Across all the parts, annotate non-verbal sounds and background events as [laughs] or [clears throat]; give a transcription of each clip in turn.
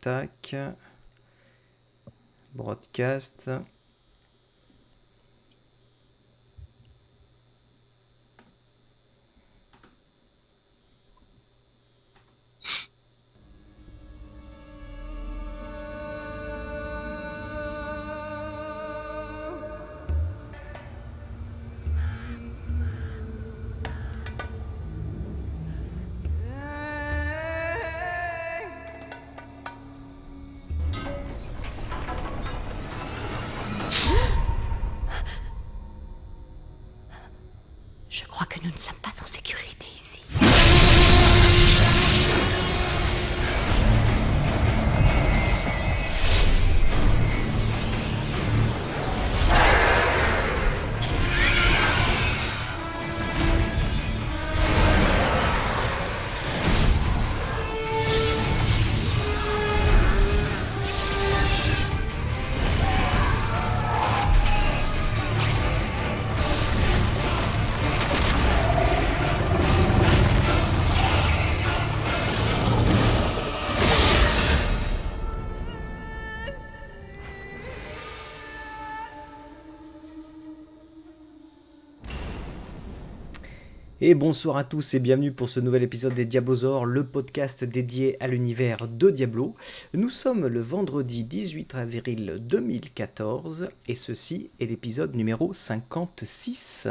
Tac. Broadcast. Et bonsoir à tous et bienvenue pour ce nouvel épisode des Diablosaures, le podcast dédié à l'univers de Diablo. Nous sommes le vendredi 18 avril 2014 et ceci est l'épisode numéro 56.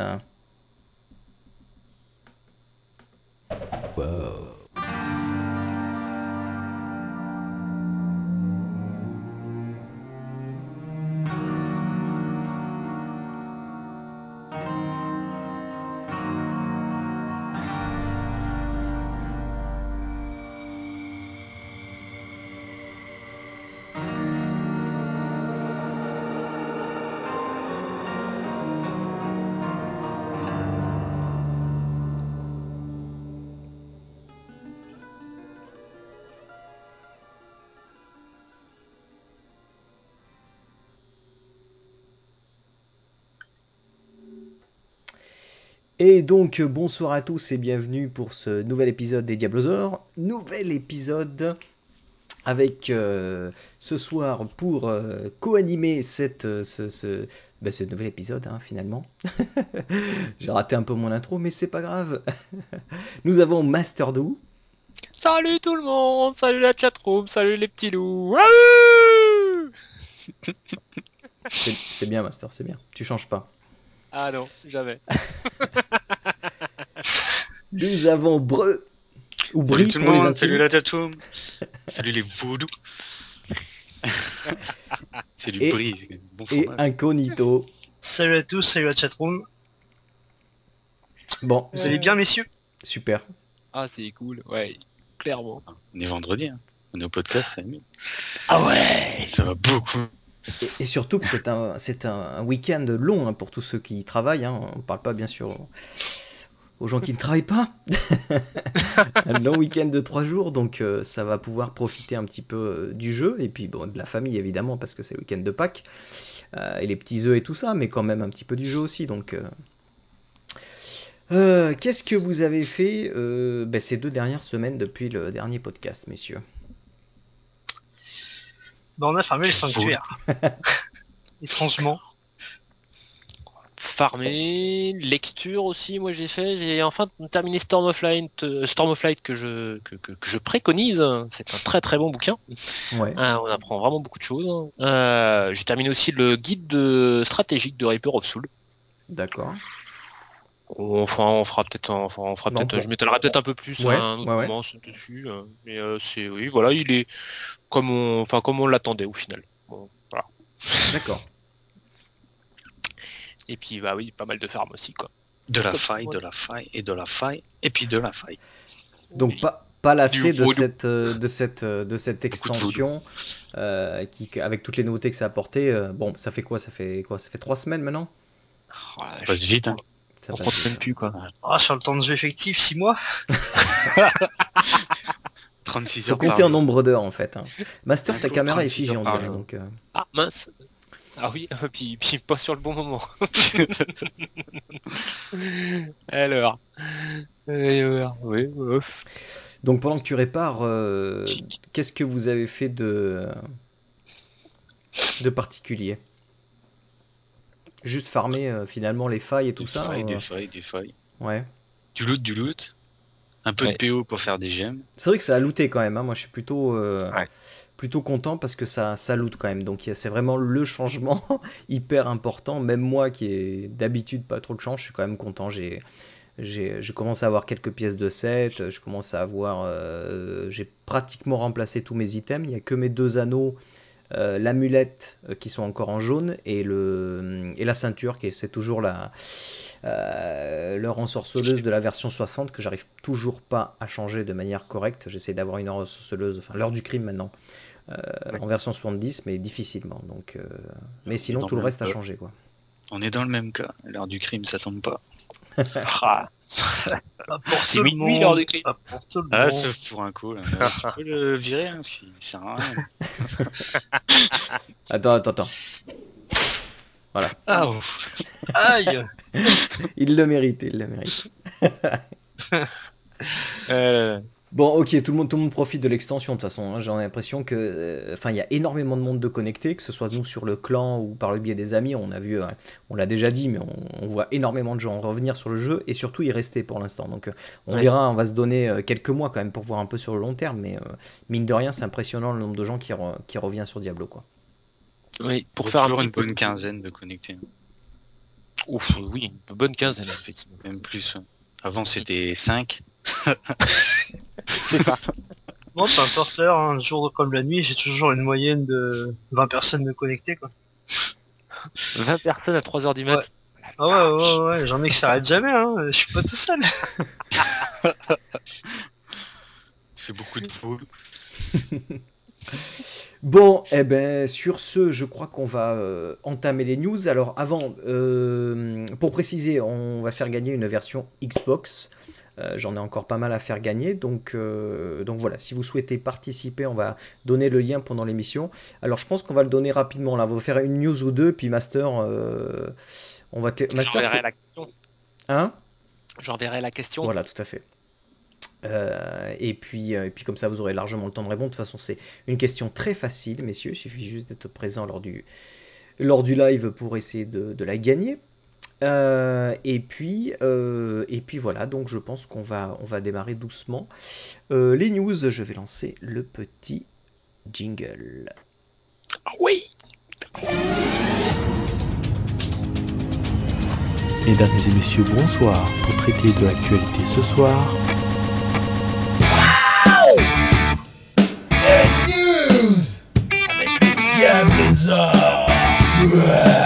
Et donc bonsoir à tous et bienvenue pour ce nouvel épisode des Diablosaures. Nouvel épisode avec euh, ce soir pour euh, co-animer cette, euh, ce, ce, ben, ce nouvel épisode hein, finalement. [laughs] J'ai raté un peu mon intro mais c'est pas grave. [laughs] Nous avons Master Doo. Salut tout le monde, salut la chatroom, salut les petits loups. C'est bien Master, c'est bien. Tu changes pas. Ah non, jamais. Nous avons Breu. Ou Salut Brie tout le pour monde, salut la Datoum. [laughs] salut les vaudous. C'est du Et- bris, c'est bon Et fromage. Incognito. Salut à tous, salut la chatroom. Bon, Vous allez bien, messieurs? Super. Ah c'est cool, ouais, clairement. On est vendredi, hein. on est au podcast, ça, mieux. Ah ouais ça va beaucoup. Et, et surtout que c'est un, c'est un, week-end long hein, pour tous ceux qui travaillent. hein. On ne parle pas bien sûr aux, gens qui ne travaillent pas. [laughs] un long week-end de trois jours, donc euh, ça va pouvoir profiter un petit peu euh, du jeu et puis bon, de la famille évidemment parce que c'est le week-end de Pâques euh, et les petits œufs et tout ça, mais quand même un petit peu du jeu aussi. Donc, qu'est-ce que vous avez fait ben, ces deux dernières semaines depuis le dernier podcast, messieurs? Bah, on a fermé le sanctuaire. Étrangement. Farmer, lecture aussi, moi j'ai fait, j'ai enfin terminé Storm of Light, euh, Storm of Light que je, que, que- que je préconise. C'est un très très bon bouquin. Ouais. Euh, on apprend vraiment beaucoup de choses. Euh, j'ai terminé aussi le guide de stratégique de Reaper of Soul. D'accord. On fera, on fera peut-être, un- enfin, on fera peut-être, bon. je m'étalerai peut-être un peu plus Ouais, à un autre ouais, ouais. moment dessus, euh, mais euh, c'est, oui, voilà, il est comme on, enfin comme on l'attendait au final. Bon, voilà. D'accord. [laughs] Et puis bah oui, pas mal de farm aussi quoi. De la faille, de la faille, et de la faille, et puis de la faille. Donc pas, pas lassé de cette, de cette, de cette extension euh, qui, avec toutes les nouveautés que ça a apporté. euh, bon, ça fait quoi? Ça fait quoi? Ça fait trois semaines maintenant? Oh, Ça passe vite, hein. Ça on plus quoi. Ah, sur le temps de jeu effectif, 6 mois [laughs] 36 Faut heures par compter en nombre d'heures en fait. hein. Master, ta caméra est 36 figée, on par dirait. Donc, euh, Ah mince. Ah oui, puis, puis pas sur le bon moment. [laughs] Alors. Alors, oui, ouf. Donc pendant que tu répares, euh, qu'est-ce que vous avez fait de, de particulier? Juste farmer euh, finalement les failles et tout Des ça failles, euh, des failles, des failles. Ouais. Du loot, du loot. Un peu Ouais. de PO pour faire des gemmes. C'est vrai que ça a looté quand même. hein. Moi, je suis plutôt, euh, Ouais. plutôt content parce que ça, ça loot quand même. Donc, c'est vraiment le changement [laughs] hyper important. Même moi qui ai d'habitude pas trop de chance, je suis quand même content. J'ai, j'ai, je commence à avoir quelques pièces de set. Je commence à avoir. euh, j'ai pratiquement remplacé tous mes items. Il n'y a que mes deux anneaux. Euh, l'amulette euh, qui sont encore en jaune et, le, et la ceinture qui est c'est toujours la, euh, l'heure ensorceleuse de la version 60 que j'arrive toujours pas à changer de manière correcte. J'essaie d'avoir une heure ensorceleuse, enfin l'heure du crime maintenant, euh, en version 70, mais difficilement. Donc, mais sinon tout le reste a changé quoi. On est dans le même cas. L'heure du crime, ça tombe pas. Ah. Pour tout le tout le Ah, monde. un coup, là. Ouais, tu peux le virer, hein, parce qu'il sert à rien. [laughs] Attends, attends, attends. Voilà, Ah, ouf. Aïe. [laughs] il le mérite, il le mérite. [laughs] Euh, Bon, ok, tout le monde, tout le monde profite de l'extension de toute façon. hein. J'ai l'impression que, euh, enfin, il y a énormément de monde de connectés, que ce soit nous sur le clan ou par le biais des amis. On a vu, euh, on l'a déjà dit, mais on, on voit énormément de gens revenir sur le jeu et surtout y rester pour l'instant. Donc, euh, on Ouais. verra, on va se donner euh, quelques mois quand même pour voir un peu sur le long terme, mais euh, mine de rien, c'est impressionnant le nombre de gens qui, re- qui revient sur Diablo, quoi. oui, pour faire un une peu- bonne quinzaine de connectés. hein. Ouf, oui, une bonne quinzaine effectivement. Même plus. hein. Avant, c'était 5. [laughs] C'est ça. Bon, peu importe l'heure, hein, le jour comme la nuit, j'ai toujours une moyenne de 20 personnes de connectées, quoi. 20 personnes à 3h du mat. Ouais. Ah ouais, ouais, ouais, ouais, j'en ai qui s'arrêtent jamais, hein. Je suis pas tout seul. [laughs] Tu fais beaucoup de fous. [laughs] Bon, eh ben, sur ce, je crois qu'on va euh, entamer les news. Alors, avant, euh, pour préciser, on va faire gagner une version Xbox. Euh, J'en ai encore pas mal à faire gagner. Donc, euh, donc voilà, si vous souhaitez participer, on va donner le lien pendant l'émission. Alors, je pense qu'on va le donner rapidement. Là, on va faire une news ou deux, puis Master. euh, on va te- Master. J'enverrai la question. Hein? J'enverrai la question. Voilà, tout à fait. Euh, et, puis, euh, et puis comme ça, vous aurez largement le temps de répondre. De toute façon, c'est une question très facile, messieurs. Il suffit juste d'être présent lors du, lors du live pour essayer de, de la gagner. Euh, et, puis, euh, et puis voilà, donc je pense qu'on va, on va démarrer doucement. Euh, les news, je vais lancer le petit jingle. Ah oui Mesdames et messieurs, bonsoir. Pour traiter de l'actualité ce soir, C'est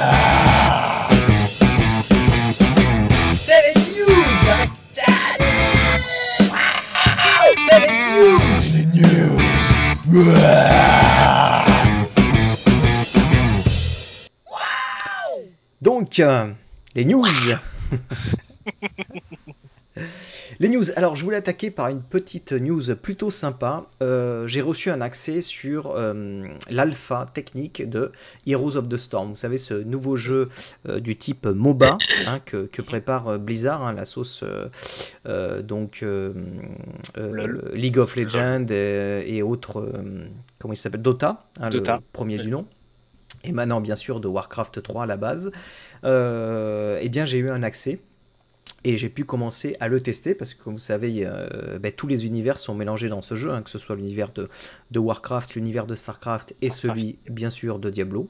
Donc, euh, les news. [laughs] les news. Alors, je voulais attaquer par une petite news plutôt sympa. Euh, J'ai reçu un accès sur euh, l'alpha technique de Heroes of the Storm. Vous savez, ce nouveau jeu euh, du type MOBA hein, que, que prépare Blizzard, hein, la sauce donc. League of Legends et, et autres. comment il s'appelle Dota, hein, le premier du nom émanant bien sûr de Warcraft 3 à la base, euh, eh bien j'ai eu un accès et j'ai pu commencer à le tester parce que comme vous savez, euh, ben, tous les univers sont mélangés dans ce jeu, hein, que ce soit l'univers de, de Warcraft, l'univers de Starcraft et celui bien sûr de Diablo.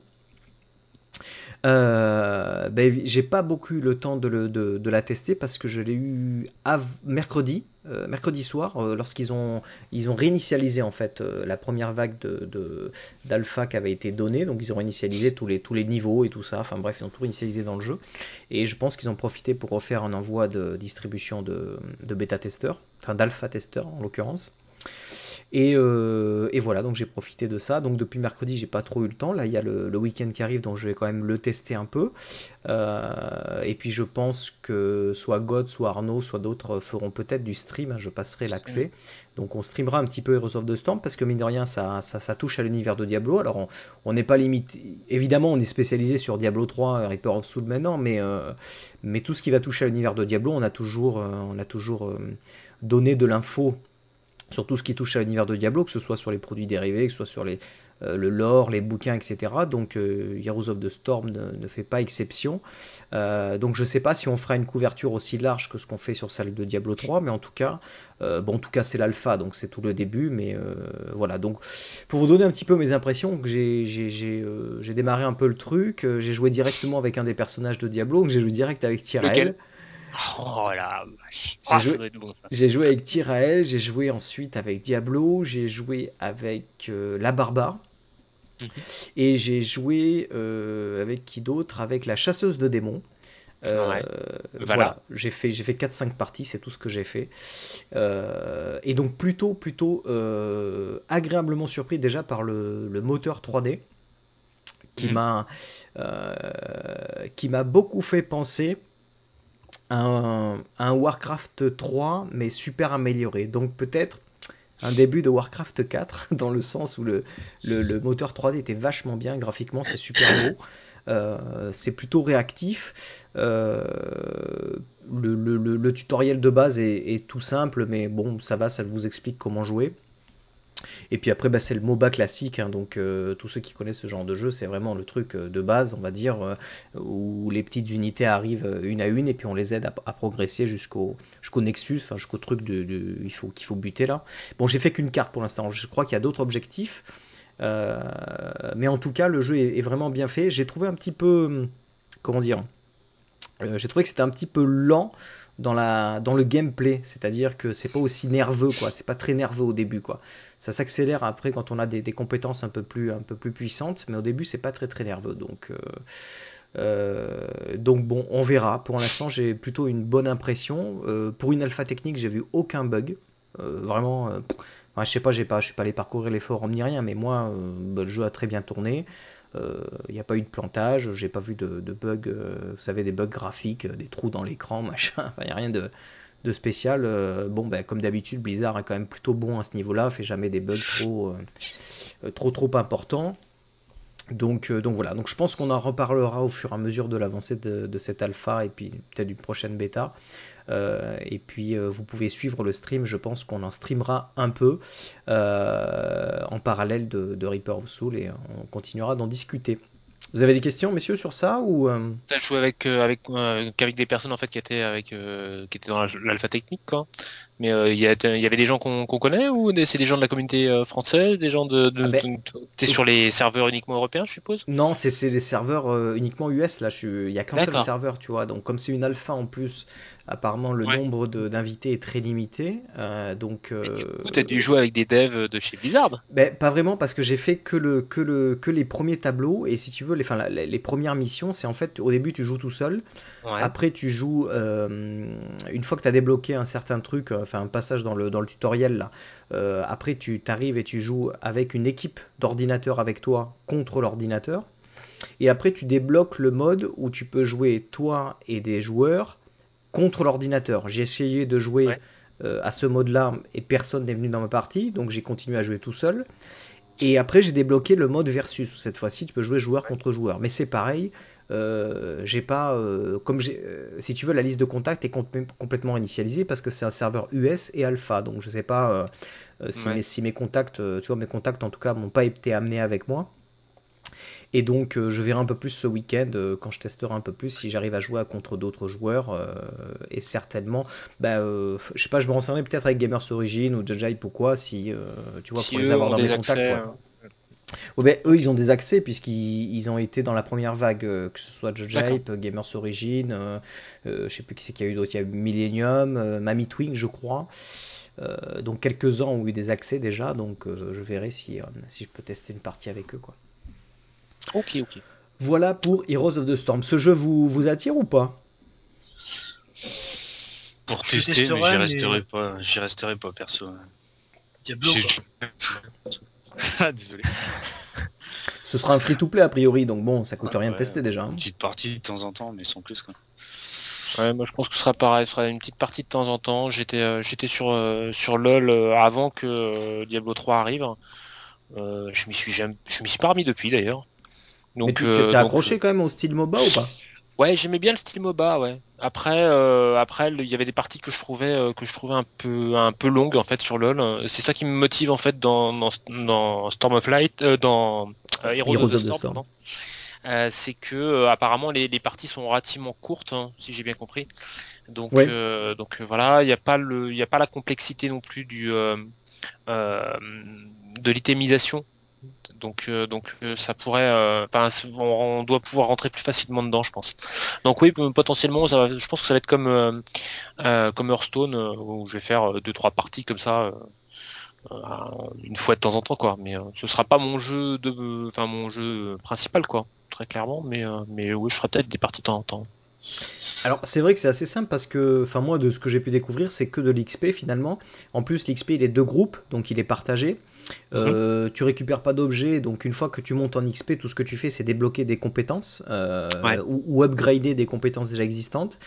Euh, ben, j'ai pas beaucoup le temps de, le- de- de la tester parce que je l'ai eu mercredi, euh, mercredi soir, euh, lorsqu'ils ont, ils ont réinitialisé en fait la première vague de- d'alpha qui avait été donnée. Donc ils ont réinitialisé tous les, tous les niveaux et tout ça. Enfin bref, ils ont tout réinitialisé dans le jeu. Et je pense qu'ils ont profité pour refaire un envoi de distribution de, de bêta-testeurs, enfin d'alpha-testeurs en l'occurrence. Et, euh, et voilà, donc j'ai profité de ça. Donc depuis mercredi, j'ai pas trop eu le temps. Là, il y a le, le week-end qui arrive, donc je vais quand même le tester un peu. Euh, et puis je pense que soit God, soit Arnaud, soit d'autres feront peut-être du stream. hein, je passerai l'accès. Donc on streamera un petit peu Heroes of the Storm parce que mine de rien, ça, ça, ça touche à l'univers de Diablo. Alors on- n'est pas limité. Évidemment, on est spécialisé sur Diablo 3, euh, Reaper of Soul maintenant, mais, euh, mais tout ce qui va toucher à l'univers de Diablo, on a toujours, on a toujours donné de l'info sur tout ce qui touche à l'univers de Diablo, que ce soit sur les produits dérivés, que ce soit sur euh, le lore, les bouquins, etc. Donc euh, of the Storm ne, ne fait pas exception. Euh, donc je sais pas si on fera une couverture aussi large que ce qu'on fait sur celle de Diablo 3, mais en tout cas, euh, bon, en tout cas c'est l'alpha, donc c'est tout le début, mais voilà. Donc pour vous donner un petit peu mes impressions, j'ai démarré un peu le truc, j'ai joué directement avec un des personnages de Diablo, donc j'ai joué direct avec Tyrael. Lequel? Oh. J'ai Ah, joué-. J'ai joué avec Tyrael, j'ai joué ensuite avec Diablo, j'ai joué avec euh, la Barbare. Mhm. Et j'ai joué euh, avec qui d'autre? Avec la chasseuse de démons. Euh, Ouais. voilà, Voilà. j'ai fait, j'ai fait 4-5 parties, c'est tout ce que j'ai fait. Et donc plutôt, plutôt agréablement surpris déjà par le, le moteur 3D qui Mhm. m'a qui m'a beaucoup fait penser un, Warcraft 3 mais super amélioré. Donc peut-être un début de Warcraft 4 [laughs] dans le sens où le, le, le moteur 3D était vachement bien graphiquement, c'est super beau. Euh, c'est plutôt réactif. Euh, le, le- le- le tutoriel de base est, est tout simple, mais bon, ça va, ça vous explique comment jouer. Et puis après, bah, c'est le MOBA classique, hein, donc euh, tous ceux qui connaissent ce genre de jeu, c'est vraiment le truc euh, de base, on va dire, euh, où les petites unités arrivent une à une et puis on les aide à, progresser jusqu'au jusqu'au Nexus, enfin jusqu'au truc de, il faut qu'il faut buter là. Bon, j'ai fait qu'une carte pour l'instant. Je crois qu'il y a d'autres objectifs, mais en tout cas, le jeu est, vraiment bien fait. J'ai trouvé un petit peu, hum, comment dire, j'ai trouvé que c'était un petit peu lent dans la dans le gameplay, c'est-à-dire que c'est pas aussi nerveux quoi, c'est pas très nerveux au début quoi. Ça s'accélère après quand on a des, des compétences un peu plus un peu plus puissantes, mais au début c'est pas très très nerveux donc. euh, euh, donc bon, on verra. Pour l'instant, j'ai plutôt une bonne impression. Euh, pour une alpha technique, j'ai vu aucun bug. Vraiment, enfin, je sais pas, j'ai pas, je suis pas allé parcourir les forums ni rien, mais moi, bah, le jeu a très bien tourné. Il n'y a pas eu de plantage, j'ai pas vu de, bugs, euh, vous savez, des bugs graphiques, euh, des trous dans l'écran, [laughs] machin. Enfin, il n'y a rien de, de spécial. Euh, bon, ben, comme d'habitude, Blizzard est quand même plutôt bon à ce niveau-là, fait jamais des bugs trop, euh, trop, trop importants. Donc, euh, donc voilà, je pense qu'on en reparlera au fur et à mesure de l'avancée de, de cette alpha et puis peut-être d'une prochaine bêta. Euh, et puis euh, vous pouvez suivre le stream, je pense qu'on en streamera un peu euh, en parallèle de, Reaper of Soul et on continuera d'en discuter. Vous avez des questions, messieurs, sur ça ou euh, je jouais avec avec des personnes en fait qui étaient avec qui étaient dans la- l'alpha technique. Mais euh, il y, avait des gens qu'on connaît ou des- c'est des gens de la communauté euh, française, des gens de, de, Ah ben- de- t'es sur les serveurs uniquement européens, je suppose? Non, c'est les serveurs euh, uniquement US. Là, il y a qu'un seul serveur, tu vois. Donc, comme c'est une alpha en plus, apparemment le Ouais. nombre d'invités est très limité. Donc, euh, Tu as dû jouer avec des devs de chez Blizzard. Ben, pas vraiment parce que j'ai fait que, le, que, le, que les premiers tableaux et si tu veux les, enfin, la- les, premières missions c'est en fait au début tu joues tout seul Ouais. après tu joues une fois que tu as débloqué un certain truc enfin un passage dans le, dans le tutoriel là euh, après tu t'arrives et tu joues avec une équipe d'ordinateurs avec toi contre l'ordinateur et après tu débloques le mode où tu peux jouer toi et des joueurs contre l'ordinateur j'ai essayé de jouer Ouais. euh, à ce mode-là et personne n'est venu dans ma partie, donc j'ai continué à jouer tout seul. Et après, j'ai débloqué le mode versus. Cette fois-ci, tu peux jouer joueur contre joueur. Mais c'est pareil. euh, j'ai pas euh, comme euh, si tu veux la liste de contacts est complè- complètement initialisée parce que c'est un serveur US et alpha donc je sais pas si, Ouais. mes, si mes contacts tu vois mes contacts en tout cas m'ont pas été amenés avec moi et donc euh, je verrai un peu plus ce week-end euh, quand je testerai un peu plus si j'arrive à jouer contre d'autres joueurs euh, et certainement bah, je sais pas je me renseignerai peut-être avec Gamers Origin ou Hype ou quoi si tu vois Si pour les avoir dans mes contacts accès, hein. Ben, eux, ils ont des accès puisqu'ils ils ont été dans la première vague, euh, que ce soit Judge. Hype, Gamers Origin, euh, euh, je sais plus qui c'est qu'il y a eu d'autres, il y a eu Millennium, Mamie Twing, je crois. Donc quelques-uns ont eu des accès déjà, donc je verrai si, si je peux tester une partie avec eux. Quoi. Ok, ok. Voilà pour Heroes of the Storm. Ce jeu vous, vous attire ou pas? Pour Je tester, mais j'y mais- resterai pas, j'y resterai pas perso. Diablo. [laughs] Ah, désolé. Ce sera un free-to-play a priori, donc bon, ça coûte Ouais, rien de tester déjà. hein. Une petite partie de temps en temps, mais sans plus quoi. Ouais, moi je pense que ce sera pareil, ce sera une petite partie de temps en temps. J'étais euh, j'étais sur euh, sur LoL euh, avant que euh, Diablo 3 arrive. Euh, je m'y suis jamais, je m'y suis pas remis depuis d'ailleurs. Mais Donc tu euh, donc, accroché quand même au style MOBA ou pas? Ouais, j'aimais bien le style MOBA, ouais. Après, euh, après, il y avait des parties que je trouvais euh, que je trouvais un peu un peu longues en fait sur LoL. C'est ça qui me motive en fait dans dans, dans Storm of Light, euh, dans euh, Heroes, Heroes of the Storm. Euh, c'est que euh, apparemment les, les parties sont relativement courtes, hein, si j'ai bien compris. Donc Ouais. euh, donc euh, voilà, il n'y a pas le il a pas la complexité non plus du euh, euh, de l'itémisation. Donc euh, donc euh, ça pourrait enfin on, doit pouvoir rentrer plus facilement dedans, je pense. Donc oui, potentiellement, je pense que ça va être comme comme Hearthstone où je vais faire deux trois parties comme ça une fois de temps en temps quoi. Mais euh, ce sera pas mon jeu de, enfin mon jeu principal quoi, très clairement. Mais mais oui, je ferai peut-être des parties de temps en temps. Alors c'est vrai que c'est assez simple parce que, enfin moi de ce que j'ai pu découvrir, c'est que de l'XP finalement. En plus l'XP il est deux groupes, donc il est partagé. Euh, Tu récupères pas d'objets, donc une fois que tu montes en XP, tout ce que tu fais c'est débloquer des compétences euh, Ouais. ou, ou upgrader des compétences déjà existantes.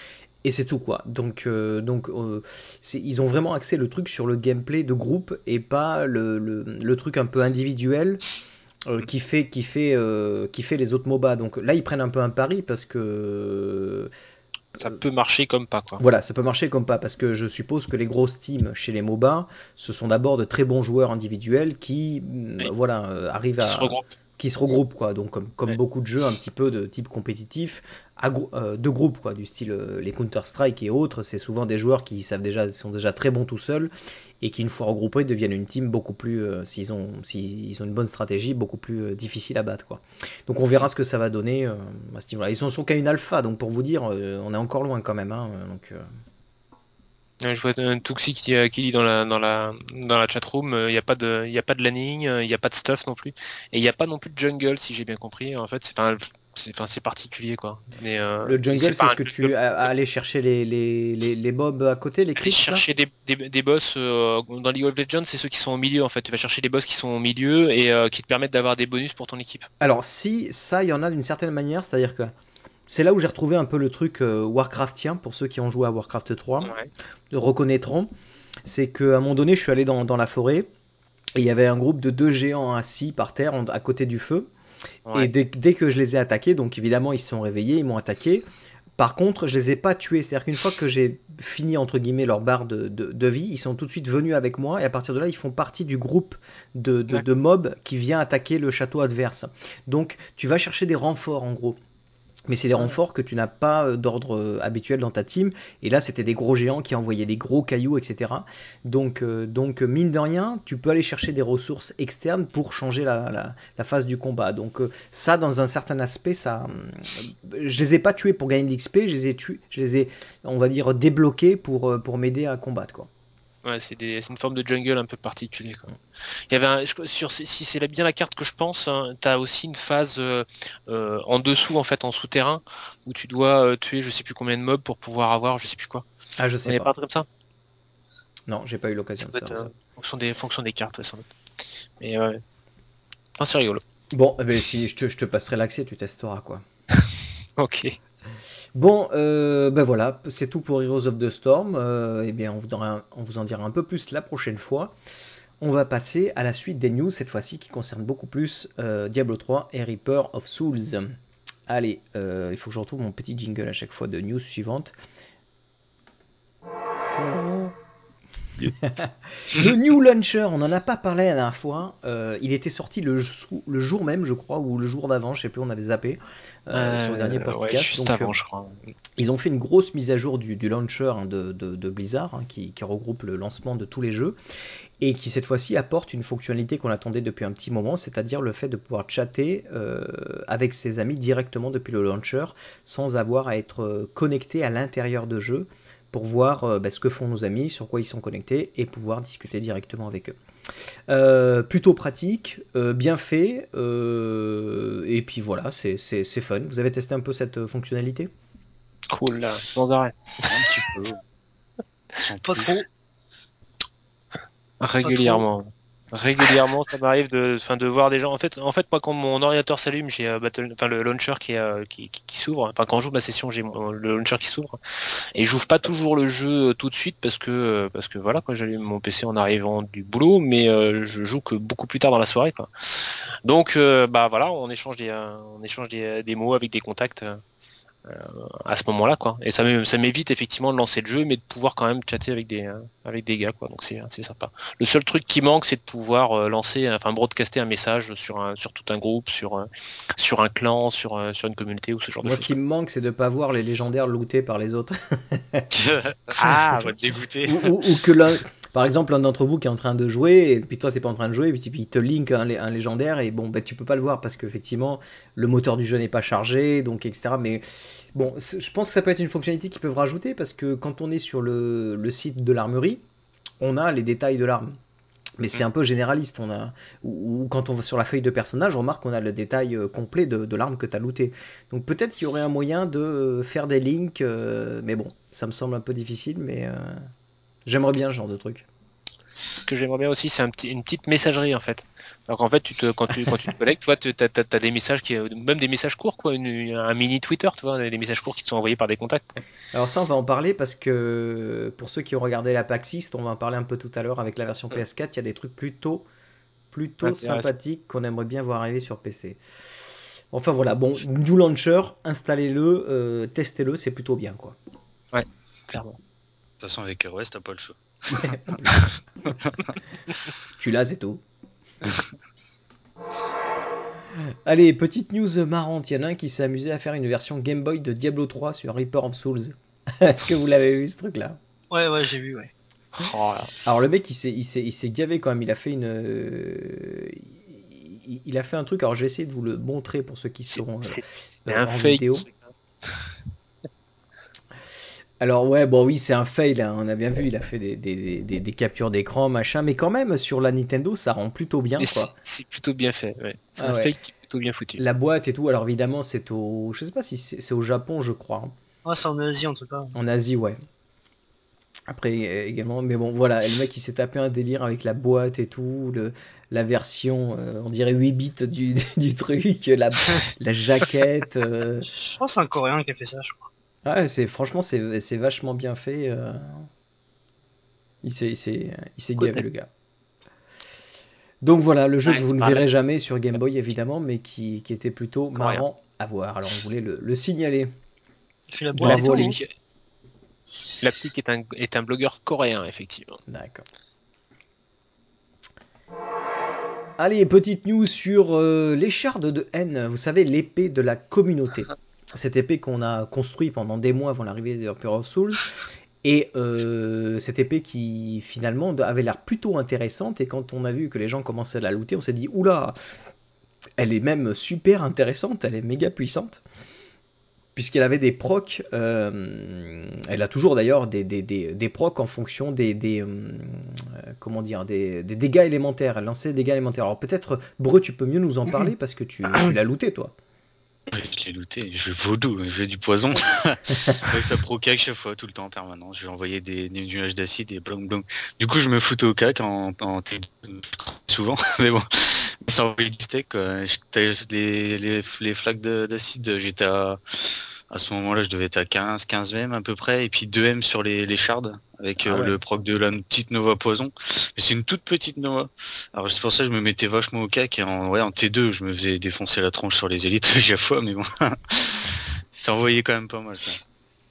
Et c'est tout quoi. Donc, euh, donc ils ont vraiment axé le truc sur le gameplay de groupe et pas le, le, le truc un peu individuel qui fait qui fait qui fait les autres MOBA. Donc là ils prennent un peu un pari parce que Ça peut marcher comme pas quoi. voilà, ça peut marcher comme pas, parce que je suppose que les grosses teams chez les MOBA, ce sont d'abord de très bons joueurs individuels qui, Oui. voilà, euh, arrivent à, Qui se regroupent. Qui se regroupent, quoi. Donc comme, comme Ouais. beaucoup de jeux un petit peu de type compétitif, euh, de groupe, quoi, du style euh, les Counter Strike et autres. C'est souvent des joueurs qui savent déjà, sont déjà très bons tout seuls et qui une fois regroupés deviennent une team beaucoup plus, euh, s'ils ont, s'ils ont une bonne stratégie, beaucoup plus euh, difficile à battre, quoi. Donc on verra ce que ça va donner euh, à ce niveau-là. Ils sont, sont qu'à une alpha, donc pour vous dire, on est encore loin quand même. hein, donc, je vois un Tuxi qui, euh, qui dit dans la dans la dans la chatroom, il n'y a pas de il y a pas de landing, il n'y a pas de stuff non plus, et il n'y a pas non plus de jungle si j'ai bien compris. En fait, c'est particulier quoi. Mais euh, Le jungle, c'est ce que tu as aller chercher les, les, les, les mobs à côté, les là chercher des, des, des boss euh, dans League of Legends, c'est ceux qui sont au milieu en fait. Tu vas chercher des boss qui sont au milieu et euh, qui te permettent d'avoir des bonus pour ton équipe. Alors, si ça, il y en a d'une certaine manière, c'est-à-dire que c'est là où j'ai retrouvé un peu le truc euh, Warcraftien, pour ceux qui ont joué à Warcraft 3, Ouais. le reconnaîtront. C'est qu'à un moment donné, je suis allé dans, dans la forêt et il y avait un groupe de deux géants assis par terre en- à côté du feu. Ouais. Et dès, dès que je les ai attaqués, donc évidemment ils se sont réveillés, ils m'ont attaqué. Par contre, je les ai pas tués. C'est-à-dire qu'une fois que j'ai fini entre guillemets leur barre de, de- de vie, ils sont tout de suite venus avec moi et à partir de là, ils font partie du groupe de, de- de mobs qui vient attaquer le château adverse. Donc, tu vas chercher des renforts en gros. Mais c'est des renforts que tu n'as pas euh, d'ordre euh, habituel dans ta team. Et là, c'était des gros géants qui envoyaient des gros cailloux, etc. Donc, euh, donc, mine de rien, tu peux aller chercher des ressources externes pour changer la, la, la phase du combat. Donc, euh, ça, dans un certain aspect, ça, je les ai pas tués pour gagner de l'XP, je les ai tués, je les ai, on va dire, débloqués pour, pour m'aider à combattre, quoi. Ouais, c'est des- c'est une forme de jungle un peu particulier. Quoi. Il y avait un, sur si c'est bien la carte que je pense, hein, t'as aussi une phase euh, euh, en dessous en fait en souterrain où tu dois euh, tuer je sais plus combien de mobs pour pouvoir avoir je sais plus quoi. Ah, je sais n'y pas. pas comme ça? Non, j'ai pas eu l'occasion de faire ça. fonction des fonction des cartes ouais, sans doute. Mais ouais. Enfin, c'est rigolo. Bon, eh ben, si je te, je te passerai l'accès, tu testeras, quoi. [laughs] Ok. Bon, euh, ben voilà, c'est tout pour Heroes of the Storm. Euh, eh bien, on vous, en dira un peu plus la prochaine fois. On va passer à la suite des news, cette fois-ci, qui concerne beaucoup plus euh, Diablo 3 et Reaper of Souls. Allez, il faut que je retrouve mon petit jingle à chaque fois de news suivante. Le New Launcher, on n'en a pas parlé la dernière fois. Euh, il était sorti le, jour même, je crois, ou le jour d'avant, je sais plus, on avait zappé euh, sur le dernier podcast. juste Donc, avant, euh, je crois. ils ont fait une grosse mise à jour du, du launcher hein, de, de- de Blizzard hein, qui, qui regroupe le lancement de tous les jeux et qui cette fois-ci apporte une fonctionnalité qu'on attendait depuis un petit moment, c'est-à-dire le fait de pouvoir chatter euh, avec ses amis directement depuis le launcher sans avoir à être euh, connecté à l'intérieur de jeu pour voir euh, bah, ce que font nos amis, sur quoi ils sont connectés et pouvoir discuter directement avec eux. Euh, plutôt pratique, euh, bien fait, euh, et puis voilà, c'est c'est- c'est fun. Vous avez testé un peu cette euh, fonctionnalité? Cool là, sans arrêt. Un petit peu. Pas trop. Régulièrement. Régulièrement, ça m'arrive de, enfin, de voir des gens. En fait, en fait, moi, quand mon ordinateur s'allume, j'ai euh, Battle, enfin, le launcher qui, euh, qui, s'ouvre. Enfin, quand j'ouvre ma session, j'ai le launcher qui s'ouvre. Et j'ouvre pas toujours le jeu euh, tout de suite parce que, parce que voilà, quoi, j'allume mon PC en arrivant du boulot, mais je joue que beaucoup plus tard dans la soirée, quoi. Donc, bah voilà, on échange des, on échange des, des mots avec des contacts à ce moment-là, quoi. Et ça, m'é- ça m'évite effectivement de lancer le jeu, mais de pouvoir quand même chatter avec des, euh, avec des gars, quoi. Donc c'est, c'est sympa. Le seul truc qui manque, c'est de pouvoir euh, lancer, enfin broadcaster un message sur un, sur tout un groupe, sur, un- sur un clan, sur, sur une communauté ou ce genre Moi, de ce choses. qui me manque, c'est de pas voir les légendaires lootés par les autres. [laughs] [laughs] ah, on va te dégoûter. ou, ou- ou que l'un, par exemple, l'un d'entre vous qui est en train de jouer, et puis toi, t'es pas en train de jouer, et puis il te link un, lé- un légendaire, et bon, bah, tu peux pas le voir parce qu'effectivement, le moteur du jeu n'est pas chargé, donc etc. Mais bon, c'est- je pense que ça peut être une fonctionnalité qu'ils peuvent rajouter parce que quand on est sur le, le site de l'armerie, on a les détails de l'arme. Mais c'est un peu généraliste. On a, ou, quand on va sur la feuille de personnage, on remarque qu'on a le détail euh, complet de, de l'arme que tu as looté. Donc peut-être qu'il y aurait un moyen de euh, faire des links, euh, mais bon, ça me semble un peu difficile, mais euh, j'aimerais bien ce genre de truc. Ce que j'aimerais bien aussi, c'est un petit, une petite messagerie en fait. Alors qu'en fait, tu te, quand tu, quand tu te connectes, toi, tu as, des messages qui, même des messages courts, quoi, une- un mini Twitter, tu vois, des messages courts qui te sont envoyés par des contacts. quoi. Alors ça, on va en parler parce que pour ceux qui ont regardé la PAX East, on va en parler un peu tout à l'heure avec la version PS4, il y a des trucs plutôt, plutôt sympathiques qu'on aimerait bien voir arriver sur PC. Enfin voilà, bon, New Launcher, installez-le, euh, testez-le, c'est plutôt bien quoi. Clairement. De toute façon, avec ROS, t'as pas le choix. [laughs] Tu l'as, tout. [laughs] Allez, petite news marrante, il y en a un qui s'est amusé à faire une version Game Boy de Diablo 3 sur Reaper of Souls. [laughs] Est-ce que vous l'avez vu ce truc-là? Ouais, ouais, j'ai vu, ouais. Oh là. Alors le mec il s'est, il s'est, il s'est gavé quand même, il a fait une... euh, il, il a fait un truc, alors je vais essayer de vous le montrer pour ceux qui seront euh, euh, en fake. vidéo. Alors ouais, bon oui c'est un fail, hein, on a bien vu, il a fait des, des, des, des captures d'écran, machin, mais quand même sur la Nintendo ça rend plutôt bien quoi. c'est- plutôt bien fait. Ouais. C'est Ah un ouais. fake qui est plutôt bien foutu. La boîte et tout, alors évidemment c'est au... Je sais pas si c'est, au Japon je crois, hein. Ouais, c'est en Asie en tout cas. en Asie ouais. Après euh, également, mais bon voilà, le mec il s'est tapé un délire avec la boîte et tout, le, la version, euh, on dirait 8 bits du, [laughs] du truc, la, la jaquette. euh. Je pense que c'est un Coréen qui a fait ça, je crois. Ah, ouais, c'est, franchement c'est, c'est vachement bien fait. euh. Il s'est, il s'est, il s'est gavé le gars. Donc voilà, le jeu Ouais, que vous ne verrez jamais sur Game Boy évidemment, mais qui, qui était plutôt marrant à voir. Alors on voulait le, le signaler. La Bravo à lui. hein. L'applique est un, est un blogueur coréen, effectivement. D'accord. Allez, petite news sur euh, l'écharde de haine. Vous savez, l'épée de la communauté. Cette épée qu'on a construite pendant des mois avant l'arrivée de Emperor of Souls. Et euh, cette épée qui finalement avait l'air plutôt intéressante. Et quand on a vu que les gens commençaient à la looter, on s'est dit oula, elle est même super intéressante, elle est méga puissante. Puisqu'elle avait des procs, euh, elle a toujours d'ailleurs des, des, des, des procs en fonction des, des, euh, comment dire, des, dégâts élémentaires. Elle lançait des dégâts élémentaires. Alors peut-être, Breu, tu peux mieux nous en parler parce que tu, tu l'as looté toi. Je l'ai looté, je fais vaudou, je fais du poison. [laughs] Ça procac chaque fois, tout le temps en permanence. Je vais envoyer des, des nuages d'acide et blong blong. Du coup, je me foutais au cac en, en T2 [laughs] souvent, [laughs] mais bon, ça envoyait du steak. Quoi. Les, les, les flaques de- d'acide, j'étais à, à ce moment-là, je devais être à 15, 15 M à peu près, et puis 2 M sur les, les shards avec Ah euh, le proc de la petite Nova poison. Mais c'est une toute petite Nova. Alors c'est pour ça que je me mettais vachement au cac et en, ouais, en T2, je me faisais défoncer la tronche sur les élites à chaque fois, mais bon. [laughs] Envoyé quand même pas mal. Ça.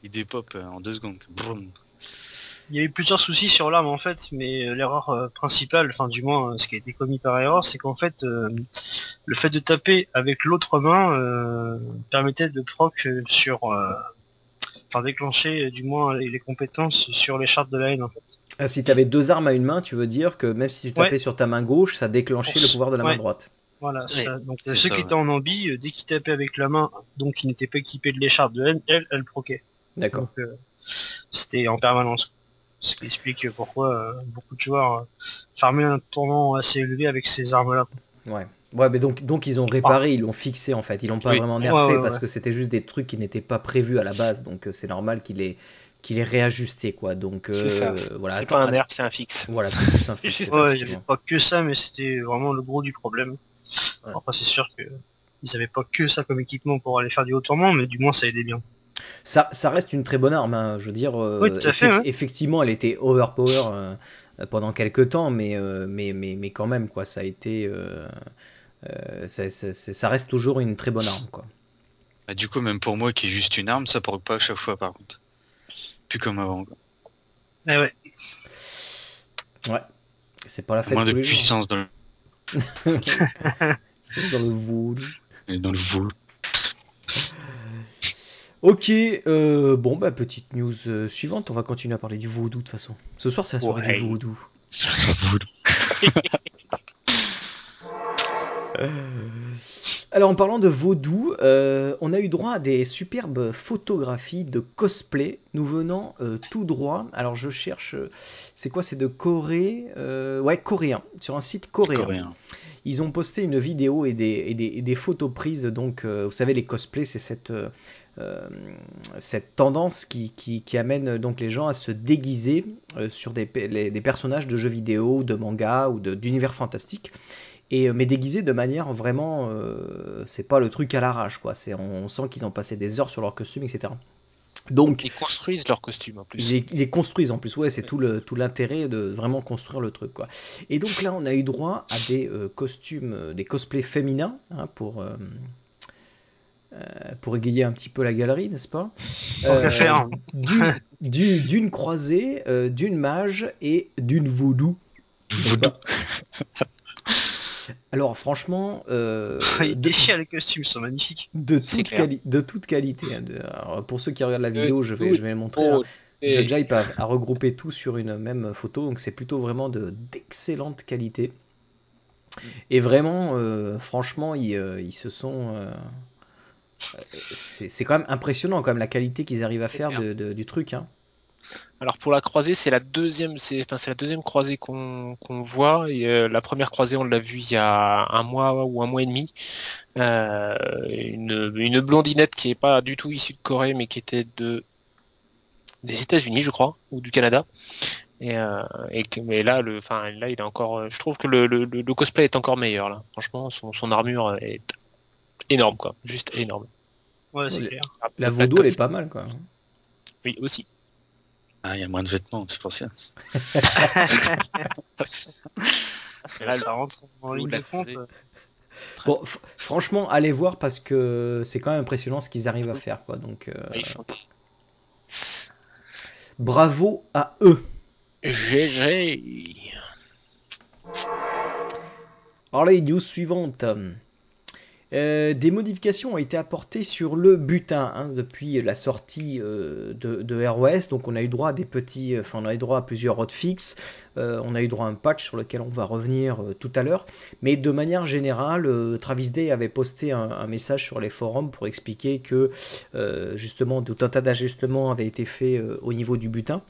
Il dépop euh, en deux secondes. Broum. Il y a eu plusieurs soucis sur l'arme en fait, mais euh, l'erreur euh, principale, enfin du moins euh, ce qui a été commis par erreur, c'est qu'en fait euh, le fait de taper avec l'autre main euh, permettait de proc sur, euh, enfin déclencher du moins les, les compétences sur les chartes de la haine en fait. Ah, si tu avais deux armes à une main, tu veux dire que même si tu tapais Ouais. sur ta main gauche, ça déclenchait le pouvoir de la main droite. Voilà, Oui, ça. donc euh, ceux ça, qui ouais. étaient en ambi, euh, dès qu'ils tapaient avec la main, donc qui n'étaient pas équipés de l'écharpe de haine, elle, elle proquait. D'accord. Donc euh, c'était en permanence. Ce qui explique pourquoi euh, beaucoup de joueurs euh, farmaient un tournant assez élevé avec ces armes-là. Ouais. Ouais, mais donc, donc ils ont réparé, ils l'ont fixé en fait. Ils l'ont pas Oui. vraiment Ouais, nerfé ouais, parce ouais. que c'était juste des trucs qui n'étaient pas prévus à la base. Donc euh, c'est normal qu'il ait, qu'il ait réajusté quoi. Donc euh, ça. voilà. C'est pas un nerf, c'est un fixe. Voilà, c'est plus un [laughs] fixe. Ouais, il n'y avait effectivement. pas que ça, mais c'était vraiment le gros du problème. Ouais. Après c'est sûr que ils avaient pas que ça comme équipement pour aller faire du haut tourment, mais du moins ça aidait bien. Ça, ça reste une très bonne arme. hein. Je veux dire, euh, Oui, tout à fait, effec- ouais. effectivement, elle était overpower euh, pendant quelques temps, mais, euh, mais, mais, mais quand même, quoi, ça a été. euh, euh, ça, ça- ça- ça reste toujours une très bonne arme, quoi. Bah, du coup, même pour moi qui est juste une arme, ça proc pas à chaque fois par contre. Plus comme avant. quoi. Eh ouais. Ouais. C'est pas la fête Moins de puissance dans le, [laughs] C'est dans le voodoo. dans le vol. Ok, euh, bon bah petite news euh, suivante, on va continuer à parler du vaudou de toute façon. Ce soir c'est la soirée Ouais. du vaudou. [laughs] Alors en parlant de vaudou, euh, on a eu droit à des superbes photographies de cosplay nous venant euh, tout droit. Alors je cherche, euh, c'est quoi? C'est de Corée euh, Ouais, coréen, sur un site coréen. Coréen. Ils ont posté une vidéo et des, et des, et des photos prises. Donc, euh, vous savez, les cosplays, c'est cette, euh, euh, cette tendance qui, qui, qui amène donc les gens à se déguiser euh, sur des, pe- les- des personnages de jeux vidéo, de manga ou d'univers fantastique. Et, euh, mais déguisés de manière vraiment. euh, c'est pas le truc à l'arrache, quoi. C'est, on, sent qu'ils ont passé des heures sur leur costume, etc. Donc, Ils construisent leur costume en plus. ils les, construisent en plus, ouais, c'est tout l'intérêt de vraiment construire le truc, quoi. Et donc là, on a eu droit à des euh, costumes, euh, des cosplays féminins, hein, pour euh, euh, pour égayer un petit peu la galerie, n'est-ce pas? Du- [laughs] du- D'une croisée, euh, d'une mage et d'une vaudou. n'est-ce pas? Alors franchement, euh, Il de- déchire les costumes, ils sont magnifiques. de, toute de toute qualité. hein, de- alors, pour ceux qui regardent la vidéo, je vais, je vais montrer. hein. Oh, et- Judge a, a regroupé tout sur une même photo, donc c'est plutôt vraiment de d'excellente qualité. Et vraiment, euh, franchement, ils, euh, ils se sont. Euh, c'est quand même impressionnant, quand même, la qualité qu'ils arrivent à faire clair. de, de- du truc. Hein. Alors pour la croisée, c'est la deuxième, c'est enfin la deuxième croisée qu'on voit. Et, euh, la première croisée, on l'a vue il y a un mois ou un mois et demi. Euh, une, une blondinette qui est pas du tout issue de Corée, mais qui était de des États-Unis, je crois, ou du Canada. Et, euh, mais là, le, enfin là, il est encore. Je trouve que le, le, le- le cosplay est encore meilleur là. Franchement, son, son armure est énorme, quoi, juste énorme. Ouais, c'est clair. La vaudou, elle est pas mal, quoi. Oui, aussi. Ah, il y a moins de vêtements, c'est pour ça. [laughs] Là, ça rentre en le- ligne la de compte. croisée. Bon, f- franchement, allez voir parce que c'est quand même impressionnant ce qu'ils arrivent à faire, quoi. Donc, euh, Oui. bravo à eux. GG. Alors les news suivantes. Euh, des modifications ont été apportées sur le butin hein, depuis la sortie euh, de, de ROS. Donc on a eu droit à des petits, enfin on a eu droit à plusieurs hotfix. Euh, on a eu droit à un patch sur lequel on va revenir euh, tout à l'heure. Mais de manière générale, euh, Travis Day avait posté un, un message sur les forums pour expliquer que euh, justement tout un tas d'ajustements avaient été faits euh, au niveau du butin.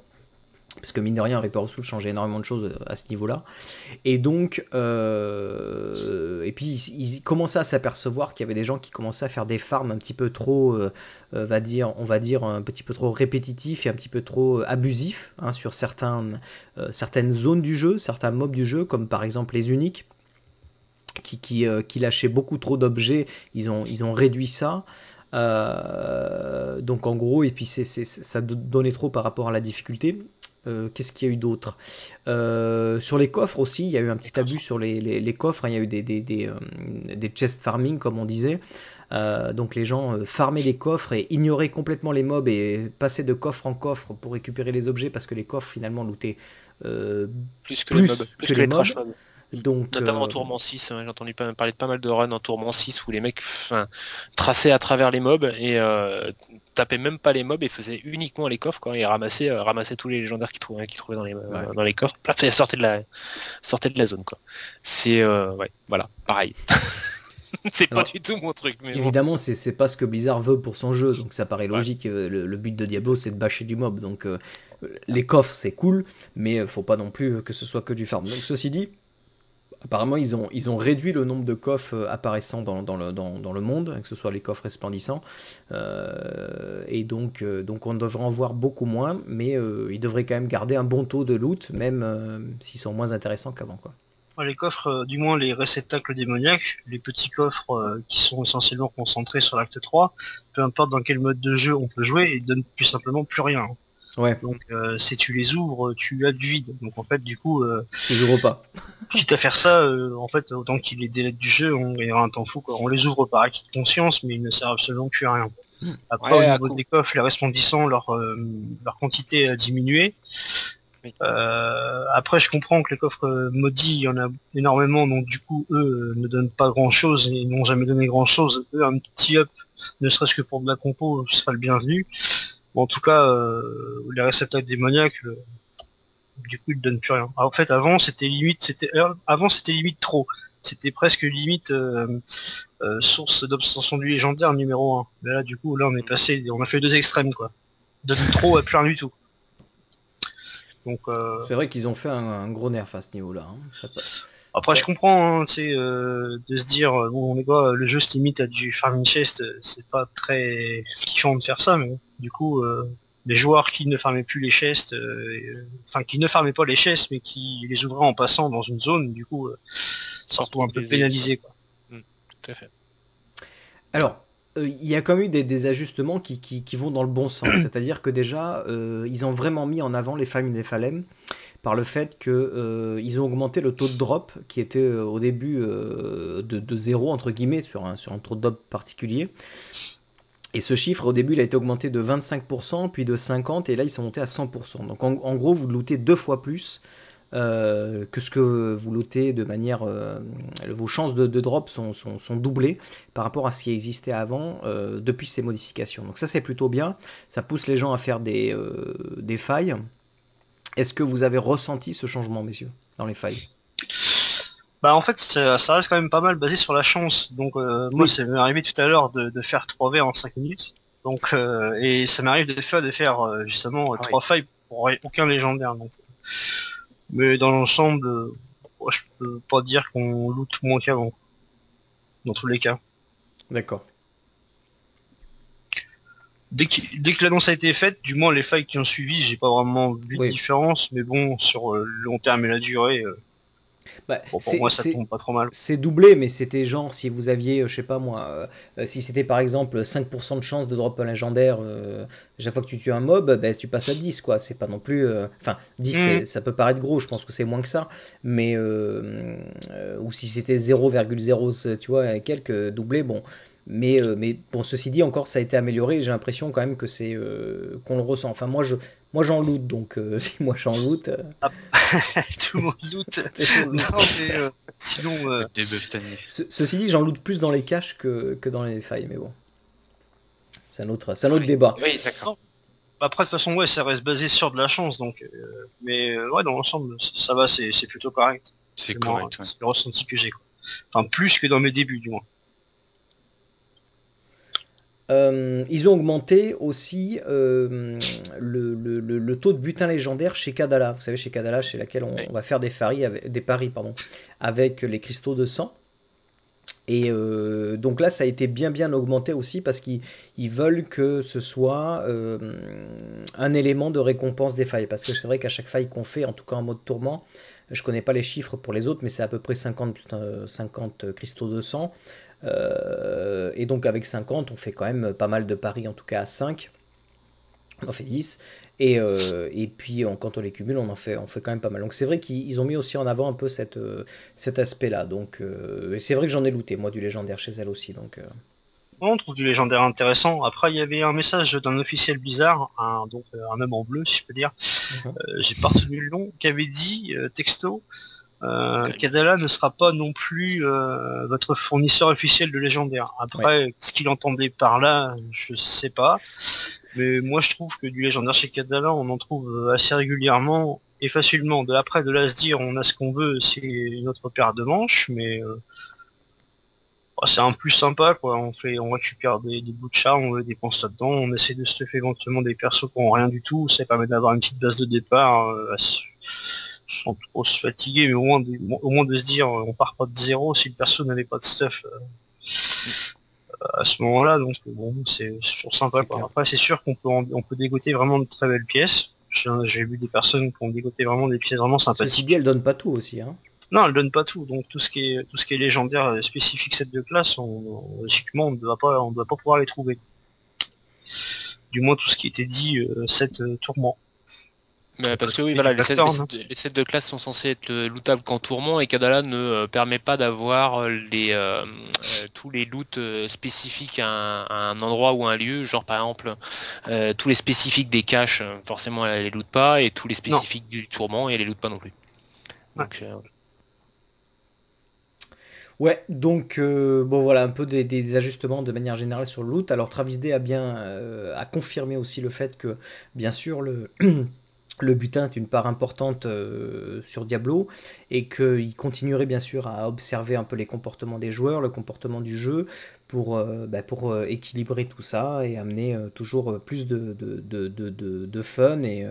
Parce que mine de rien, Reaper of Souls changeait énormément de choses euh, à ce niveau-là. Et donc, euh, et puis ils, commençaient à s'apercevoir qu'il y avait des gens qui commençaient à faire des farms un petit peu trop, euh, va dire, on va dire un petit peu trop répétitifs et un petit peu trop abusifs hein, sur certains, certaines zones du jeu, certains mobs du jeu, comme par exemple les uniques. Qui, qui, qui lâchaient beaucoup trop d'objets, ils ont, ils ont réduit ça. Donc en gros, et puis ça donnait trop par rapport à la difficulté. Euh, Qu'est-ce qu'il y a eu d'autre? Euh, Sur les coffres aussi, il y a eu un petit abus sur les, les- les coffres. hein. Il y a eu des, des, des, euh, des chest farming, comme on disait. Euh, donc les gens euh, farmaient les coffres et ignoraient complètement les mobs et passaient de coffre en coffre pour récupérer les objets parce que les coffres finalement lootaient euh, Plus que Plus les mobs, plus que que, les mobs. donc Notamment en Tourment 6, hein, j'ai entendu pas- parler de pas mal de runs en Tourment 6 où les mecs traçaient à travers les mobs et tapaient même pas les mobs et faisaient uniquement les coffres quoi, et ramassaient, euh, ramassaient tous les légendaires qu'ils trouvaient, qu'ils trouvaient dans les, euh, dans les coffres. Paf, et sortaient de la, sortaient de la zone quoi. C'est euh, ouais, voilà, pareil. [laughs] c'est pas du tout mon truc, mais bon. Évidemment, c'est c'est pas ce que Blizzard veut pour son jeu, donc ça paraît logique. Le, le but de Diablo, c'est de bâcher du mob. Donc les coffres, c'est cool, mais faut pas non plus que ce soit que du farm. Donc ceci dit, apparemment, ils ont, ils ont réduit le nombre de coffres euh, apparaissant dans, le, monde, que ce soit les coffres resplendissants. Euh, et donc, euh, donc on devrait en voir beaucoup moins, mais ils devraient quand même garder un bon taux de loot, même s'ils sont moins intéressants qu'avant. Les coffres, du moins les réceptacles démoniaques, les petits coffres qui sont essentiellement concentrés sur l'acte 3, peu importe dans quel mode de jeu on peut jouer, ils donnent plus simplement plus rien. Ouais, Donc euh, si tu les ouvres, tu as du vide. Donc en fait, du coup, euh, tu les ouvres pas. [laughs] quitte à faire ça, euh, en fait, autant qu'il les délais du jeu, on ira un temps fou. Quoi. On les ouvre par acquis de conscience, mais ils ne servent absolument plus à rien. Après, Ouais, au niveau des coffres, les resplendissants, leur, euh, leur quantité a diminué. Oui. Euh, après, je comprends que les coffres maudits, il y en a énormément, donc du coup, eux ne donnent pas grand-chose et n'ont jamais donné grand-chose. Eux, un petit up, ne serait-ce que pour de la compo, ce sera le bienvenu. Bon, en tout cas, euh, les réceptacles démoniaques, euh, du coup, ils donnent plus rien. Ah, en fait, avant, c'était limite, c'était euh, avant, c'était limite trop. C'était presque limite euh, source d'obtention du légendaire numéro 1. Mais là, du coup, là, on est passé, on a fait deux extrêmes, quoi. Donne trop à plus rien du tout. Donc, C'est vrai qu'ils ont fait un, un gros nerf à ce niveau-là. hein. Après, je comprends, hein, tu sais, euh, de se dire, bon, on est quoi, le jeu se limite à du farming chest, c'est pas très kiffant de faire ça, mais du coup, euh, les joueurs qui ne farmaient plus les chests, euh, euh, enfin, qui ne farmaient pas les chests, mais qui les ouvraient en passant dans une zone, du coup, euh, retrouvent un peu pénalisés, quoi. Tout à fait. Alors, euh, il y a quand même eu des, des ajustements qui, qui- qui vont dans le bon sens. [clears throat] C'est-à-dire que déjà, euh, ils ont vraiment mis en avant les familles des phalèmes par le fait qu'ils ont augmenté le taux de drop qui était euh, au début euh, de, de zéro, entre guillemets, sur un, sur un taux de drop particulier. Et ce chiffre, au début, il a été augmenté de 25%, puis de 50%, et là, ils sont montés à 100%. Donc, en, gros, vous lootez deux fois plus euh, que ce que vous lootez de manière... euh, vos chances de, drop sont, sont, doublées par rapport à ce qui existait avant euh, depuis ces modifications. Donc ça, c'est plutôt bien. Ça pousse les gens à faire des, des failles. Est-ce que vous avez ressenti ce changement, messieurs, dans les failles? Bah en fait ça, reste quand même pas mal basé sur la chance. Donc euh, moi ça m'est arrivé tout à l'heure de, de faire 3 verres en 5 minutes. Donc euh, et ça m'arrive de faire euh, justement Ah oui. 3 failles pour aucun légendaire. Donc. Mais dans l'ensemble, euh, moi, je peux pas dire qu'on loot moins qu'avant. Dans tous les cas. D'accord. Dès que, dès que l'annonce a été faite, du moins les failles qui ont suivi, j'ai pas vraiment vu Oui. de différence, mais bon, sur euh, le long terme et la durée, euh, Bah, bon, pour c'est- moi ça tombe pas trop mal. C'est doublé, mais c'était genre si vous aviez, euh, je sais pas moi, euh, si c'était par exemple 5% de chance de drop un légendaire euh, chaque fois que tu tues un mob, ben, tu passes à 10 quoi. C'est pas non plus. euh, Enfin, 10 c'est- ça peut paraître gros, je pense que c'est moins que ça. Mais. euh, euh, ou si c'était 0,0, tu vois, et quelques doublés, bon. Mais, euh, mais bon, ceci dit, encore ça a été amélioré et j'ai l'impression quand même que c'est euh, qu'on le ressent. Enfin, moi je moi j'en loot donc euh, [laughs] si moi j'en loot. euh, [laughs] Tout le monde loot. tout le monde loot. non mais euh, sinon. euh. Ce- ceci dit, j'en loot plus dans les caches que, que dans les failles, mais bon. C'est un autre, c'est un autre débat. Oui, d'accord. Après, de toute façon, ouais, ça reste basé sur de la chance, donc. euh, mais euh, ouais, dans l'ensemble, ça va, c'est c'est plutôt correct. C'est correct, ouais. C'est le ressenti que j'ai. Enfin, plus que dans mes débuts, du moins. Euh, ils ont augmenté aussi euh, le, le- le- le taux de butin légendaire chez Kadala. Vous savez, chez Kadala, chez laquelle on, va faire des paris, avec, des paris pardon, avec les cristaux de sang. Et euh, donc là, ça a été bien bien augmenté aussi parce qu'ils ils veulent que ce soit un élément de récompense des failles. Parce que c'est vrai qu'à chaque faille qu'on fait, en tout cas en mode tourment, je connais pas les chiffres pour les autres, mais c'est à peu près 50, euh, 50 cristaux de sang. Euh, et donc avec 50, on fait quand même pas mal de paris, en tout cas à 5. On en fait 10. Et, euh, et puis on- quand on les cumule, on en fait, on fait quand même pas mal. Donc c'est vrai qu'ils ils ont mis aussi en avant un peu cette, euh, cet aspect-là. Donc et c'est vrai que j'en ai looté, moi, du légendaire chez elle aussi. Donc, On trouve du légendaire intéressant. Après, il y avait un message d'un officiel bizarre, un, donc un homme en bleu, si je peux dire. Euh, j'ai pas retenu le nom, qui avait dit, euh, texto, euh, Kadala ne sera pas non plus euh, votre fournisseur officiel de légendaire. Après, ce qu'il entendait par là, je sais pas. Mais moi, je trouve que du légendaire chez Kadala, on en trouve assez régulièrement et facilement. De après, de là à se dire, on a ce qu'on veut, c'est une autre paire de manches, mais euh, bah, c'est un plus sympa, quoi. On fait, on récupère des, des bouts de charme, on les dépense là-dedans, on essaie de se faire éventuellement des persos qui ont rien du tout. Ça permet d'avoir une petite base de départ. euh, sans trop se fatiguer, mais au moins, de, au moins de se dire on part pas de zéro si le perso n'avait pas de stuff euh, à ce moment-là, donc bon c'est toujours sympa quoi. Après c'est sûr qu'on peut en- on peut dégoter vraiment de très belles pièces. J'ai vu des personnes qui ont dégoté vraiment des pièces vraiment ceci sympathiques. dit, elle donne pas tout aussi. Hein. Non, elle donne pas tout, donc tout ce qui est tout ce qui est légendaire spécifique cette de classe, on, logiquement on ne doit pas on doit pas pouvoir les trouver. Du moins tout ce qui était dit euh, cette euh, tourment. Mais parce que oui, voilà, les sets, de, les sets de classe sont censés être euh, lootables qu'en tourment et Kadala ne euh, permet pas d'avoir euh, les tous les loots spécifiques à un, à un endroit ou un lieu, genre par exemple euh, tous les spécifiques des caches, forcément elle les loot pas, et tous les spécifiques du tourment, et elle les loot pas non plus. Donc euh, Ouais, donc euh, bon voilà un peu des, des ajustements de manière générale sur le loot. Alors Travis Day a bien euh, a confirmé aussi le fait que bien sûr le [clears throat] le butin est une part importante euh, sur Diablo et qu'il continuerait bien sûr à observer un peu les comportements des joueurs, le comportement du jeu pour, euh, bah, euh, équilibrer tout ça et amener toujours plus de, fun et,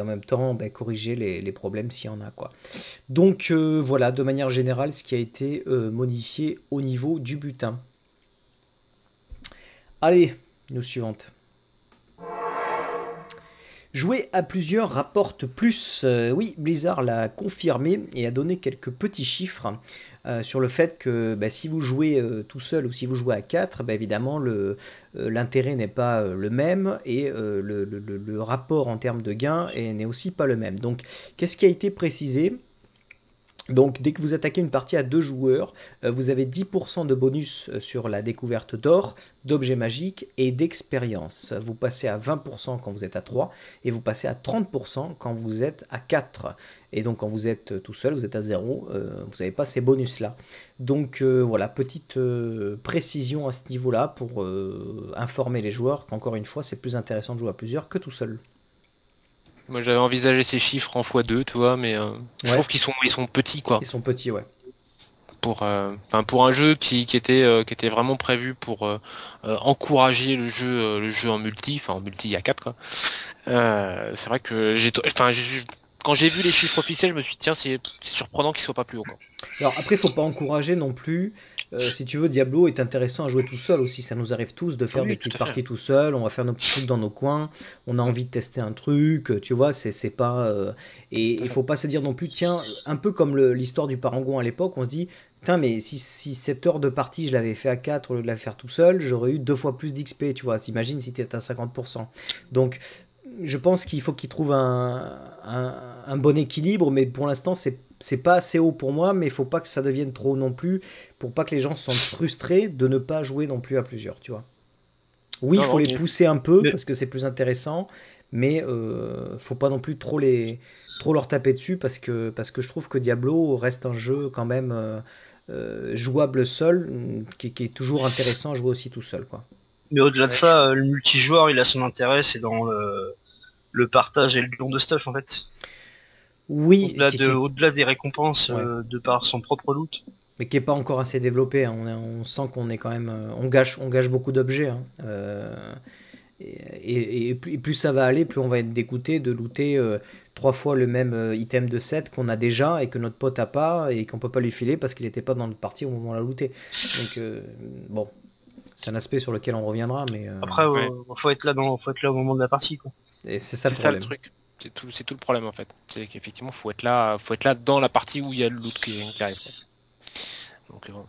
en même temps bah, corriger les, problèmes s'il y en a quoi. Donc voilà, de manière générale, ce qui a été modifié au niveau du butin. Allez, news suivante. Jouer à plusieurs rapporte plus. Euh, oui, Blizzard l'a confirmé et a donné quelques petits chiffres euh, sur le fait que bah, si vous jouez euh, tout seul ou si vous jouez à 4, bah, évidemment l'intérêt n'est pas le même et le, rapport en termes de gain est- n'est aussi pas le même. Donc qu'est-ce qui a été précisé? Donc dès que vous attaquez une partie à deux joueurs, euh, vous avez 10% de bonus euh, sur la découverte d'or, d'objets magiques et d'expérience. Vous passez à 20% quand vous êtes à 3 et vous passez à 30% quand vous êtes à 4. Et donc quand vous êtes euh, tout seul, vous êtes à 0, euh, vous n'avez pas ces bonus-là. Donc voilà, petite précision à ce niveau-là pour informer les joueurs qu'encore une fois, c'est plus intéressant de jouer à plusieurs que tout seul. Moi j'avais envisagé ces chiffres en x2, tu vois, mais euh, je Ouais. trouve qu'ils sont ils sont petits quoi. Ils sont petits, ouais. pour euh, pour un jeu qui, qui était euh, qui était vraiment prévu pour euh, encourager le jeu le jeu en multi enfin en multi il y a 4 quoi c'est vrai que j'ai enfin j'ai- quand j'ai vu les chiffres officiels je me suis dit tiens c'est surprenant qu'ils soient pas plus hauts. Alors après, faut pas encourager non plus. Euh, si tu veux, Diablo est intéressant à jouer tout seul aussi. Ça nous arrive tous de faire Oui, des petites parties tout seul. On va faire nos petits trucs dans nos coins. On a envie de tester un truc. Tu vois, c'est c'est pas. euh, Et il faut pas se dire non plus, tiens, un peu comme l'histoire du parangon à l'époque, on se dit, putain, mais si, si cette heure de partie je l'avais fait à 4 au lieu de la faire tout seul, j'aurais eu deux fois plus d'XP. Tu vois, t'imagines si t'étais à 50%. Donc, je pense qu'il faut qu'il trouve un, un, un bon équilibre, mais pour l'instant, c'est c'est pas assez haut pour moi, mais il faut pas que ça devienne trop non plus, pour pas que les gens se sentent frustrés de ne pas jouer non plus à plusieurs, tu vois. Oui, il faut les pousser un peu mais- parce que c'est plus intéressant, mais euh, faut pas non plus trop les trop leur taper dessus parce que parce que je trouve que Diablo reste un jeu quand même euh, euh, jouable seul, qui, qui est toujours intéressant à jouer aussi tout seul, quoi. Mais au-delà de ça, euh, le multijoueur, il a son intérêt, c'est dans le, le partage et le don de stuff en fait. Oui, Au-delà de, au-delà des récompenses Ouais. euh, de par son propre loot. mais qui est pas encore assez développé. hein. On, est- on sent qu'on est quand même, euh, on gâche, on gâche beaucoup d'objets. hein. Euh, et, et- et plus, et plus ça va aller, plus on va être dégoûté de looter euh, trois fois le même item de set qu'on a déjà et que notre pote a pas et qu'on peut pas lui filer parce qu'il n'était pas dans notre partie au moment où on l'a looté. Donc euh, bon, c'est un aspect sur lequel on reviendra, mais euh, Après, Ouais. euh, faut être là dans, faut être là au moment de la partie quoi. Et c'est ça le problème. C'est tout, c'est tout le problème en fait. C'est qu'effectivement faut être là, faut être là dans la partie où il y a le loot qui, qui arrive. quoi. Donc euh, bon.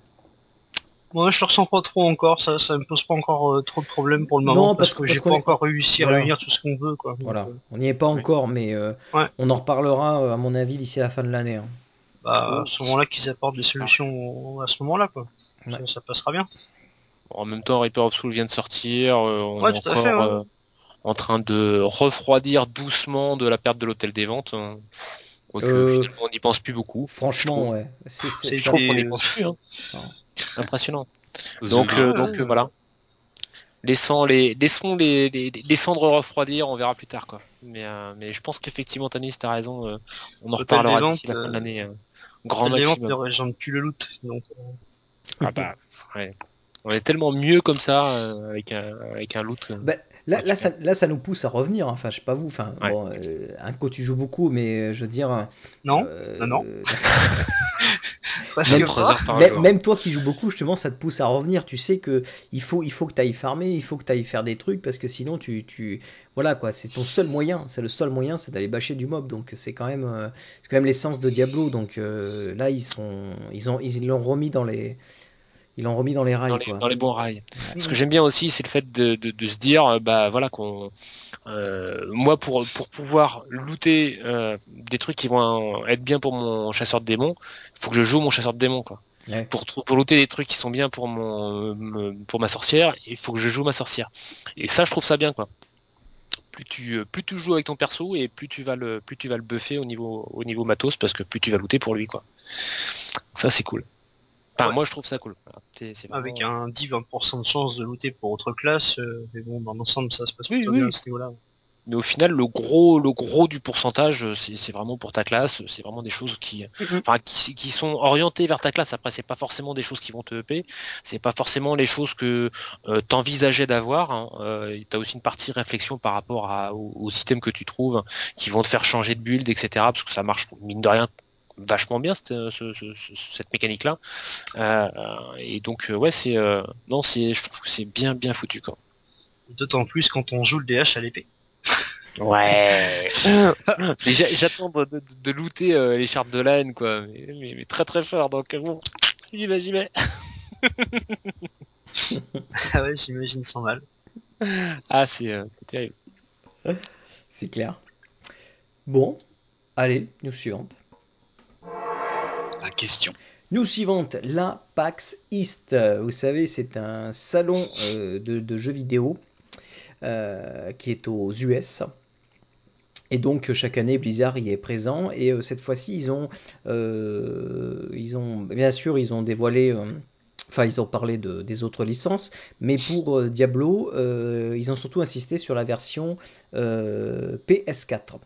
Moi, je le ressens pas trop encore, ça, ça me pose pas encore euh, trop de problèmes pour le moment Non, parce, parce que- j'ai pas encore réussi à Voilà. réunir tout ce qu'on veut quoi. Donc, Voilà, euh, on n'y est pas encore, mais euh, Ouais. on en reparlera à mon avis d'ici la fin de l'année. hein. bah, à ce moment-là qu'ils apportent des solutions à ce moment-là quoi. Ouais. Ça, ça passera bien. En même temps, Reaper of Soul vient de sortir. euh, on Ouais, est tout à encore fait, ouais. euh, en train de refroidir doucement de la perte de l'hôtel des ventes. hein. Quoique Euh, finalement, on n'y pense plus beaucoup. Franchement, ouais. C'est, qu'on n'y euh, pense plus. Hein. Impressionnant. Donc, euh, donc euh, voilà. Laissons les, laissons les, les, les cendres refroidir, on verra plus tard quoi. Mais, euh, mais je pense qu'effectivement, Tanis, t'as raison. euh, on en reparlera d'ici la fin de l'année. grand les maximum. ne régente plus le loot. Donc, Ah bah, ouais. On est tellement mieux comme ça euh, avec un avec un loot. euh. Là, ça, super. là, ça nous pousse à revenir. hein. Enfin, je sais pas vous. Enfin, Ouais. bon, euh, un co, tu joues beaucoup, mais euh, je veux dire. non, euh, non, non. [laughs] Même- toi qui joues beaucoup, justement, ça te pousse à revenir. Tu sais que il faut, il faut que tu ailles farmer, il faut que tu ailles faire des trucs parce que sinon, tu, tu voilà quoi, c'est ton seul moyen. C'est le seul moyen, c'est d'aller bâcher du mob. Donc c'est quand même, euh, c'est quand même l'essence de Diablo. Donc euh, là, ils sont, ils ont, ils l'ont remis dans les, Ils l'ont remis dans les rails, dans les, quoi. dans les bons rails. Ce que j'aime bien aussi, c'est le fait de, de, de se dire, euh, bah voilà, qu'on, euh, moi pour pour pouvoir looter euh, des trucs qui vont être bien pour mon chasseur de démons, il faut que je joue mon chasseur de démons, quoi. Ouais. Pour, pour looter des trucs qui sont bien pour mon pour ma sorcière, il faut que je joue ma sorcière. Et ça, je trouve ça bien, quoi. Plus tu plus tu joues avec ton perso et plus tu vas le plus tu vas le buffer au niveau au niveau matos parce que plus tu vas looter pour lui, quoi. Ça, c'est cool. Enfin, Ouais. moi, je trouve ça cool. Voilà. Vraiment- Avec un 10-20% de chance de looter pour autre classe, euh, mais bon, dans l'ensemble, ça se passe Oui, plutôt oui. bien à ce niveau-là. Mais au final, le gros, le gros du pourcentage, euh, c'est vraiment pour ta classe. C'est vraiment des choses qui, qui, qui sont orientées vers ta classe. Après, c'est pas forcément des choses qui vont te EP. C'est pas forcément les choses que euh, t'envisageais d'avoir. Hein. Euh, T'as aussi une partie réflexion par rapport à, au, au système que tu trouves, qui vont te faire changer de build, etc. Parce que ça marche mine de rien vachement bien cette, ce- ce- ce- cette mécanique là et donc euh, ouais c'est euh, non c'est je trouve que c'est bien bien foutu quoi D'autant plus quand on joue le DH à l'épée. Ouais. [laughs] [laughs] j'attends de, de, de looter euh, les chartes de la haine, quoi. Mais, mais- mais très très fort, donc euh, bon. J'y vais, j'y vais. [laughs] ah ouais, j'imagine sans mal. Ah, c'est euh, c'est terrible. C'est clair. Bon, allez, news suivante. Question. News suivante, la PAX East. Vous savez, c'est un salon euh, de, jeux vidéo euh, qui est aux US. Et donc chaque année Blizzard y est présent et euh, cette fois-ci ils ont ils ont bien sûr ils ont dévoilé enfin ils ont parlé de, des autres licences mais pour Diablo ils ont surtout insisté sur la version euh, PS4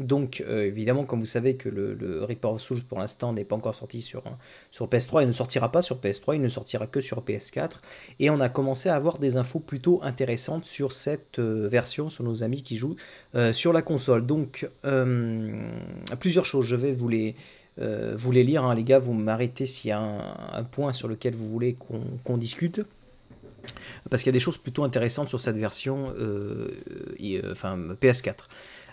donc euh, évidemment comme vous savez que le, le Reaper of Souls pour l'instant n'est pas encore sorti sur, sur PS3 il ne sortira pas sur PS3 il ne sortira que sur PS4 et on a commencé à avoir des infos plutôt intéressantes sur cette euh, version sur nos amis qui jouent euh, sur la console. Donc, euh, plusieurs choses, je vais vous les, euh, vous les lire, hein, les gars, vous m'arrêtez s'il y a un, point sur lequel vous voulez qu'on discute. Parce qu'il y a des choses plutôt intéressantes sur cette version euh, euh, enfin, PS4.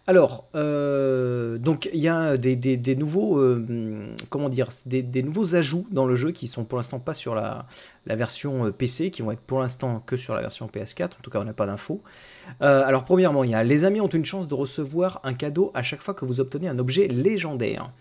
Alors, euh, donc il y a des, nouveaux, euh, comment dire, des, nouveaux ajouts dans le jeu qui sont pour l'instant pas sur la, version euh, PC, qui vont être pour l'instant que sur la version PS4. En tout cas, on n'a pas d'infos. Alors, premièrement, il y a les amis ont une chance de recevoir un cadeau à chaque fois que vous obtenez un objet légendaire.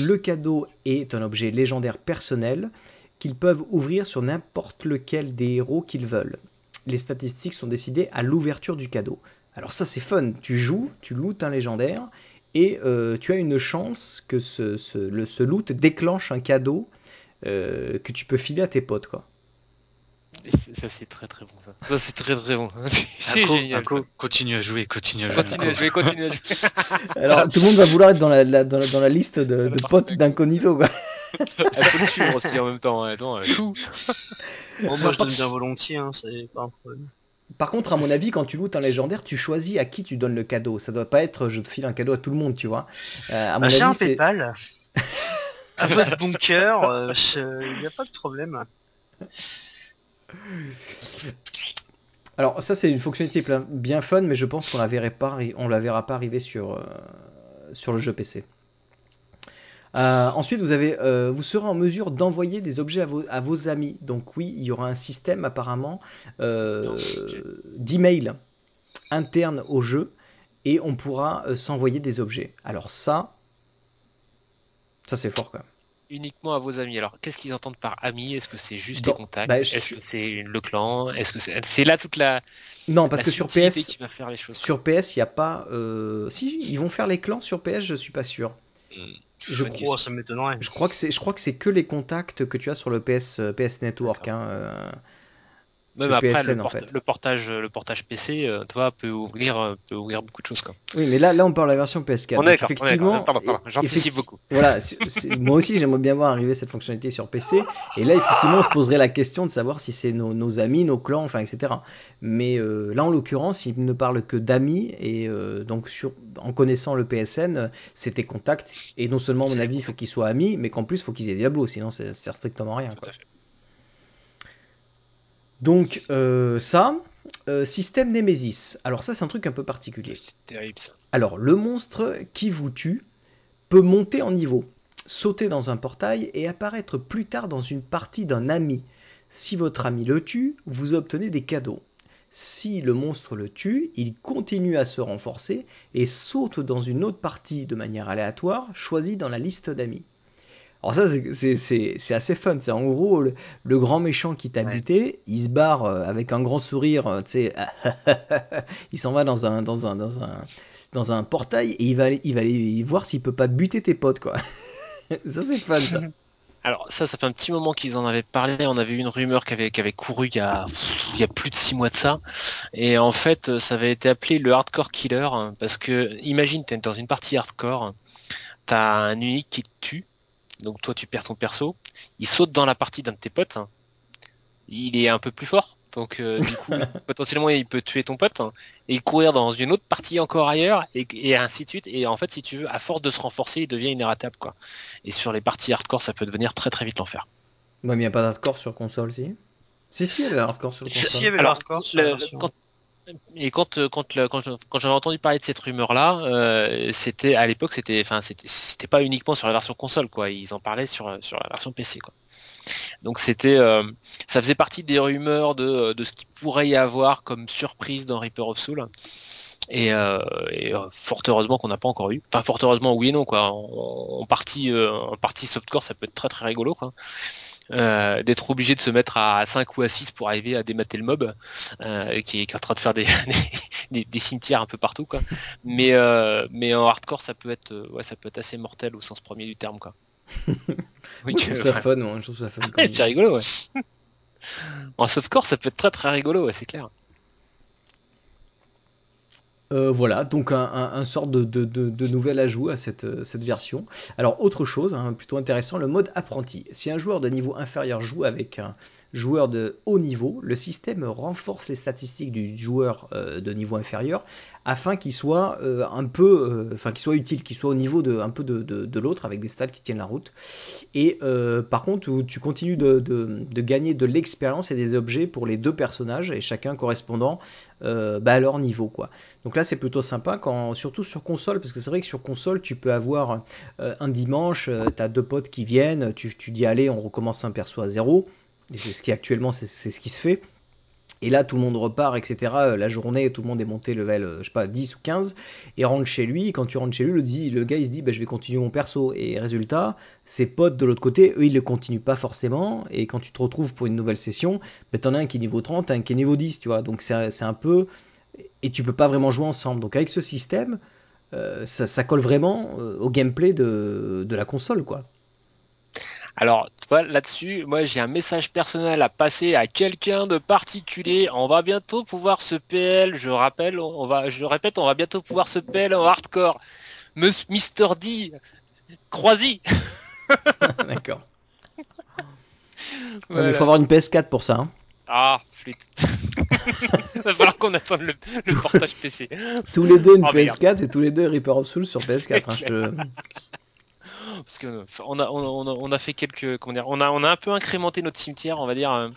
Le cadeau est un objet légendaire personnel qu'ils peuvent ouvrir sur n'importe lequel des héros qu'ils veulent. Les statistiques sont décidées à l'ouverture du cadeau. Alors ça c'est fun, tu joues, tu lootes un légendaire et euh, tu as une chance que ce, ce, le, ce loot déclenche un cadeau euh, que tu peux filer à tes potes quoi. Ça, c'est très très bon, ça. Ça, c'est très très bon. [laughs] C'est génial. Continue à jouer, continue à jouer. Continue à jouer, continue à jouer. [laughs] Alors tout le monde va vouloir être dans la, la- dans la, dans la liste de, de potes d'incognito quoi. Elle [laughs] faut le suivre aussi en même temps. Attends, euh, chou. Bon, moi je donne bien volontiers, hein, c'est pas un problème. Par contre, à mon avis, quand tu lootes un légendaire, tu choisis à qui tu donnes le cadeau. Ça doit pas être je te file un cadeau à tout le monde, tu vois. Euh, à mon Bah, un avis, c'est Paypal. à votre bunker, euh, il n'y a pas de problème. Alors ça c'est une fonctionnalité bien fun, mais je pense qu'on la verrait pas, arri- on la verra pas arriver sur euh, sur le jeu PC. Euh, ensuite, vous avez, euh, vous serez en mesure d'envoyer des objets à vos, à vos amis. Donc oui, il y aura un système apparemment euh, d'email interne au jeu et on pourra euh, s'envoyer des objets. Alors ça, ça c'est fort quand même. Uniquement à vos amis. Alors, qu'est-ce qu'ils entendent par amis? Est-ce que c'est juste des contacts? bah, Est-ce que c'est le clan? Est-ce que c'est là toute la Non, parce la que sur PS, qui va faire les choses. sur PS, il n'y a pas. euh, Si, ils vont faire les clans sur PS, je suis pas sûr. Je crois. Ça m'étonnerait. Je crois que c'est, je crois que c'est que les contacts que tu as sur le PS, euh, PS Network. hein. Même le après, PSN, le, en port- fait. le portage, le portage PC, euh, toi, peut ouvrir, euh, peut ouvrir beaucoup de choses. Quoi. Oui, mais là, là, on parle de la version PS4. On est Donc, effectivement, j'anticipe beaucoup. Voilà, moi aussi, j'aimerais bien voir arriver cette fonctionnalité sur PC. Et là, effectivement, on se poserait la question de savoir si c'est nos, nos amis, nos clans, enfin, etc. Mais euh, là, en l'occurrence, il ne parle que d'amis. Et euh, donc, sur, en connaissant le PSN, c'est tes contacts. Et non seulement, à mon avis, il faut qu'ils soient amis, mais qu'en plus, il faut qu'ils aient Diablo. Sinon, ça ne sert strictement à rien. Quoi. Donc, euh, ça, euh, système Nemesis. Alors, ça, c'est un truc un peu particulier. Terrible ça. Alors, le monstre qui vous tue peut monter en niveau, sauter dans un portail et apparaître plus tard dans une partie d'un ami. Si votre ami le tue, vous obtenez des cadeaux. Si le monstre le tue, il continue à se renforcer et saute dans une autre partie de manière aléatoire, choisie dans la liste d'amis. Alors ça, c'est- c'est- c'est c'est assez fun. C'est en gros le, le grand méchant qui t'a Ouais. buté, il se barre euh, avec un grand sourire, euh, tu sais, [laughs] il s'en va dans un, dans un, dans un, dans un portail et il va aller, il va aller voir s'il peut pas buter tes potes, quoi. [laughs] ça, c'est fun, ça. [laughs] Alors ça, ça fait un petit moment qu'ils en avaient parlé. On avait eu une rumeur qui avait, qui avait couru il y, a, il y a plus de six mois de ça. Et en fait, ça avait été appelé le hardcore killer hein, parce que imagine, t'es dans une partie hardcore, t'as un unique qui te tue, donc toi tu perds ton perso. Il saute dans la partie d'un de tes potes. hein. Il est un peu plus fort. Donc euh, du coup, [laughs] potentiellement, il peut tuer ton pote hein, et courir dans une autre partie encore ailleurs et, et ainsi de suite. Et en fait, si tu veux, à force de se renforcer, il devient inératable quoi. Et sur les parties hardcore, ça peut devenir très très vite l'enfer. Ouais, mais il n'y a pas d'hardcore sur console, si? Si, si, il y a hardcore sur Si, console. si, il y avait Alors, sur Le- quand- et quand euh, quand quand, j'avais entendu parler de cette rumeur là, c'était à l'époque c'était enfin c'était pas uniquement sur la version console quoi, ils en parlaient sur sur la version PC quoi. Donc c'était euh, ça faisait partie des rumeurs de de ce qu'il pourrait y avoir comme surprise dans Reaper of Soul. Et, euh, euh, fort heureusement qu'on n'a pas encore eu. Enfin fort heureusement oui et non quoi. En, en partie euh, en partie softcore ça peut être très très rigolo quoi. Euh, d'être obligé de se mettre à 5 ou à 6 pour arriver à démater le mob euh, qui, est, qui est en train de faire [laughs] des, des, des cimetières un peu partout quoi. Mais euh, mais en hardcore ça peut être ouais ça peut être assez mortel au sens premier du terme quoi. [laughs] Je trouve ça fun, je trouve ça fun. c'est rigolo ouais. En softcore ça peut être très très rigolo ouais c'est clair. Euh, voilà, donc un, sort de, de, nouvel ajout à cette, euh, version. Alors autre chose, hein, plutôt intéressant, le mode apprenti. Si un joueur de niveau inférieur joue avec un joueur de haut niveau, le système renforce les statistiques du joueur euh, de niveau inférieur afin qu'il soit euh, un peu, euh, enfin qu'il soit utile, qu'il soit au niveau de un peu de, de, l'autre avec des stats qui tiennent la route. Et par contre, tu continues de, de, gagner de l'expérience et des objets pour les deux personnages et chacun correspondant bah, à leur niveau quoi. Donc là c'est plutôt sympa quand surtout sur console parce que c'est vrai que sur console tu peux avoir un dimanche euh, t'as deux potes qui viennent tu, tu dis allez on recommence un perso à zéro c'est ce qui actuellement c'est ce qui se fait. Et là tout le monde repart etc Euh, la journée tout le monde est monté level euh, je sais pas 10 ou 15 et rentre chez lui. Quand tu rentres chez lui le, le gars il se dit bah, je vais continuer mon perso. Et résultat ses potes de l'autre côté eux ils le continuent pas forcément. Et quand tu te retrouves pour une nouvelle session bah, t'en as un qui est niveau 30 un qui est niveau 10 tu vois. Donc c'est un peu et tu peux pas vraiment jouer ensemble. Donc avec ce système, euh, ça, ça colle vraiment au gameplay de, de la console, quoi. Alors, là-dessus, moi j'ai un message personnel à passer à quelqu'un de particulier. On va bientôt pouvoir se PL, je rappelle, on va, je répète, on va bientôt pouvoir se PL en hardcore. Mister D, croisy. [laughs] D'accord. Voilà. il faut avoir une PS4 pour ça. hein. Ah, flûte. [laughs] Il va falloir qu'on attende le, le portage PC. Tous les deux une Oh, merde. PS4 et tous les deux Reaper of Souls sur PS4. hein, je te- [laughs] Parce que on a, on, a, on a fait quelques, comment dire, on a, on a un peu incrémenté notre cimetière, on va dire, euh,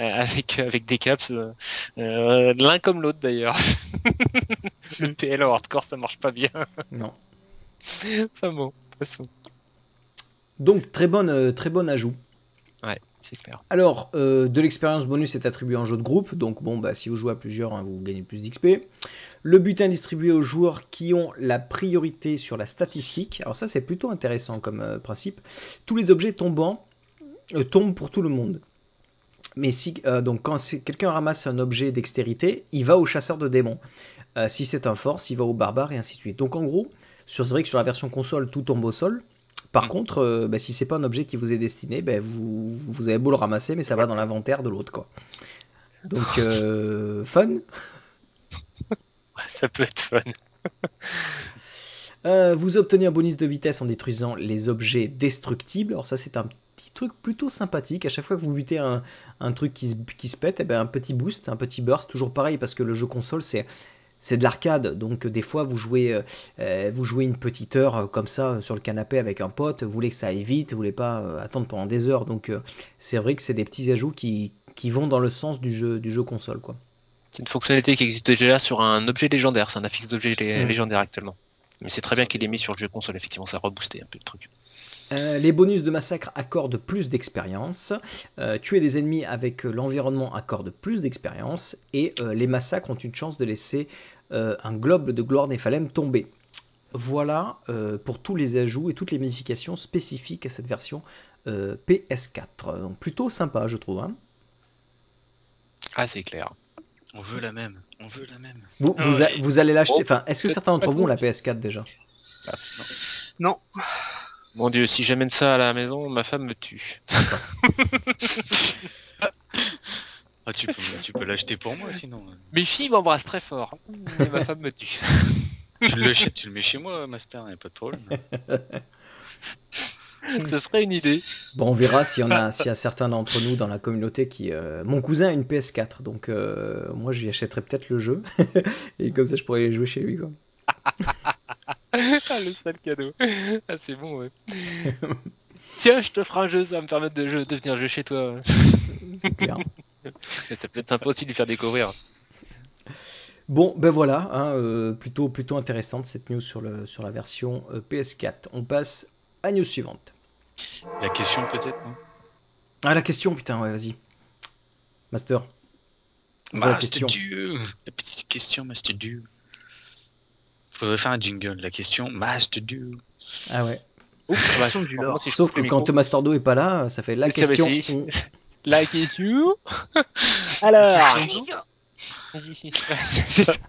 euh, avec, avec des caps, euh, euh, l'un comme l'autre d'ailleurs. [laughs] le PL en hardcore, ça marche pas bien. Non. Enfin bon, de toute façon. Donc très bonne, euh, très bon ajout. Alors, euh, de l'expérience bonus est attribuée en jeu de groupe, donc bon, bah, si vous jouez à plusieurs, hein, vous gagnez plus d'XP. Le butin distribué aux joueurs qui ont la priorité sur la statistique. Alors ça, c'est plutôt intéressant comme euh, principe. Tous les objets tombants euh, tombent pour tout le monde. Mais si, donc quand quelqu'un ramasse un objet dextérité, il va au chasseur de démons. Si c'est un force, il va au barbare et ainsi de suite. Donc en gros, c'est vrai que sur la version console, tout tombe au sol. Par Mm. contre, euh, bah, si c'est pas un objet qui vous est destiné, bah, vous, vous avez beau le ramasser, mais ça va dans l'inventaire de l'autre, quoi. Donc, euh, [laughs] fun. Ça peut être fun. [laughs] Euh, vous obtenez un bonus de vitesse en détruisant les objets destructibles. Alors ça, c'est un petit truc plutôt sympathique. À chaque fois que vous butez un, un truc qui se, qui se pète, eh ben, un petit boost, un petit burst, toujours pareil, parce que le jeu console, c'est c'est de l'arcade, donc euh, des fois vous jouez, euh, euh, vous jouez une petite heure comme ça sur le canapé avec un pote, vous voulez que ça aille vite, vous voulez pas euh, attendre pendant des heures, donc euh, c'est vrai que c'est des petits ajouts qui, qui vont dans le sens du jeu, du jeu console, quoi. C'est une fonctionnalité qui existe déjà sur un objet légendaire, c'est un affixe d'objet lé- légendaire actuellement. Mais c'est très bien qu'il ait mis sur le jeu console, effectivement, ça a reboosté un peu le truc. Euh, les bonus de massacre accordent plus d'expérience. Euh, tuer des ennemis avec l'environnement accorde plus d'expérience. Et euh, les massacres ont une chance de laisser euh, un globe de gloire Néphalem tomber. Voilà euh, pour tous les ajouts et toutes les modifications spécifiques à cette version euh, PS4. Donc plutôt sympa, je trouve. hein. Ah, c'est clair. On veut la même. On veut la même. Vous, Ah vous, a- ouais. vous allez l'acheter. Oh, Enfin, est-ce que certains d'entre vous ont la PS4 déjà? Non. Mon dieu, si j'amène ça à la maison, ma femme me tue. Ah, tu peux, tu peux l'acheter pour moi sinon. Mes filles m'embrassent très fort, mais ma femme me tue. Tu le mets chez moi, Master, y a pas de problème. [laughs] Ce serait une idée. Bon, on verra s'il y en a, s'il y a certains d'entre nous dans la communauté qui. euh, Mon cousin a une PS4, donc euh, moi je lui achèterai peut-être le jeu [laughs] et comme ça je pourrais les jouer chez lui. Quoi. Ah, [laughs] le sale cadeau. Ah, c'est bon, ouais. [laughs] Tiens, je te ferai un jeu, ça va me permettre de, jeu- de venir jouer chez toi. [laughs] C'est clair. Mais ça peut être sympa aussi de lui faire découvrir. Bon, ben voilà, hein, euh, plutôt, plutôt intéressante cette news sur, le, sur la version euh, PS4. On passe à news suivante. La question peut-être, non? Ah, la question, putain, ouais, vas-y. Master. La Master question. Dieu La petite question, Master Dieu. Faudrait faire un jingle. La question, Master Dieu. Ah ouais. Ouf, Question du lore. Sauf que quand Master Do est pas là, ça fait la question. on- [laughs] La question. [laughs] Alors. [laughs]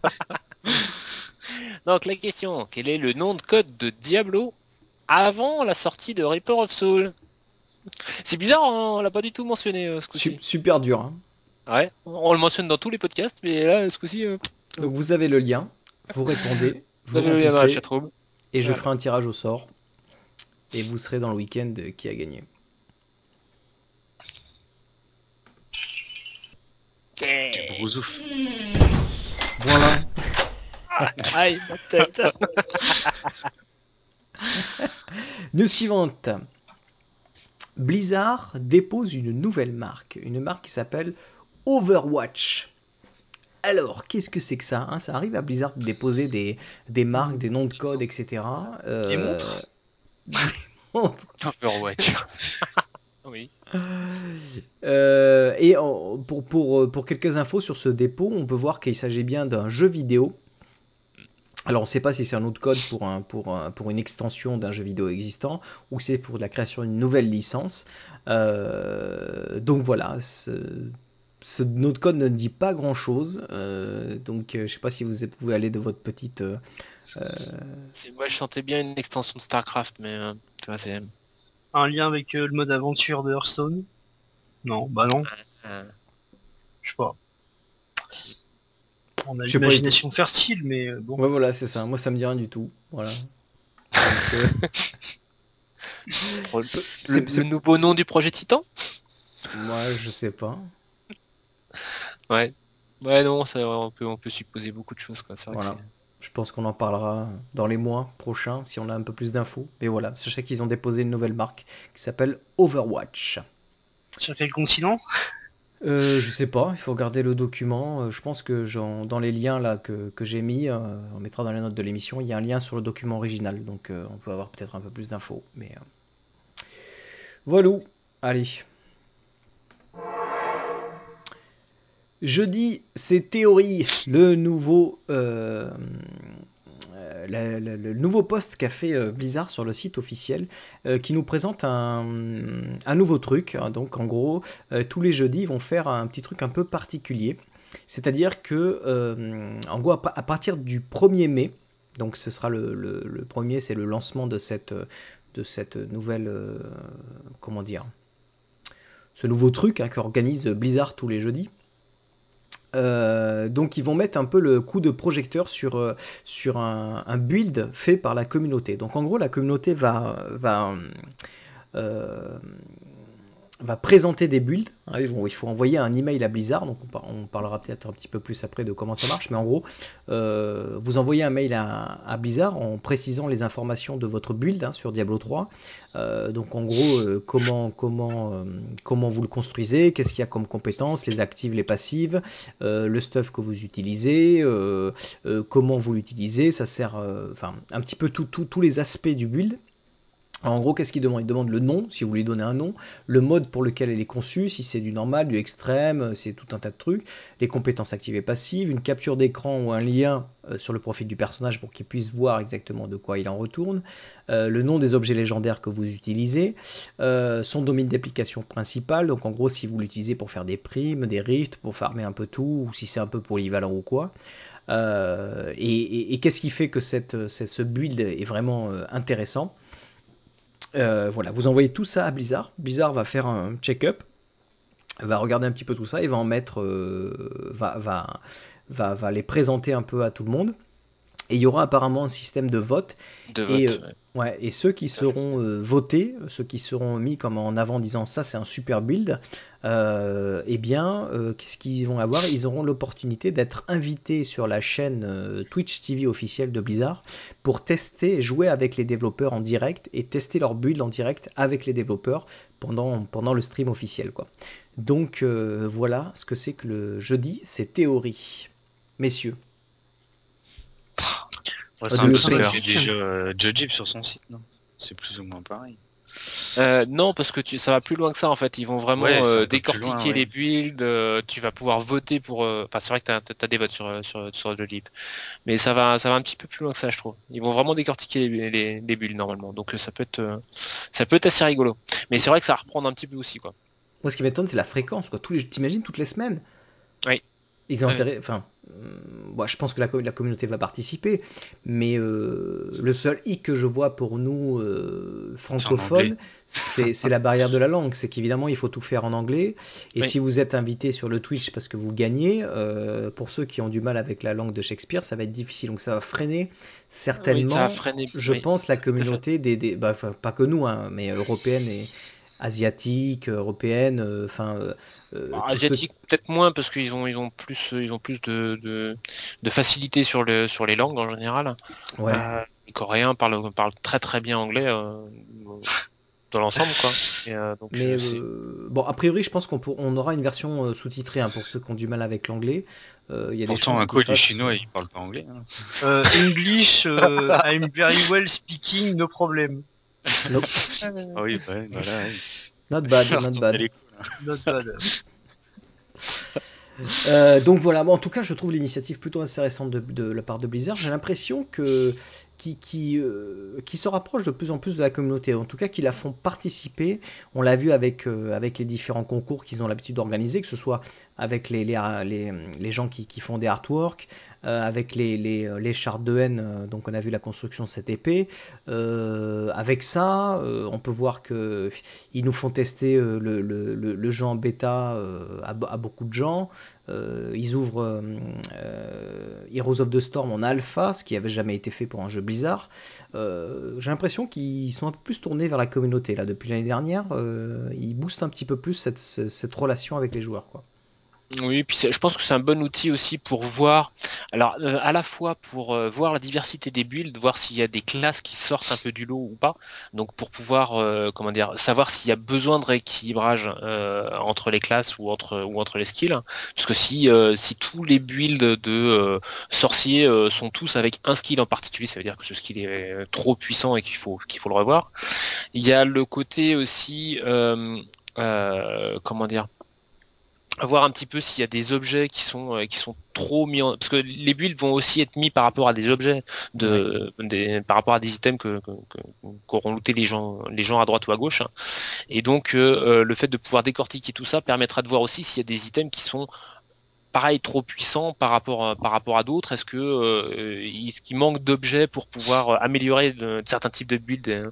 Donc la question, quel est le nom de code de Diablo avant la sortie de Reaper of Soul? C'est bizarre, hein, on l'a pas du tout mentionné euh, ce coup-ci. Su- super dur. hein. Ouais, on le mentionne dans tous les podcasts, mais là, ce coup-ci, euh, Donc vous avez le lien, vous répondez, vous vous avez le lien dans la remplissez, chatroom. et je ferai un tirage au sort. Et vous serez dans le week-end qui a gagné. Gros ouf. Voilà. [laughs] Aïe, ma tête. [laughs] News suivante. Blizzard dépose une nouvelle marque, une marque qui s'appelle Overwatch. Alors, qu'est-ce que c'est que ça hein? Ça arrive à Blizzard de déposer des, des marques, des noms de code, etc. Euh, Des montres [laughs] Des montres. Overwatch. [laughs] oui. Euh, et en- pour, pour, pour quelques infos sur ce dépôt, on peut voir qu'il s'agit bien d'un jeu vidéo. Alors on ne sait pas si c'est un autre code pour, un, pour, un- pour une extension d'un jeu vidéo existant ou c'est pour la création d'une nouvelle licence. Euh, donc voilà, ce, notre code ne dit pas grand-chose. Euh, donc euh, je ne sais pas si vous pouvez aller de votre petite... euh, C'est- Moi, je sentais bien une extension de StarCraft, mais euh, tu vois, c'est. Un lien avec euh, le mode aventure de Hearthstone? Non, bah non, euh, je sais pas. On a l'imagination fertile, mais euh, bon. Ouais voilà, c'est ça. Moi ça me dit rien du tout. Voilà. Donc, euh, [laughs] le, c'est- le nouveau nom du projet Titan? Moi je sais pas. Ouais. Ouais, non, ça, on, peut, on peut supposer beaucoup de choses. Quoi. Vrai Voilà. que Je pense qu'on en parlera dans les mois prochains si on a un peu plus d'infos. Mais voilà, sachez qu'ils ont déposé une nouvelle marque qui s'appelle Overwatch. Sur quel continent? Euh, je sais pas, il faut regarder le document. Euh, je pense que dans les liens là que, que j'ai mis, euh, on mettra dans les notes de l'émission, il y a un lien sur le document original. Donc euh, on peut avoir peut-être un peu plus d'infos. Mais euh, voilà. Allez. Jeudi, c'est Théorie, le nouveau, euh, euh, le post qu'a fait euh, Blizzard sur le site officiel, qui nous présente un, nouveau truc. hein. Donc en gros, tous les jeudis, ils vont faire un petit truc un peu particulier. C'est-à-dire que, en gros, à, pa- à partir du 1er mai, donc ce sera le, le, premier, c'est le lancement de cette, nouvelle, comment dire, ce nouveau truc hein, qu'organise Blizzard tous les jeudis. Euh, donc ils vont mettre un peu le coup de projecteur sur, euh, un build fait par la communauté. Donc en gros la communauté va, va, euh, va présenter des builds. ils vont- il faut envoyer un email à Blizzard, donc on, par- on parlera peut-être un petit peu plus après de comment ça marche, mais en gros, euh, vous envoyez un mail à, à Blizzard en précisant les informations de votre build hein, sur Diablo 3. Euh, donc en gros, euh, comment, comment, comment vous le construisez, qu'est-ce qu'il y a comme compétences, les actives, les passives, le stuff que vous utilisez, comment vous l'utilisez, ça sert, enfin un petit peu tout- tout- tous les aspects du build. En gros, qu'est-ce qu'il demande? Il demande le nom, si vous lui donnez un nom, le mode pour lequel elle est conçue, si c'est du normal, du extrême, euh, c'est tout un tas de trucs, les compétences actives et passives, une capture d'écran ou un lien euh, sur le profil du personnage pour qu'il puisse voir exactement de quoi il en retourne, euh, le nom des objets légendaires que vous utilisez, son domaine d'application principal, donc en gros si vous l'utilisez pour faire des primes, des rifts, pour farmer un peu tout, ou si c'est un peu polyvalent ou quoi. Et qu'est-ce qui fait que cette, cette- ce build est vraiment intéressant? Euh, Voilà, vous envoyez tout ça à Blizzard. Blizzard va faire un check-up, va regarder un petit peu tout ça et va en mettre, euh, va, va, va, va les présenter un peu à tout le monde. Et il y aura apparemment un système de vote De et, vote. euh, ouais. Ouais, et ceux qui seront euh, votés, ceux qui seront mis comme en avant en disant ça c'est un super build, euh, eh bien, euh, qu'est-ce qu'ils vont avoir? Ils auront l'opportunité d'être invités sur la chaîne Twitch TV officielle de Blizzard pour tester, jouer avec les développeurs en direct et tester leur build en direct avec les développeurs pendant, pendant le stream officiel. Quoi. Donc voilà ce que c'est que le jeudi, c'est théorie. Messieurs. Ouais, Ah, c'est un peu ce que faire. fait déjà euh, Jojib sur son site, non? C'est plus ou moins pareil. Euh, non, parce que tu, ça va plus loin que ça en fait. Ils vont vraiment Ouais, euh, décortiquer loin, ouais. les builds. euh, tu vas pouvoir voter pour. euh, Enfin, c'est vrai que t'as as des votes sur sur sur Jeep, mais ça va ça va un petit peu plus loin que ça, je trouve. Ils vont vraiment décortiquer les, les, les builds normalement. Donc ça peut être ça peut être assez rigolo. Mais c'est vrai que ça va reprendre un petit peu aussi quoi. Moi, ce qui m'étonne, c'est la fréquence. Quoi. Tous les, t'imagines toutes les semaines. Ils ont intérêt. Enfin, euh, bon, je pense que la, la communauté va participer, mais euh, le seul hic que je vois pour nous euh, francophones, c'est la barrière de la langue. C'est qu'évidemment, il faut tout faire en anglais. Et Oui. si vous êtes invité sur le Twitch parce que vous gagnez, euh, pour ceux qui ont du mal avec la langue de Shakespeare, ça va être difficile. Donc, ça va freiner certainement, Oui, freiner, je oui. pense, la communauté des, des bah, enfin, pas que nous, hein, mais européenne et asiatique, européenne, euh, enfin. euh, euh, Bah, tous ceux- Asiatique peut-être moins parce qu'ils ont ils ont plus ils ont plus de, de, de facilité sur le sur les langues en général. Ouais. Euh, les Coréens parlent parlent très très bien anglais euh, dans l'ensemble quoi. Et, euh, donc, Mais euh, euh, bon, a priori, je pense qu'on pour- on aura une version euh, sous-titrée hein, pour ceux qui ont du mal avec l'anglais. Euh, Il y a des Pourtant, chances un qu'ils les fassent- Chinois, ils parlent pas anglais. hein. Euh, English, euh, I'm very well speaking, no problem. Nope. Ah oui, ouais, voilà. ouais. Not bad, [laughs] not bad. l'école. Not bad. Euh, donc voilà, bon, en tout cas, je trouve l'initiative plutôt intéressante de, de la part de Blizzard. J'ai l'impression que qui, qui, euh, qui se rapproche de plus en plus de la communauté, en tout cas qui la font participer. On l'a vu avec, euh, avec les différents concours qu'ils ont l'habitude d'organiser, que ce soit avec les, les, les, les gens qui, qui font des artworks, euh, avec les, les, chartes de haine, euh, donc on a vu la construction de cette épée. Euh, avec ça, euh, on peut voir que ils nous font tester euh, le, le, jeu en bêta euh, à, beaucoup de gens. Euh, ils ouvrent euh, euh, Heroes of the Storm en alpha, ce qui avait jamais été fait pour un jeu Blizzard. Euh, J'ai l'impression qu'ils sont un peu plus tournés vers la communauté là depuis l'année dernière. Euh, ils boostent un petit peu plus cette, cette relation avec les joueurs. Quoi. Oui, puis je pense que c'est un bon outil aussi pour voir, alors euh, à la fois pour euh, voir la diversité des builds, voir s'il y a des classes qui sortent un peu du lot ou pas, donc pour pouvoir, euh, comment dire, savoir s'il y a besoin de rééquilibrage entre les classes ou entre ou entre les skills, parce que si si tous les builds de sorciers sont tous avec un skill en particulier, ça veut dire que ce skill est trop puissant et qu'il faut qu'il faut le revoir. Il y a le côté aussi, comment dire voir un petit peu s'il y a des objets qui sont euh, qui sont trop mis en parce que les builds vont aussi être mis par rapport à des objets de des, par rapport à des items que qu'auront looté les gens les gens à droite ou à gauche et donc euh, le fait de pouvoir décortiquer tout ça permettra de voir aussi s'il y a des items qui sont pareil trop rapport à, par rapport à d'autres? Est-ce que euh, manque d'objets pour pouvoir euh, améliorer certains types de builds euh,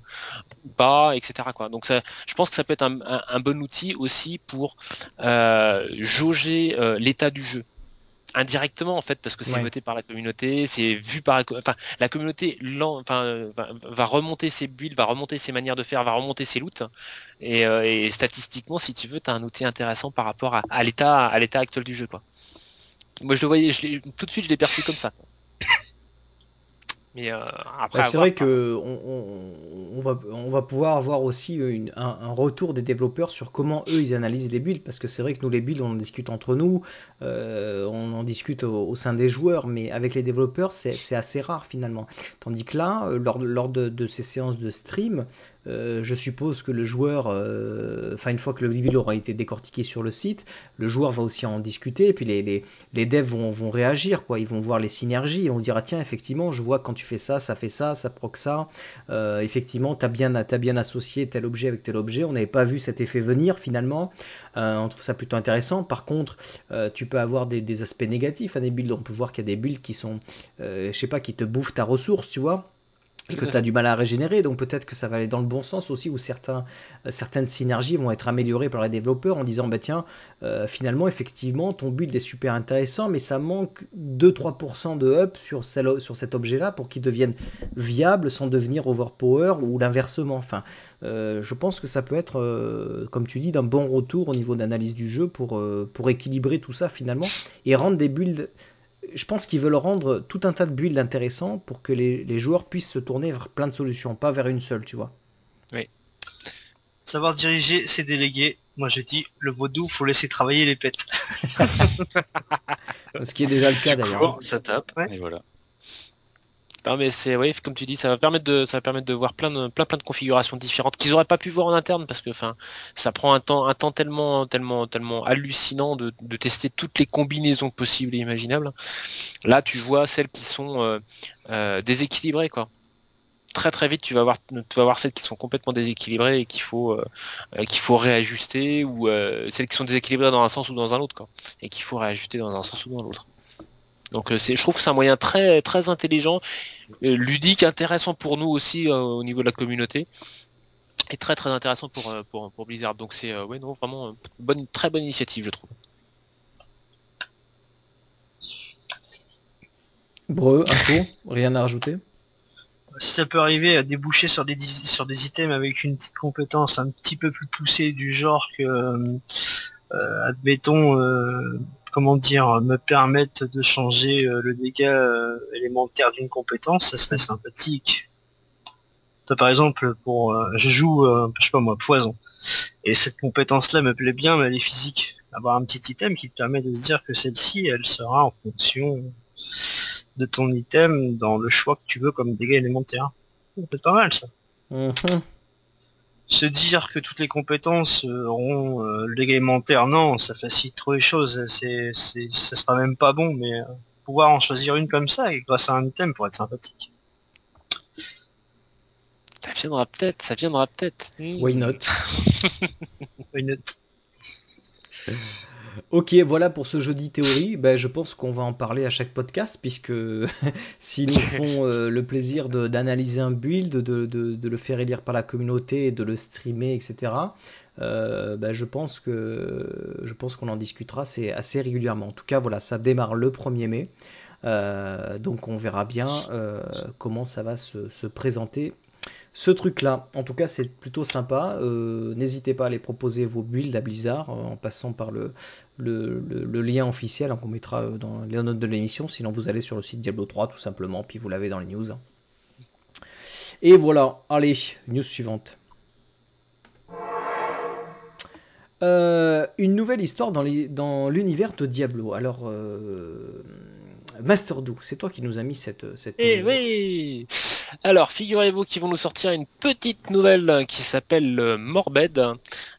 ou pas etc donc je pense que ça peut être un, bon outil aussi pour euh, jauger euh, l'état du jeu indirectement en fait parce que c'est Ouais. voté par la communauté c'est vu par la enfin la communauté enfin va, va remonter ses builds va remonter ses manières de faire va remonter ses loots. Et, euh, et statistiquement si tu veux tu as un outil intéressant par rapport à, à l'état à l'état actuel du jeu quoi. Moi je le voyais je tout de suite je l'ai perçu comme ça Mais euh, après, Bah, c'est vrai que on, on- va, on va pouvoir avoir aussi une- un, un retour des développeurs sur comment eux ils analysent les builds, parce que c'est vrai que nous les builds on en discute entre nous, euh, on en discute au, au sein des joueurs, mais avec les développeurs c'est c'est assez rare finalement. Tandis que là, euh, lors, de- lors de, de ces séances de stream, euh, je suppose que le joueur, euh, enfin une fois que le build aura été décortiqué sur le site, le joueur va aussi en discuter, et puis les, les, les devs vont, vont réagir, quoi. Ils vont voir les synergies, ils vont dire, ah tiens, effectivement, je vois quand tu fais ça, ça fait ça, ça proc ça. Euh, effectivement, tu as bien, associé tel objet avec tel objet. On n'avait pas vu cet effet venir finalement. Euh, on trouve ça plutôt intéressant. Par contre, euh, tu peux avoir des, aspects négatifs à des builds. On peut voir qu'il y a des builds qui sont, je sais pas, qui te bouffent ta ressource, tu vois que tu as du mal à régénérer, donc peut-être que ça va aller dans le bon sens aussi, où euh, certaines synergies vont être améliorées par les développeurs en disant, bah tiens, euh, finalement, effectivement, ton build est super intéressant, mais ça manque 2-3% de up sur, sur cet objet-là pour qu'il devienne viable sans devenir overpower ou l'inversement. Enfin, euh, je pense que ça peut être, comme tu dis, d'un bon retour au niveau d'analyse du jeu pour, pour équilibrer tout ça finalement et rendre des builds je pense qu'ils veulent rendre tout un tas de builds intéressants pour que les, les joueurs puissent se tourner vers plein de solutions, pas vers une seule, tu vois. Savoir diriger, c'est déléguer. Moi j'ai dit, le vaudou, faut laisser travailler les pets. [laughs] Ce qui est déjà le cas d'ailleurs. Ça tape, Ouais. et voilà. Mais c'est oui, comme tu dis, ça va permettre de ça va permettre de voir plein de plein plein de configurations différentes qu'ils auraient pas pu voir en interne parce que enfin ça prend un temps un temps tellement tellement tellement hallucinant de, de tester toutes les combinaisons possibles et imaginables. Là tu vois celles qui sont euh, euh, déséquilibrées quoi. Très très vite tu vas voir tu vas voir celles qui sont complètement déséquilibrées et qu'il faut euh, qu'il faut réajuster ou celles qui sont déséquilibrées dans un sens ou dans un autre quoi et qu'il faut réajuster dans un sens ou dans l'autre. Donc euh, c'est je trouve que c'est un moyen très très intelligent ludique, intéressant pour nous aussi euh, au niveau de la communauté et très très intéressant pour euh, pour, pour Blizzard. Donc c'est euh, ouais non vraiment euh, bonne très bonne initiative je trouve. Breu, info, rien à rajouter? Si ça peut arriver à déboucher sur des, sur des items avec une petite compétence un petit peu plus poussée du genre que, euh, admettons, euh, comment dire, me permettre de changer euh, le dégât euh, élémentaire d'une compétence, ça serait sympathique. Toi, par exemple, pour, euh, je joue, euh, je sais pas moi, poison. Et cette compétence-là me plaît bien, mais elle est physique. Avoir un petit item qui te permet de se dire que celle-ci, elle sera en fonction de ton item dans le choix que tu veux comme dégâts élémentaires. C'est pas mal ça. Mhm. Se dire que toutes les compétences euh, auront euh, le dégât élémentaire, non, ça facilite trop les choses. C'est, c'est, ça sera même pas bon, mais euh, pouvoir en choisir une comme ça et grâce à un item pour être sympathique. Ça viendra peut-être, ça viendra peut-être. Why not? [laughs] Why not? Ok, voilà pour ce jeudi théorie. Ben, je pense qu'on va en parler à chaque podcast, puisque [laughs] s'ils nous font euh, le plaisir d'analyser un build, de, le faire élire par la communauté, de le streamer, etc., euh, ben, je pense qu'on en discutera assez, assez régulièrement. En tout cas, voilà, ça démarre le 1er mai. Euh, donc on verra bien comment ça va se présenter ce truc-là. En tout cas, c'est plutôt sympa. Euh, N'hésitez pas à aller proposer vos builds à Blizzard euh, en passant par le, le, le- le lien officiel hein, qu'on mettra euh, dans les notes de l'émission. Sinon, vous allez sur le site Diablo 3 tout simplement, puis vous l'avez dans les news. Et voilà, allez, news suivante. Euh, une nouvelle histoire dans l'univers de Diablo. Alors, Master Do, c'est toi qui nous as mis cette, cette Eh news. oui Alors, figurez-vous qu'ils vont nous sortir une petite nouvelle qui s'appelle Morbed,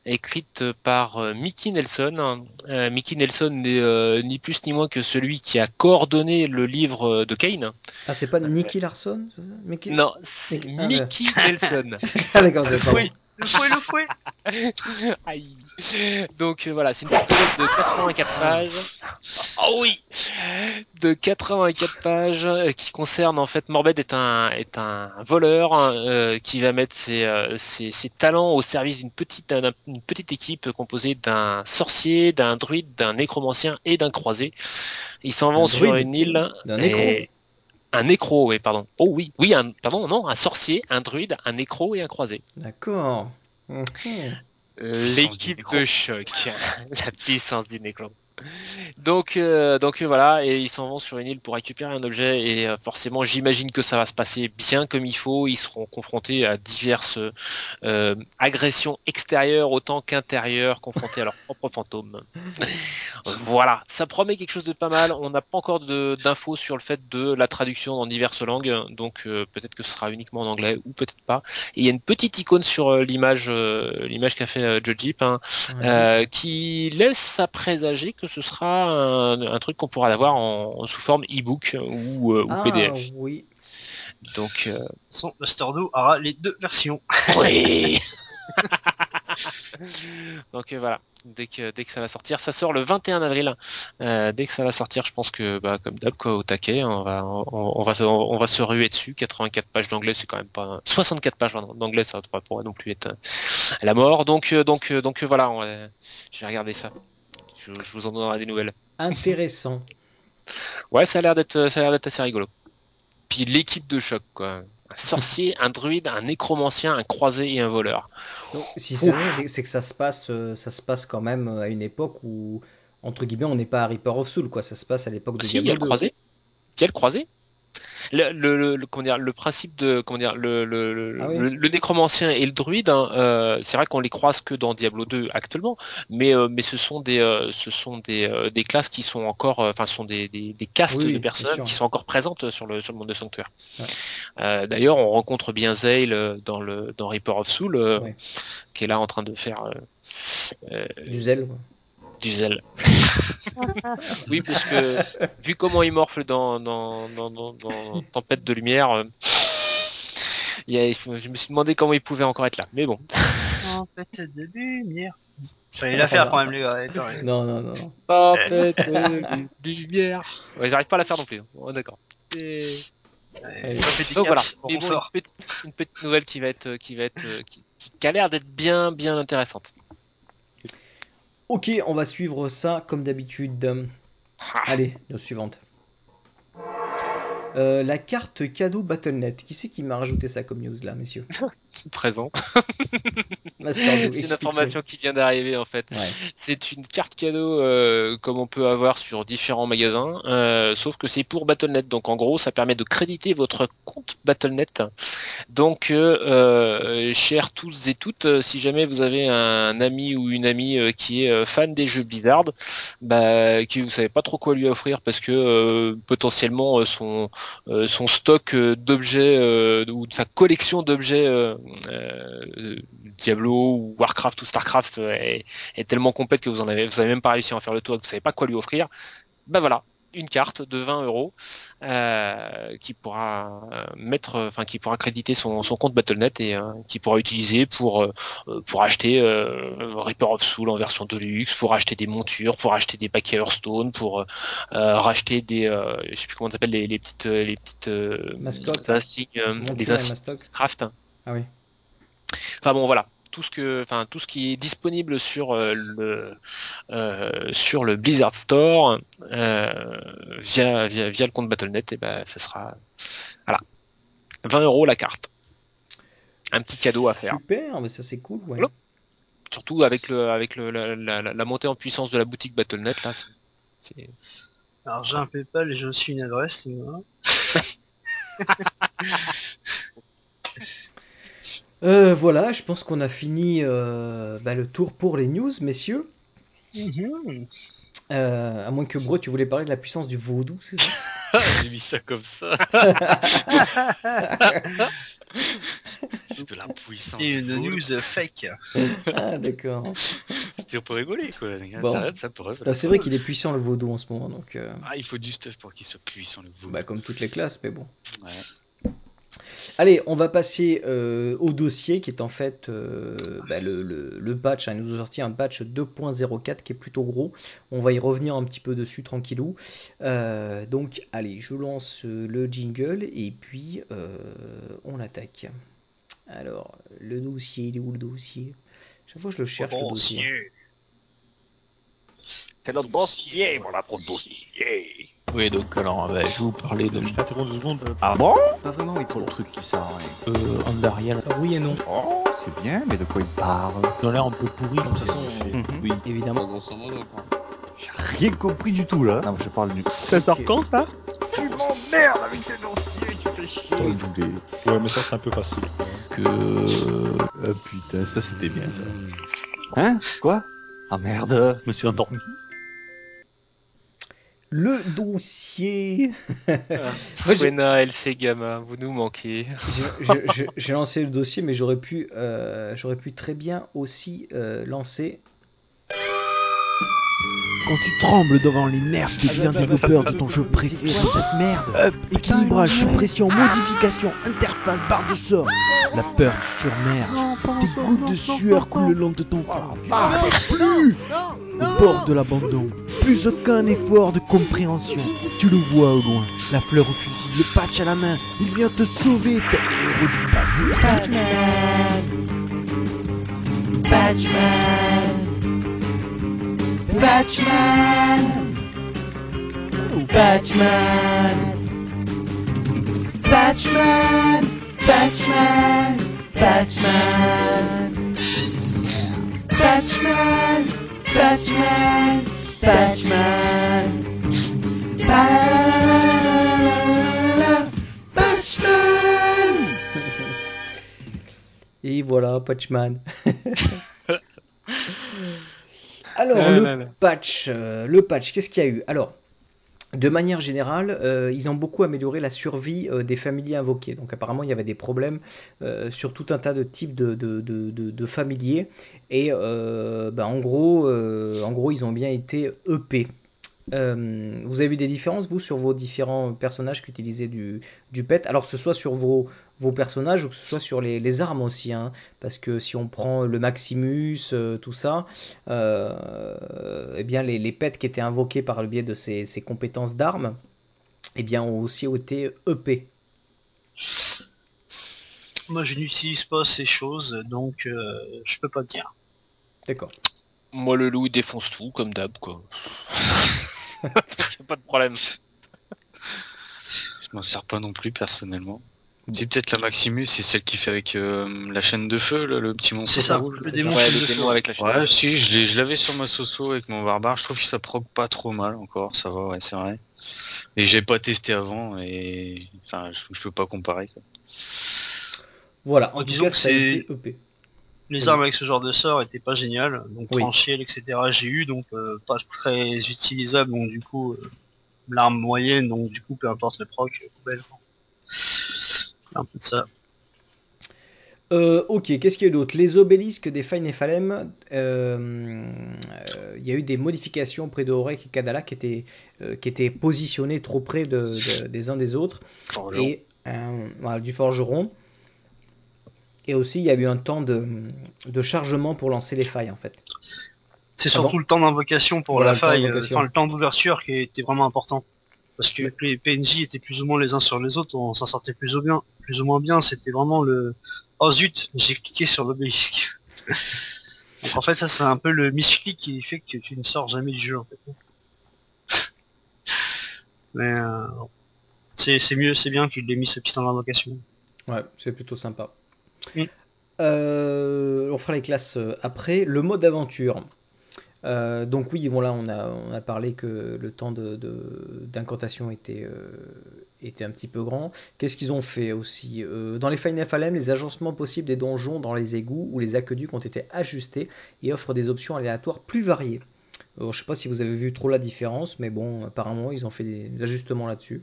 écrite par euh, Mickey Nelson. Euh, Mickey Nelson n'est euh, ni plus ni moins que celui qui a coordonné le livre de Kane. Ah, c'est pas Nicky Larson Mickey- Non, c'est Mickey- ah, Mickey Nelson. [laughs] Ah, d'accord, c'est Le pas fouet Le fouet, le fouet [laughs] Aïe. Donc euh, voilà, c'est une petite de 84 pages. Oh oui De 84 pages euh, qui concerne en fait Morbed est un est un voleur euh, qui va mettre ses, euh, ses, ses talents au service d'une petite une petite équipe composée d'un sorcier, d'un druide, d'un nécromancien et d'un croisé. Ils s'en vont Un sur druide une île D'un et- nécro un nécro, oui, pardon. Oh oui, oui, un, pardon, non, un sorcier, un druide, un nécro et un croisé. D'accord. Mhm. L'équipe de choc, [laughs] la puissance du nécro. Donc, euh, donc euh, voilà, et ils s'en vont sur une île pour récupérer un objet, et euh, forcément, j'imagine que ça va se passer bien comme il faut. Ils seront confrontés à diverses euh, agressions extérieures autant qu'intérieures, confrontés à leurs [laughs] propres fantômes. voilà, ça promet quelque chose de pas mal. On n'a pas encore d'infos sur le fait de la traduction dans diverses langues, donc peut-être que ce sera uniquement en anglais ou peut-être pas. Et il y a une petite icône sur l'image, l'image qu'a fait Joe Jeep, hein, Ouais. qui laisse à présager que ce sera un, un truc qu'on pourra avoir en, sous forme e-book ou, euh, ou ah PDF. oui. Donc, euh, Master Do aura les deux versions. oui. [laughs] Donc euh, voilà, dès que dès que ça va sortir, ça sort le 21 avril. Euh, dès que ça va sortir, je pense que bah, comme d'hab quoi, au taquet, on va on, on va se, on va se ruer dessus. 84 pages d'anglais, c'est quand même pas 64 pages d'anglais, ça ne pourrait non plus être euh, la mort. Donc euh, donc euh, donc euh, voilà, on je vais regarder ça. Je, je vous en donnerai des nouvelles. Intéressant. [laughs] Ouais, ça a l'air d'être ça a l'air d'être assez rigolo. Puis l'équipe de choc quoi. Un sorcier, un druide, un nécromancien, un croisé et un voleur. Donc, si c'est ça, c'est- que ça se passe, euh, ça se passe quand même euh, à une époque où, entre guillemets, on n'est pas à Reaper of Soul, quoi. Ça se passe à l'époque de Si, il y a Diablo le 2. croisé. Il y a le croisé? Le, le, le- le- comment dire, le principe de comment dire, le, Ah oui. le- le nécromancien et le druide, hein, euh, c'est vrai qu'on les croise que dans Diablo 2 actuellement, mais euh, mais ce sont des euh, ce sont des, des classes qui sont encore, enfin ce sont des, des, des castes Oui, de sûr. qui sont encore présentes sur le sur le monde de Sanctuaire. Ouais. D'ailleurs, on rencontre bien Zale dans le dans Reaper of Soul, Ouais. qui est là en train de faire Du zèle. Du zèle. [laughs] oui, parce que vu comment il morfle dans, dans, dans, dans, dans Tempête de Lumière, euh, il y a- je me suis demandé comment il pouvait encore être là. Mais bon. Fait, de lumière. Fallait la faire quand même, les gars. Attends, les- Non, non, non, non. Tempête de Lumière. Ouais, J'arrive pas à la faire non plus. Oh, D'accord. Et- Allez. J'ai pas fait des Donc voilà. caps en Mais bon, renfort. une, petite, une petite nouvelle qui va être, qui va être, euh, qui, qui a l'air d'être bien, bien intéressante. Ok, on va suivre ça comme d'habitude. Allez, news suivante. Euh, la carte cadeau Battle.net. Qui c'est qui m'a rajouté ça comme news là, messieurs? [laughs] Présent. [laughs] Une information qui vient d'arriver en fait. Ouais. C'est une carte cadeau euh, comme on peut avoir sur différents magasins, euh, sauf que c'est pour Battle.net. Donc en gros, ça permet de créditer votre compte Battle.net. Donc, euh, chers tous et toutes, si jamais vous avez un ami ou une amie euh, qui est euh, fan des jeux Blizzard, bah, qui vous savez pas trop quoi lui offrir parce que euh, potentiellement euh, son euh, son stock euh, d'objets euh, ou de sa collection d'objets Diablo ou Warcraft ou Starcraft euh, est, est tellement complète que vous en avez vous avez même pas réussi à en faire le tour et que vous savez pas quoi lui offrir. Ben voilà, une carte de 20 euros euh, qui pourra euh, mettre, enfin qui pourra créditer son, son compte Battle.net et euh, qui pourra utiliser pour euh, euh, pour acheter euh, Reaper of Soul en version Deluxe, pour acheter des montures, pour acheter des paquets Hearthstone, pour euh, euh, racheter des, euh, je sais plus comment on appelle les, les petites euh, les petites euh, Mascottes. insignes, euh, Monture les insignes craft. Ah oui. Enfin bon voilà, tout ce que, enfin tout ce qui est disponible sur euh, le euh, sur le Blizzard Store euh, via, via via le compte Battle.net, et ben ce sera voilà 20 euros la carte. Un petit cadeau à faire. Super, mais ça c'est cool, ouais. Voilà. Surtout avec le avec le, la, la, la- la montée en puissance de la boutique Battle.net là. c'est- c'est- Alors j'ai un PayPal et j'ai aussi une adresse. [laughs] Euh, voilà, je pense qu'on a fini euh, bah, le tour pour les news, messieurs. Mhm. Euh, à moins que Bro, tu voulais parler de la puissance du vaudou, c'est ça? [laughs] J'ai mis ça comme ça. [laughs] de la puissance. C'est une news fake. Ah, d'accord. C'était pour rigoler, quoi. Bon. Internet, ça pourrait. Bah, c'est vrai qu'il est puissant le vaudou en ce moment, donc euh, Ah, il faut du stuff pour qu'il soit puissant, le vaudou. bah, comme toutes les classes, mais bon. Ouais. Allez, on va passer euh, au dossier qui est en fait euh, bah, le, le- le patch. hein. Il nous a sorti un patch 2.04 qui est plutôt gros. On va y revenir un petit peu dessus tranquillou. Euh, donc, allez, je lance le jingle et puis on attaque. Alors, le dossier, il est où le dossier? Chaque fois je le cherche le dossier. C'est notre dossier, voilà ton dossier. Oui, donc alors, bah, je vais vous parler de Je t'interromps deux secondes. Ah bon? Pas vraiment, oui, Pour le truc qui sert à rien. euh, Andariel. Oui et non. Oh, c'est bien, mais de quoi il parle? Ils ont l'air un peu pourris. De toute façon, Oui. évidemment. grosso modo, quoi. J'ai rien compris du tout là. Non, je parle du. Ça sort quand ça? Tu m'emmerdes avec tes dossiers, tu fais chier. dé. Ouais, mais ça c'est un peu facile. Que. Ah putain, ça c'était bien ça. Hein? Quoi? Ah merde, je me suis endormi. Le dossier. [laughs] Suena, LC Gamma, vous nous manquez. J'ai lancé le dossier, mais j'aurais pu, euh, j'aurais pu très bien aussi euh, lancer. Quand tu trembles devant les nerfs des vilains développeurs de ton jeu préféré, cette merde. Up, équilibrage, suppression, modification, interface, barre de sort. La peur te surmerge. Tes gouttes de sueur coulent le long de ton front. Ah, plus Au bord de l'abandon. Plus aucun effort de compréhension. Tu le vois au loin. La fleur au fusil, le patch à la main. Il vient te sauver, tel le héros du passé. Batman Batman Batman Batman Batman Batman Batman Batman Batman Batchman. Batchman Et voilà, Patchman. [laughs] Alors, euh, le patch, euh, le patch, qu'est-ce qu'il y a eu? Alors, de manière générale, euh, ils ont beaucoup amélioré la survie euh, des familiers invoqués. Donc, apparemment, il y avait des problèmes euh, sur tout un tas de types de, de, familiers. Et bah, en, gros, en gros, ils ont bien été EP. Vous avez vu des différences, vous, sur vos différents personnages qui utilisaient du, du PET? Alors, que ce soit sur vos, vos personnages ou que ce soit sur les, les armes aussi. hein. parce que si on prend le Maximus, euh, tout ça, euh, eh bien, les, les PET qui étaient invoqués par le biais de ces, ces compétences d'armes, eh bien, ont aussi été EP. Moi, je n'utilise pas ces choses, donc euh, je peux pas te dire. D'accord. Moi, le loup, il défonce tout, comme d'hab, quoi. [laughs] [laughs] Pas de problème. Je m'en sers pas non plus personnellement. C'est peut-être la Maximus, c'est celle qui fait avec euh, la chaîne de feu, là, le petit monstre C'est ça, rouge. le démon Ouais, chaîne le de démon feu. avec la chaîne. Ouais, si, je l'avais sur ma soso avec mon barbare. Je trouve que ça proc pas trop mal encore. Ça va, ouais, c'est vrai. Et j'ai pas testé avant et enfin, je, je peux pas comparer. Quoi. Voilà, en cas, que c'est- EP. Les Oui. armes avec ce genre de sort étaient pas géniales, donc Oui. tranchiel, etc. J'ai eu, donc euh, pas très utilisable, donc du coup, euh, l'arme moyenne, donc du coup, peu importe le proc, euh, poubelle. Un peu de ça. Euh, ok, qu'est-ce qu'il y a d'autre? Les obélisques des Fine Nephalem, euh, euh, il y a eu des modifications près de Horek et Kadala qui étaient, qui étaient positionnés trop près de- de- des uns des autres. Forgeron. et voilà, du forgeron. Et aussi, il y a eu un temps de, de chargement pour lancer les failles, en fait. C'est Avant. surtout le temps d'invocation pour Voilà, la faille, enfin le temps d'ouverture qui était vraiment important. Parce que les PNJ étaient plus ou moins les uns sur les autres, on s'en sortait plus ou bien, plus ou moins bien. C'était vraiment le oh zut, j'ai cliqué sur l'obélisque. [laughs] Donc en fait ça c'est un peu le misclick qui fait que tu ne sors jamais du jeu en fait. Mais euh, c'est mieux, c'est bien qu'il ait mis ce petit temps d'invocation. Ouais, c'est plutôt sympa. Euh, on fera les classes euh, après. Le mode aventure. Euh, donc oui, voilà, on a, on a parlé que le temps de- de- d'incantation était, euh, était un petit peu grand. Qu'est-ce qu'ils ont fait aussi Euh, Dans les Final FLM, les agencements possibles des donjons dans les égouts ou les aqueducs ont été ajustés et offrent des options aléatoires plus variées. Alors, je sais pas si vous avez vu trop la différence, mais bon, apparemment, ils ont fait des ajustements là-dessus.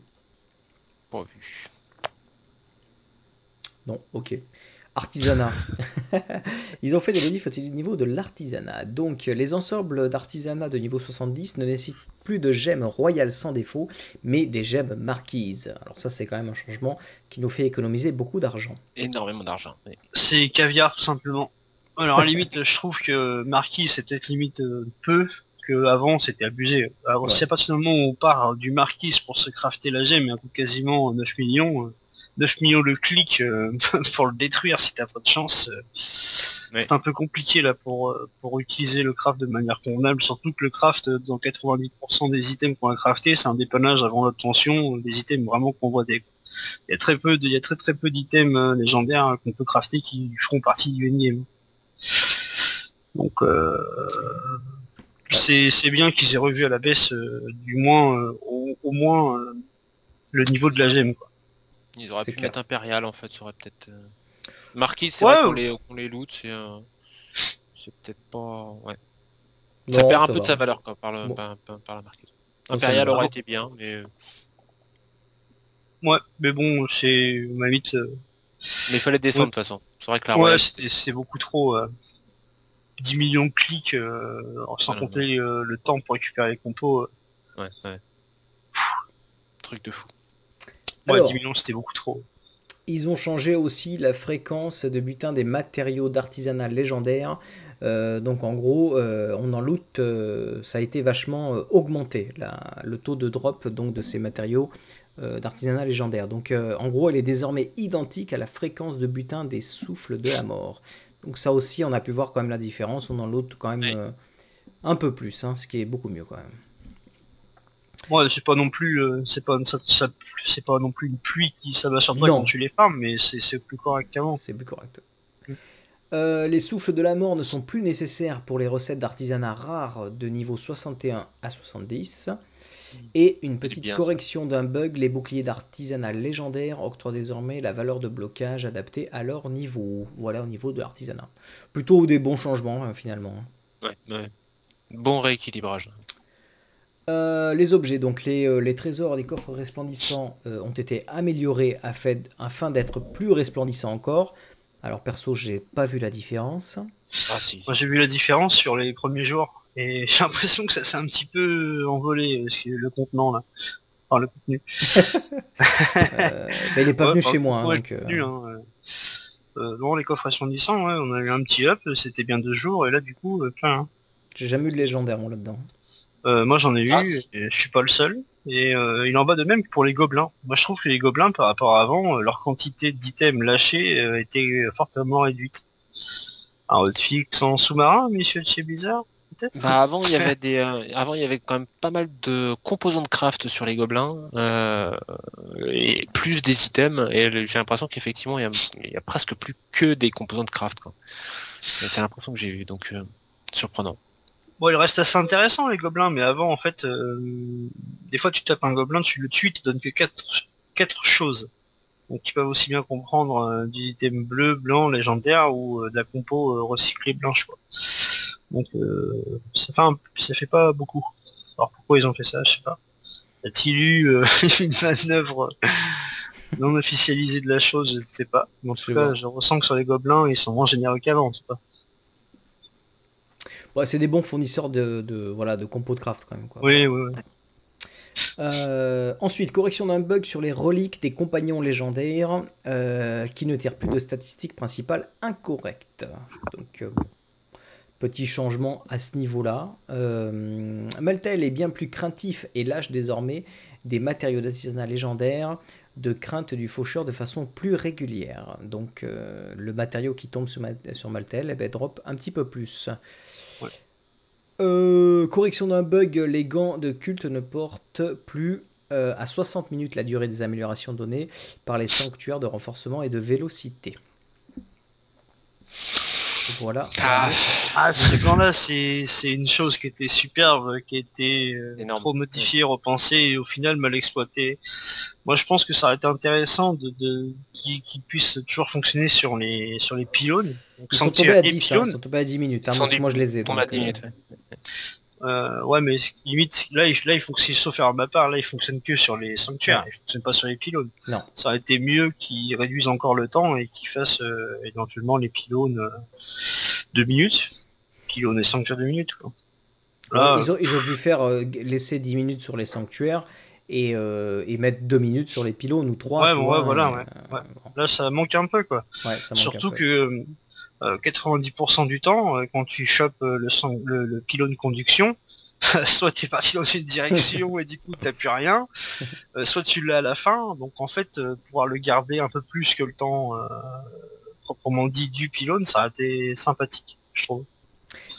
Pas vu. Non, ok. Artisanat. [laughs] Ils ont fait des modifs au niveau de l'artisanat. Donc, les ensembles d'artisanat de niveau 70 ne nécessitent plus de gemmes royales sans défaut, mais des gemmes marquises. Alors ça, c'est quand même un changement qui nous fait économiser beaucoup d'argent. Énormément d'argent. oui. C'est caviar tout simplement. Alors à la limite, je trouve que Marquis c'est peut-être limite euh, peu, que avant c'était abusé. Alors, Ouais. Si à partir du moment où on part du Marquis pour se crafter la gemme, il y a un coût de quasiment 9 millions. Euh, 9 millions le clic euh, pour le détruire si t'as pas de chance. euh, Ouais. C'est un peu compliqué là pour, euh, pour utiliser le craft de manière convenable, surtout que le craft dans 90% des items qu'on a crafté, c'est un dépannage avant l'obtention, des items vraiment convoités. Il y a très peu de, il y a très très peu d'items légendaires hein, qu'on peut crafter qui feront partie du endgame. Donc euh, c'est c'est bien qu'ils aient revu à la baisse, euh, du moins, euh, au, au moins, le niveau de la gemme. Quoi. Ils auraient pu clair. mettre Impérial en fait, ça aurait peut-être. Euh... Marquis, c'est Ouais, vrai qu'on ouais. les, loot, c'est. euh, C'est peut-être pas. Ouais. Non, ça perd un peu va. de sa valeur quoi, par, le, Bon. par, par- par la marquise. Impérial aurait été bien, mais. euh, Ouais, mais bon, c'est ma limite. euh, Mais il fallait défendre Ouais. de toute façon. C'est vrai que la ouais, c'est beaucoup trop. euh, 10 millions de clics, euh, sans Ah, non, compter euh, le temps pour récupérer les compos. euh, Ouais, ouais. Truc de fou. Ouais, Alors. 10 millions, c'était beaucoup trop. Ils ont changé aussi la fréquence de butin des matériaux d'artisanat légendaire. Euh, donc en gros, euh, on en loot, euh, ça a été vachement augmenté, la- le taux de drop donc, de ces matériaux d'artisanat légendaire. Donc en gros, elle est désormais identique à la fréquence de butin des souffles de la mort. Donc ça aussi, on a pu voir quand même la différence. On en loot quand même un peu plus, hein, ce qui est beaucoup mieux quand même. Ouais, c'est pas non plus, euh, c'est pas, ça, ça- c'est pas non plus une pluie qui s'abat sur toi Non. quand tu les farmes, mais c'est c'est plus correct qu'avant. C'est plus correct. Mm. Euh, les souffles de la mort ne sont plus nécessaires pour les recettes d'artisanat rares de niveau 61 à 70. Et une petite bien, correction d'un bug, les boucliers d'artisanat légendaires octroient désormais la valeur de blocage adaptée à leur niveau. Voilà au niveau de l'artisanat. Plutôt des bons changements hein, finalement. Ouais, ouais. Bon rééquilibrage. Euh, les objets, donc les, euh, les trésors les coffres resplendissants euh, ont été améliorés afin, afin d'être plus resplendissants encore. Alors perso, j'ai pas vu la différence. Ah si. Moi j'ai vu la différence sur les premiers jours et [laughs] j'ai l'impression que ça s'est un petit peu envolé le contenant là. Enfin le contenu. [laughs] Bah, il est pas Ouais, venu enfin, chez moi, hein, donc contenu, hein. Euh, non, les coffres resplendissants, ouais, on a eu un petit up, c'était bien deux jours, et là du coup, euh, plein. hein. j'ai jamais eu de légendaire moi là-dedans. Euh, moi j'en ai Ah. eu, et je suis pas le seul. Et euh, il en va de même pour les gobelins. Moi je trouve que les gobelins, par rapport à avant, euh, leur quantité d'items lâchés euh, était fortement réduite. Un hotfix en sous-marin, monsieur de chez Blizzard, peut-être? Bah avant il y avait des avant il y avait quand même pas mal de composants de craft sur les gobelins et plus des items et j'ai l'impression qu'effectivement il y, y a presque plus que des composants de craft C'est l'impression que j'ai eu donc surprenant. Bon, il reste assez intéressant les gobelins, mais avant en fait, euh, des fois tu tapes un gobelin, tu le tues, il te donne que quatre, quatre choses. Donc tu peux aussi bien comprendre euh, du item bleu, blanc, légendaire ou euh, de la compo recyclée blanche quoi. Donc euh, ça fait un, ça fait pas beaucoup. Alors pourquoi ils ont fait ça, je sais pas. A-t-il eu [laughs] une manœuvre non officialisée de la chose, je ne sais pas. Mais en tout cas, je ressens que sur les gobelins, ils sont moins généreux qu'avant, en tout cas. Ouais, c'est des bons fournisseurs de, de, voilà, de compos de craft quand même. Quoi. Oui, oui, oui. Euh, ensuite, correction d'un bug sur les reliques des compagnons légendaires euh, qui ne tirent plus de statistiques principales incorrectes. Donc, euh, petit changement à ce niveau-là. Maltel est bien plus craintif et lâche désormais des matériaux d'artisanat légendaires de crainte du faucheur de façon plus régulière. Donc, le matériau qui tombe sur Maltel eh ben, drop un petit peu plus. Euh, correction d'un bug, les gants de culte ne portent plus euh, à 60 minutes la durée des améliorations données par les sanctuaires de renforcement et de vélocité. Voilà. Ah, Ah, ce plan-là, c'est c'est une chose qui était superbe, qui a été euh, Énorme. trop modifiée, repensée et au final mal exploitée. Moi, je pense que ça aurait été intéressant de, de qui qui puisse toujours fonctionner sur les sur les pylônes. Donc, Ils sont tombés à et 10, hein, pylônes. ils sont tombés à 10 minutes, hein, parce que moi je les ai. à donc, 10 minutes, ouais. Euh, ouais, mais limite, là, il, là, il faut que si sauf faire ma part, là, il fonctionne que sur les sanctuaires, il fonctionne pas sur les pylônes. Non. Ça aurait été mieux qu'ils réduisent encore le temps et qu'ils fassent euh, éventuellement les pylônes euh, deux minutes. Pylônes et sanctuaires deux minutes, quoi. Là, ils, ont, ils ont pu faire euh, laisser 10 minutes sur les sanctuaires et, et mettre 2 minutes sur les pylônes ou 3. Ouais, bon, vois, ouais, voilà, ouais, ouais. là, ça manque un peu, quoi. ouais, ça manque Surtout un peu. que 90% du temps, euh, quand tu chopes euh, le, sang- le, le pylône conduction, [laughs] soit t'es parti dans une direction et du coup t'as plus rien, [laughs] euh, soit tu l'as à la fin, donc en fait euh, pouvoir le garder un peu plus que le temps euh, proprement dit du pylône, ça a été sympathique, je trouve.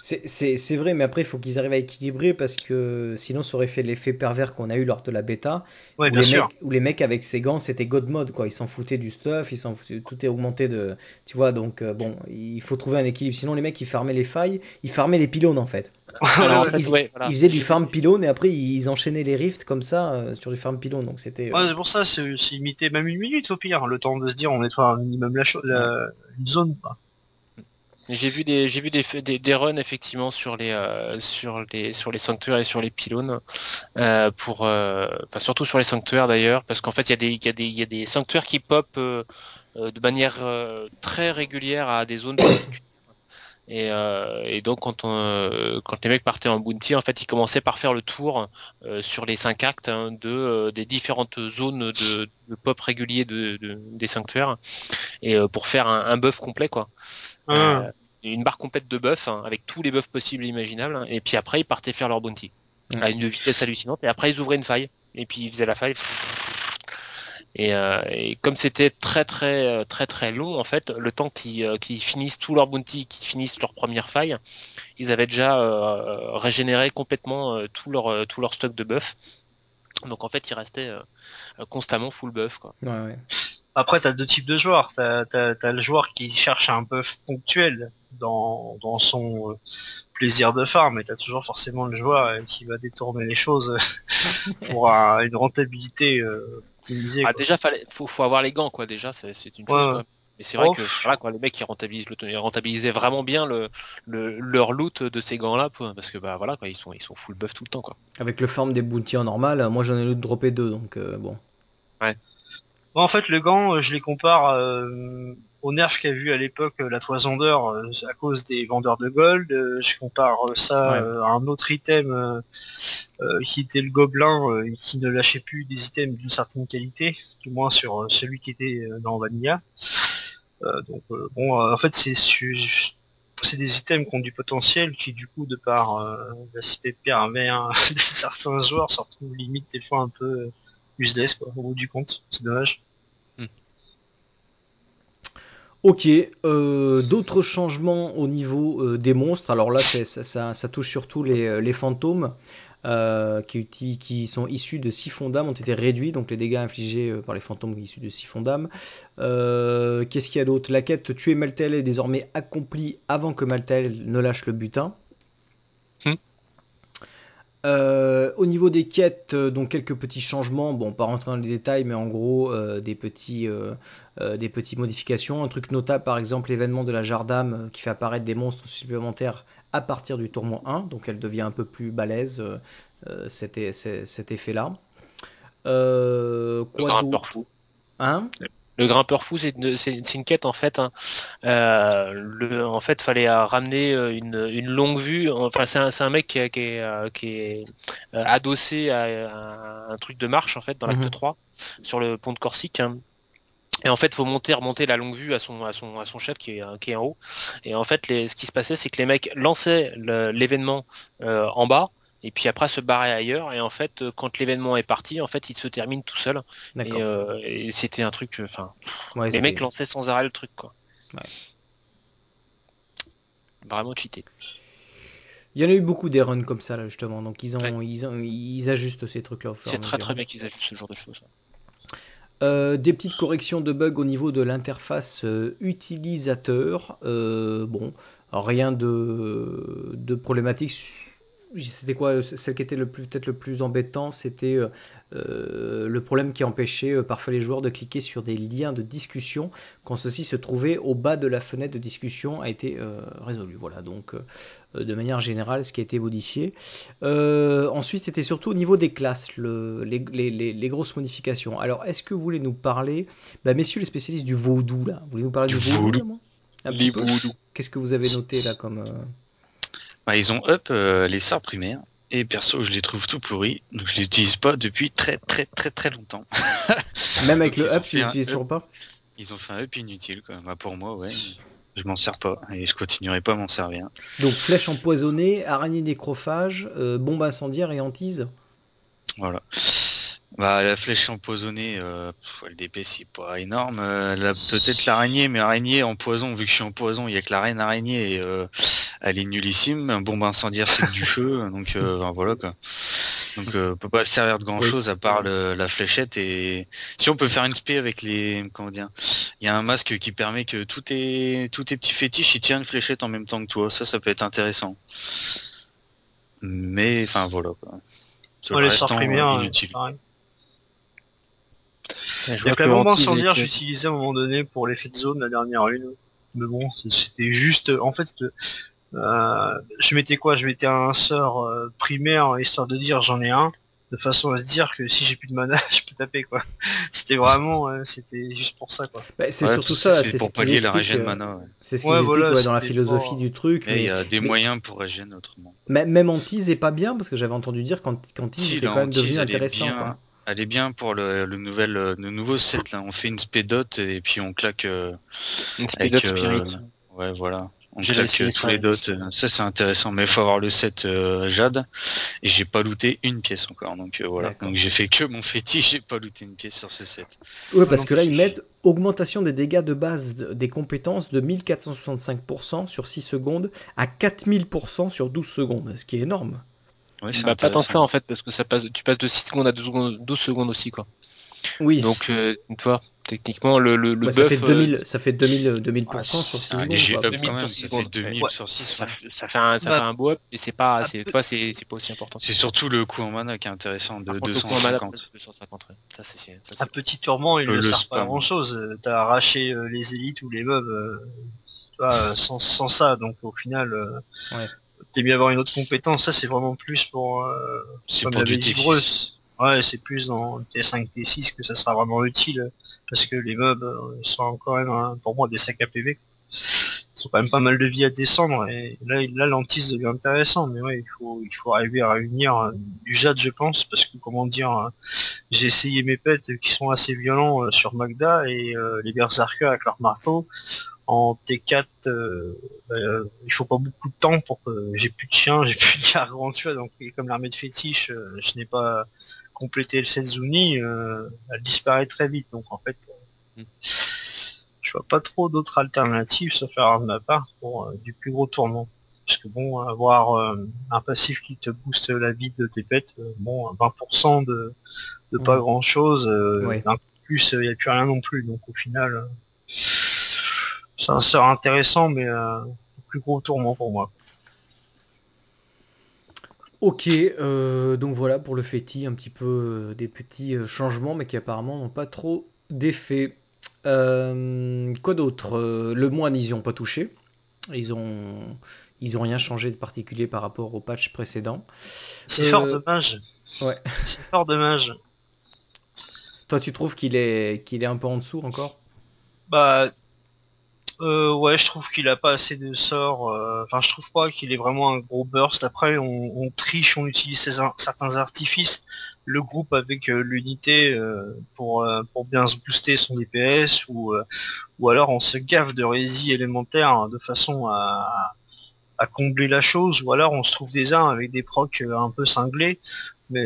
C'est- C'est c'est vrai, mais après, il faut qu'ils arrivent à équilibrer parce que sinon, ça aurait fait l'effet pervers qu'on a eu lors de la bêta. Ouais, où, bien les sûr. mecs, où les mecs avec ces gants, c'était God mode, quoi. Ils s'en foutaient du stuff, ils s'en foutaient, tout est augmenté de. Tu vois, donc euh, bon, il faut trouver un équilibre. Sinon, les mecs, ils farmaient les failles, ils farmaient les pylônes en fait. [laughs] Alors, en ils, fait, ils- ouais, voilà. ils faisaient du farm pylône et après, ils enchaînaient les rifts comme ça euh, sur du farm pylône. Donc c'était. euh, Ouais, c'est pour ça, c'est c'est limité même une minute au pire, le temps de se dire on nettoie un minimum la, cho- la- une zone. Quoi. J'ai vu des j'ai vu des, des, runs effectivement sur les euh, sur les sur les sanctuaires et sur les pylônes euh, pour euh, enfin surtout sur les sanctuaires d'ailleurs parce qu'en fait il y a des il y a des il y a des sanctuaires qui pop de manière très régulière à des zones particulières. Et, euh, et donc quand on, quand les mecs partaient en bounty, en fait, ils commençaient par faire le tour euh, sur les cinq actes hein, de euh, des différentes zones de, de pop réguliers de, de- des sanctuaires et euh, pour faire un, un buff complet quoi. Ah. Euh, une barre complète de buffs hein, avec tous les buffs possibles et imaginables. hein, et puis après, ils partaient faire leur bounty à une vitesse hallucinante. Et après, ils ouvraient une faille et puis ils faisaient la faille. Et, euh, et comme c'était très très euh, très très long en fait, le temps qu'ils euh, finissent tout leur bounty, qu'ils finissent leur première faille, ils avaient déjà euh, régénéré complètement euh, tout leur euh, tout leur stock de buff. Donc en fait, ils restaient euh, constamment full buff quoi. ouais, ouais. Après, t'as deux types de joueurs. T'as t'as- t'as le joueur qui cherche un buff ponctuel dans, dans son euh, plaisir de farm, et t'as toujours forcément le joueur euh, qui va détourner les choses [laughs] pour un- une rentabilité euh, Ah, déjà, fallait, faut, faut avoir les gants, quoi. Déjà, c'est une Ouais, chose, ouais. quoi. Mais c'est vrai Oh, que voilà, quoi, les mecs qui rentabilisent le, ils rentabilisaient vraiment bien le, le leur loot de ces gants-là, quoi, parce que bah voilà, quoi, ils sont ils sont full buff tout le temps, quoi. Avec le farm des bounty en normal, euh, moi j'en ai eu droppé deux, donc euh, bon. Moi, en fait, le gant, euh, je les compare euh, au nerf qu'a vu à l'époque euh, la toison d'or euh, à cause des vendeurs de gold. Euh, je compare ça Ouais. à un autre item qui était le gobelin euh, qui ne lâchait plus des items d'une certaine qualité, du moins sur celui qui était dans Vanilla. Donc bon, en fait, c'est c'est des items qui ont du potentiel qui du coup de par euh, l'aspect pervers [laughs] de certains joueurs se retrouvent limite des fois un peu useless quoi, au bout du compte. C'est dommage. Ok, euh, d'autres changements au niveau euh, des monstres. Alors là, ça, touche surtout les, euh, fantômes qui, sont issus de siphons d'âme ont été réduits, donc les dégâts infligés par les fantômes issus de siphons d'âme. Qu'est-ce qu'il y a d'autre? La quête tuer Maltael est désormais accomplie avant que Maltael ne lâche le butin. Hmm. Euh, au niveau des quêtes, euh, donc quelques petits changements. Bon, pas rentrer dans les détails, mais en gros, euh, des petits, euh, des petites modifications. Un truc notable, par exemple, l'événement de la Jardame qui fait apparaître des monstres supplémentaires à partir du tour moins 1, donc elle devient un peu plus balèze, cet, effet-là. Quoi d'autre? Hein? Le grimpeur fou, c'est une, quête en fait. hein. Euh, le, en fait, fallait euh, ramener euh, une, une longue vue. Enfin, c'est un, mec qui, est- qui est, qui est adossé à, un truc de marche en fait dans l'acte Mhm. 3 sur le pont de Corsica. hein. Et en fait, faut monter, remonter la longue vue à son, à son, à son chef qui est, qui est en haut. Et en fait, les, ce qui se passait, c'est que les mecs lançaient le- l'événement euh, en bas, et puis après se barraient ailleurs. Et en fait, euh, quand l'événement est parti, en fait, il se termine tout seul. Et, euh, et c'était un truc, euh, enfin, Ouais, les mecs lançaient sans arrêt le truc, quoi. Ouais. Vraiment cheaté. Il y en a eu beaucoup des runs comme ça, là, justement. Donc, ils, ont, Ouais. ils, ont- ils ajustent ces trucs-là au fur et à C'est très mesure. très bien qu'ils ajustent ce genre de choses. Euh, des petites corrections de bugs au niveau de l'interface euh, utilisateur. Euh, bon, rien de, de problématique. C'était quoi Celle qui était le plus peut-être le plus embêtant, c'était euh, euh, le problème qui empêchait euh, parfois les joueurs de cliquer sur des liens de discussion quand ceux-ci se trouvaient au bas de la fenêtre de discussion a été euh, résolu. Voilà, donc euh, de manière générale, ce qui a été modifié. Euh, ensuite, c'était surtout au niveau des classes, le- les, les- les- les grosses modifications. Alors, est-ce que vous voulez nous parler, bah, messieurs les spécialistes du vaudou, là, vous voulez nous parler du, Du vaudou? Qu'est-ce que vous avez noté là comme... euh, Bah, ils ont up euh, les sorts primaires. Et perso, je les trouve tout pourris. Donc je les utilise pas depuis très très très très longtemps. [laughs] Même avec Donc, le up, tu l'utilises up. toujours pas? Ils ont fait un up inutile, quoi. Bah, pour moi, ouais. Je m'en sers pas. Et je continuerai pas à m'en servir. Donc, flèche empoisonnée, araignée nécrophage, euh, bombe incendiaire et hantise? Voilà. Bah, la flèche empoisonnée, euh, pff, le DP c'est pas énorme. Euh, la- Peut-être l'araignée, mais araignée en poison, vu que je suis en poison, il y a que la reine araignée et euh, elle est nullissime. Un bombe incendiaire, c'est du feu. [laughs] Donc euh, ben, voilà quoi. Donc on peut pas servir de grand chose à part le- la fléchette. Et si on peut faire une spé avec les. Comment dire Il y a un masque qui permet que tous tes, tous tes petits fétiches, ils tirent une fléchette en même temps que toi. Ça, ça peut être intéressant. Mais enfin voilà quoi. Sur Ouais, le restant, euh, inutile. pareil. Il y a bombe Antilles incendiaire, était- j'utilisais à un moment donné pour l'effet de zone, la dernière une. Mais bon, c'était juste, en fait, euh, je mettais quoi? Je mettais un sort euh, primaire, histoire de dire j'en ai un, de façon à se dire que si j'ai plus de mana, [laughs] je peux taper quoi. C'était vraiment, euh, c'était juste pour ça quoi. Bah, c'est Ouais, surtout ça, c'est pour ce pallier la régène euh, mana. ouais. C'est ce qu'ils Ouais, expliquent voilà, ouais, dans la philosophie pas- du truc. Mais il y a mais- des mais- moyens pour régénérer autrement. mais- Même Antise est pas bien parce que j'avais entendu dire qu'Ant- qu'Antise Si, était quand même devenu intéressant. bien- quoi. Elle est bien pour le, le nouvel, euh, le nouveau set là. On fait une spédote et puis on claque euh, Une avec. Spédote Spirit. ouais, voilà. On claque euh, tous les dots. euh, Ça c'est intéressant, mais il faut avoir le set euh, Jade. Et j'ai pas looté une pièce encore, donc euh, voilà. Donc j'ai fait que mon fétiche, j'ai pas looté une pièce sur ce set. Ouais, parce que là, ils mettent augmentation des dégâts de base de- des compétences de 1465% sur 6 secondes à 4000% sur 12 secondes, ce qui est énorme. Ouais, Bah, pas tant que ça en fait, parce que ça passe, tu passes de 6 secondes à 12 secondes, 12 secondes aussi quoi. Oui, Donc, euh, tu vois, techniquement, le, le, le ça, fait euh, 2000, ça fait 2000, euh, 2000% Ouais, sur c'est 6 un secondes. léger quoi. up quand même, sur ça secondes. fait 2000 Ouais. sur 6. ça, ça fait un, ça Bah, fait un beau up, mais c'est pas, ah, c'est, toi, c'est, c'est pas aussi important. C'est surtout le coût en mana qui est intéressant de Par contre, le coup en mana, 250. c'est 250, ouais. Ça, c'est, c'est- ça, Un c'est petit tourment, il Euh, ne le sert pas à grand chose. T'as arraché euh, les élites ou les mobs, euh, euh, sans, sans ça, donc au final, euh, Ouais. T'es bien avoir une autre compétence. Ça, c'est vraiment plus pour, euh, C'est pour du l'avait dit T6. Bruce. Ouais, c'est plus dans le T5, T6 que ça sera vraiment utile, parce que les mobs euh, sont quand même, pour moi, des sacs à PV. Ils ont quand même pas mal de vie à descendre, et là, là l'antise devient intéressant, mais ouais, il faut, il faut arriver à réunir euh, du jade, je pense, parce que, comment dire, j'ai essayé mes pets qui sont assez violents sur Magda, et euh, les berserkers avec leur marteau, en T4, euh, bah, euh, il faut pas beaucoup de temps pour que j'ai plus de chiens, [laughs] j'ai plus de gargantua, donc et comme l'armée de fétiche, euh, je n'ai pas complété le Setsuni, euh, elle disparaît très vite, donc en fait, euh, Mm. je vois pas trop d'autres alternatives sauf faire de ma part pour du plus gros tourment. Parce que bon, avoir un passif qui te booste la vie de tes euh, bon, 20% de, de pas Mm. grand chose, Ouais. plus, il n'y a plus rien non plus, donc au final, un sort intéressant, mais euh, plus gros tourment pour moi. Ok, euh, donc voilà pour le féti, un petit peu euh, des petits changements, mais qui apparemment n'ont pas trop d'effet. Quoi d'autre Le moine, ils n'y ont pas touché. Ils ont, ils ont rien changé de particulier par rapport au patch précédent. C'est fort dommage. Ouais. C'est fort dommage. Toi, tu trouves qu'il est, qu'il est un peu en dessous encore? Bah, euh, ouais, je trouve qu'il a pas assez de sorts. euh, Enfin, je trouve pas qu'il est vraiment un gros burst. Après, on, triche, on utilise certains artifices. Le groupe avec euh, l'unité euh, pour euh, pour bien se booster son DPS ou ou alors on se gaffe de rési élémentaire hein, de façon à à combler la chose, ou alors on se trouve des armes avec des procs un peu cinglés, mais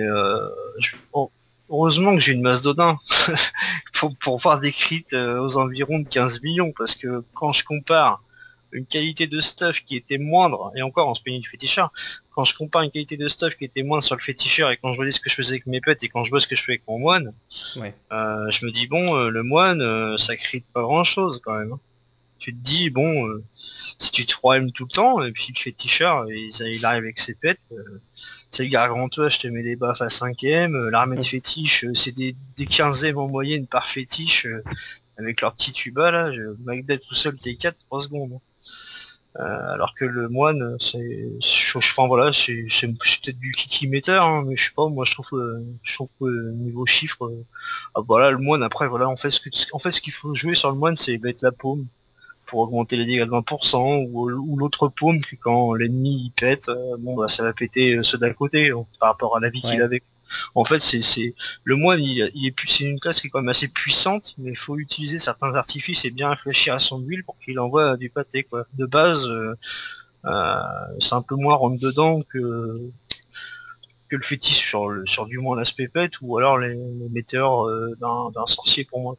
je- oh, heureusement que j'ai une masse d'Odin [laughs] pour, pour voir des crits euh, aux environs de 15 millions, parce que quand je compare une qualité de stuff qui était moindre, et encore on se peignait du féticheur, quand je compare une qualité de stuff qui était moindre sur le féticheur et quand je voyais ce que je faisais avec mes pets et quand je vois ce que je fais avec mon moine, Ouais. euh, je me dis bon, euh, le moine, euh, ça crie pas grand chose quand même. hein. Tu te dis bon, euh, si tu te 3M tout le temps, et puis le féticheur, il, il arrive avec ses pets, c'est le gargantua, je te mets des baffes à 5ème, euh, l'armée de fétiche, euh, c'est des, des 15ème en moyenne par fétiche, euh, avec leur petit tuba là, je, Magda tout seul T4, 3 secondes. hein. Euh, alors que le moine, c'est, enfin voilà, c'est, c'est, c'est peut-être du kiki meter, hein, mais je sais pas, moi je trouve, euh, je trouve que euh, niveau chiffre, ah, voilà, le moine après, voilà, on fait ce que, en fait ce qu'il faut jouer sur le moine, c'est mettre la paume pour augmenter les dégâts de 20%, ou, ou l'autre paume, que quand l'ennemi il pète, euh, bon bah ça va péter euh, ceux d'à côté, hein, par rapport à la vie qu'il avait. En fait, c'est, le moine, il, il est, c'est une classe qui est quand même assez puissante, mais il faut utiliser certains artifices et bien réfléchir à son build pour qu'il envoie du pâté, quoi. De base, euh, euh, c'est un peu moins rentre dedans que que le fétiche sur le, sur du moins l'aspect pète ou alors les, les météores euh, d'un sorcier pour moi.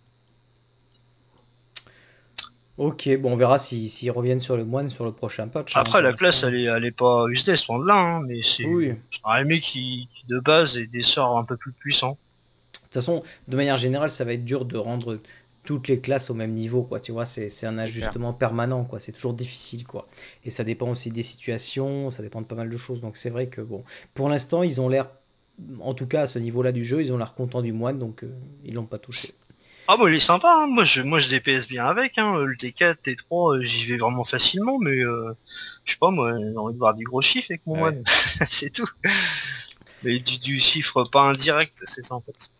Ok, bon, on verra s'ils s'ils reviennent sur le moine sur le prochain patch. hein, Après, la classe, elle est, elle est pas useless, loin de là, hein, mais c'est Oui. un mec qui, qui, de base, est des sorts un peu plus puissants. De toute façon, de manière générale, ça va être dur de rendre toutes les classes au même niveau, quoi. Tu vois, c'est c'est un ajustement permanent, quoi. C'est toujours difficile, quoi. Et ça dépend aussi des situations, ça dépend de pas mal de choses. Donc c'est vrai que, bon, pour l'instant, ils ont l'air, en tout cas à ce niveau-là du jeu, ils ont l'air contents du moine, donc euh, ils l'ont pas touché. Ah bah il est sympa, hein. moi je moi je DPS bien avec, hein. le T4, T3, euh, j'y vais vraiment facilement, mais euh, je sais pas moi, j'ai envie de voir du gros chiffre avec mon Ouais. moine, [laughs] c'est tout. Mais du, du chiffre pas indirect, c'est ça en fait.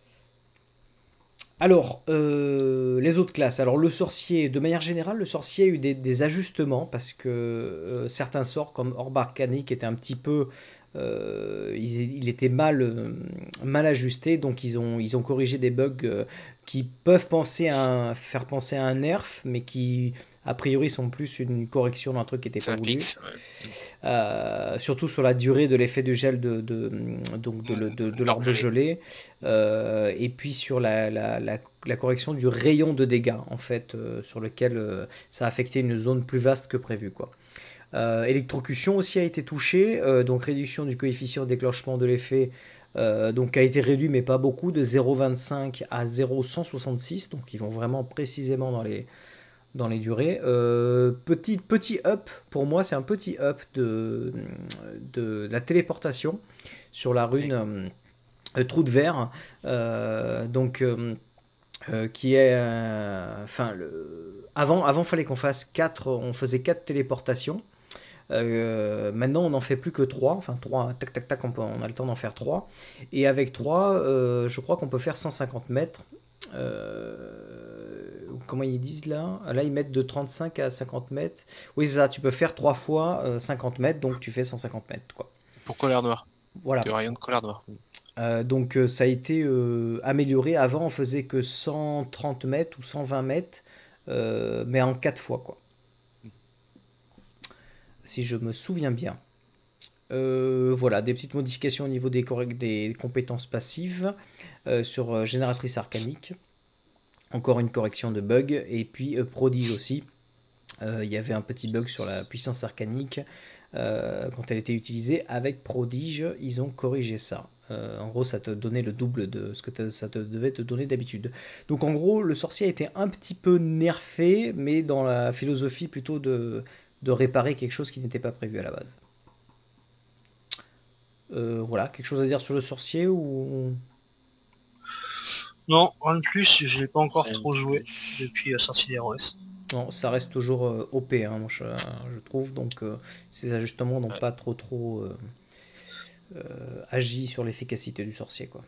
Alors, euh, les autres classes. Alors, le sorcier, de manière générale, le sorcier a eu des, des ajustements parce que euh, certains sorts, comme Orbe Arcanique, étaient un petit peu. euh, il, il était mal, euh, mal ajusté, donc ils ont, ils ont corrigé des bugs euh, qui peuvent penser à un- faire penser à un nerf, mais qui, a priori, sont plus une correction d'un truc qui n'était C'est pas voulu. fixe. ouais. Euh, surtout sur la durée de l'effet du gel de, de, donc de, de, de l'orbe Gelé. euh, et puis sur la, la, la, la correction du rayon de dégâts, en fait, euh, sur lequel ça a affecté une zone plus vaste que prévu. Quoi. Électrocution aussi a été touchée, donc réduction du coefficient de déclenchement de l'effet. Euh, donc a été réduit mais pas beaucoup de 0,25 à 0,166 donc ils vont vraiment précisément dans les, dans les durées. Euh, petit, petit up, pour moi, c'est un petit up de, de la téléportation sur la rune euh, Trou de Verre. Euh, donc, qui est. Enfin, le- avant, avant, fallait qu'on fasse 4, on faisait 4 téléportations. Euh, maintenant, on n'en fait plus que 3. Enfin, 3, tac, tac, tac, on, peut- on a le temps d'en faire 3. Et avec 3, euh, je crois qu'on peut faire 150 mètres. Euh, comment ils disent là? Là, ils mettent de 35 à 50 mètres. Oui, c'est ça, tu peux faire 3 fois euh, 50 mètres, donc tu fais 150 mètres. Quoi. Pour colère noire. Voilà. De rayon de colère noire. Euh, donc euh, ça a été euh, amélioré. Avant, on faisait que 130 mètres ou 120 mètres, mais en 4 fois, quoi. Si je me souviens bien. Euh, voilà, des petites modifications au niveau des, des compétences passives euh, sur euh, génératrice arcanique. Encore une correction de bug. Et puis prodige aussi. Il y avait un petit bug sur la puissance arcanique quand elle était utilisée avec prodige. Ils ont corrigé ça. En gros, ça te donnait le double de ce que ça te devait te donner d'habitude. Donc, en gros, le sorcier a été un petit peu nerfé, mais dans la philosophie plutôt de, de réparer quelque chose qui n'était pas prévu à la base. Euh, voilà, quelque chose à dire sur le sorcier ou Non, de plus, je l'ai pas encore de trop joué depuis la sortie des ROS. non, ça reste toujours euh, OP, hein, moi, je, je trouve. Donc, euh, ces ajustements n'ont Ouais. pas trop trop euh, euh, agi sur l'efficacité du sorcier, quoi.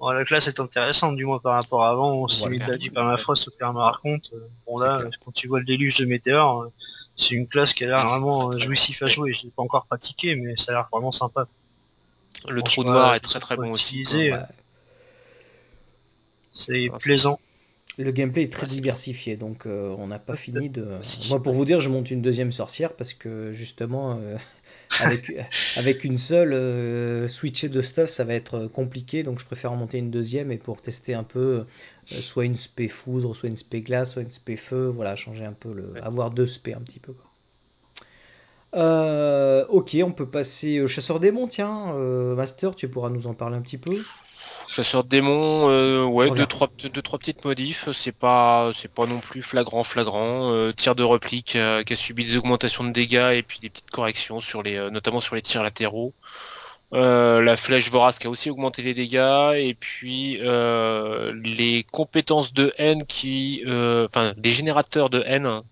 Bon, la classe est intéressante, du moins par rapport à avant, on s'est mis à du permafrost au perma contre. Euh, Bon là, clair. quand tu vois le déluge de météores, euh, c'est une classe qui a l'air vraiment euh, jouissif à jouer. Je l'ai pas encore pratiqué, mais ça a l'air vraiment sympa. Le trou noir vois, est très très bon aussi. utiliser, quoi. euh, Ouais. C'est plaisant. Le gameplay est très Ouais, diversifié, donc euh, on n'a pas fini de. aussi. Moi, pour vous dire, je monte une deuxième sorcière parce que justement, euh, avec, avec une seule, euh, switcher de stuff, ça va être compliqué, donc je préfère en monter une deuxième et pour tester un peu, euh, soit une spé foudre, soit une spé glace, soit une spé feu, voilà, changer un peu le. Ouais. avoir deux spé un petit peu. quoi. Euh, ok, on peut passer au chasseur démon, tiens. euh, Master, tu pourras nous en parler un petit peu. Chasseur de démons, euh, ouais, deux trois, deux, trois petites modifs, c'est pas, c'est pas non plus flagrant, flagrant. Euh, tir de replique euh, qui a subi des augmentations de dégâts et puis des petites corrections sur les, euh, notamment sur les tirs latéraux. Euh, la flèche vorace qui a aussi augmenté les dégâts et puis euh, les compétences de haine qui, euh, enfin, les générateurs de haine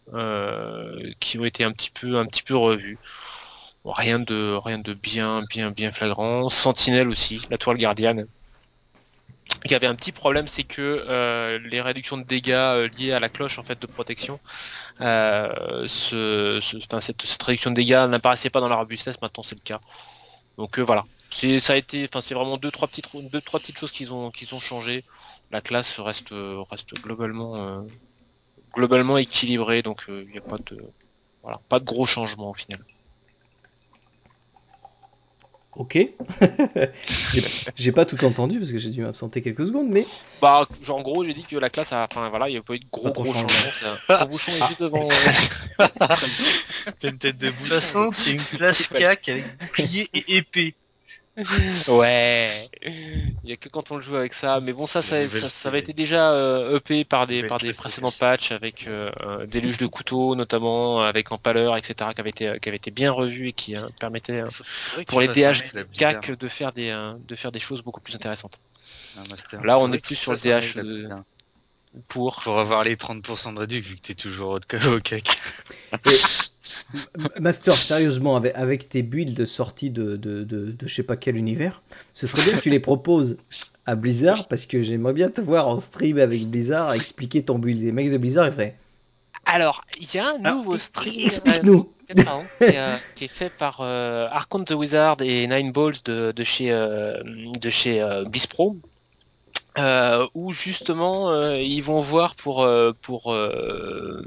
qui ont été un petit peu, un petit peu revus. Rien de, rien de bien, bien, bien flagrant. Sentinelle aussi, la toile gardienne il y avait un petit problème, c'est que euh, les réductions de dégâts euh, liées à la cloche en fait de protection, euh, cette, réduction de dégâts n'apparaissait pas dans la robustesse. Maintenant, c'est le cas. Donc voilà, c'est ça a été, enfin c'est vraiment deux trois petites choses qu'ils ont changé. La classe reste globalement équilibrée, donc il n'y a pas de gros changements au final. Ok. [laughs] J'ai- pas tout entendu parce que j'ai dû m'absenter quelques secondes, mais Bah, genre, en gros, j'ai dit que la classe a, enfin voilà, il n'y a pas eu de gros gros changement. changements. c'est un- Ton bouchon est juste devant. [laughs] T'as une tête de De toute façon, c'est une classe CAC avec bouclier et épée. Ouais. Il y a que quand on le joue avec ça, mais bon, ça, ça, ça, ça avait été déjà euh, par des par des précédents patchs avec euh, euh, déluge de couteaux notamment, avec empaleur, etc., qui avait été qui avait été bien revu et qui euh, permettait euh, que pour les fasses un DH mail à Blizzard. CAC de faire des euh, de faire des choses beaucoup plus intéressantes. Là, on est plus sur le DH de-. Pour Pour avoir les 30% de réduc vu que t'es toujours au au [laughs] Master, sérieusement, avec, avec tes builds sortis de, de, de, de je sais pas quel univers, ce serait bien que tu les proposes à Blizzard parce que j'aimerais bien te voir en stream avec Blizzard expliquer ton build. Les mecs de Blizzard, ils feraient Alors, il y a un nouveau e- stream explique-nous. euh, pardon, qui, est, euh, qui est fait par euh, Archon the Wizard et Nine Balls de, de chez euh, de chez euh, Bispro. Euh, où justement euh, ils vont voir pour euh, pour euh,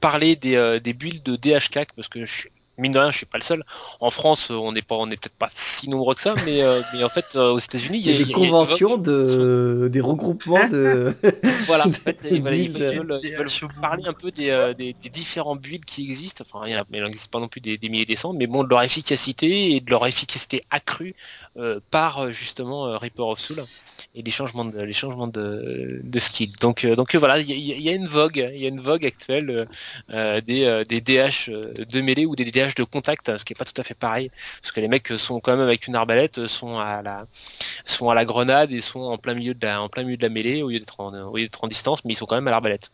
parler des, des builds de DHCAC parce que je suis mine de rien je suis pas le seul en France on n'est pas on n'est peut-être pas si nombreux que ça mais euh, mais en fait euh, aux États-Unis Il y a des il y a- conventions, de, des regroupements de. [laughs] voilà, [laughs] en fait, ils, voilà, ils builds. veulent, ils veulent- ils parler un peu des, euh, des, des différents builds qui existent. Enfin, il y en a, mais il n'existe pas non plus des, des milliers des cents, mais bon, de leur efficacité et de leur efficacité accrue euh, par justement euh, Reaper of Soul et les changements de, les changements de, de skill. Donc, euh, donc euh, voilà, il y, a- il y a une vogue, il y a une vogue actuelle des, euh, des DH de mêlée ou des DH de contact, ce qui est pas tout à fait pareil, parce que les mecs sont quand même avec une arbalète, sont à la sont à la grenade et sont en plein milieu de la, en plein milieu de la mêlée au lieu d'être en, au lieu d'être en distance, mais ils sont quand même à l'arbalète.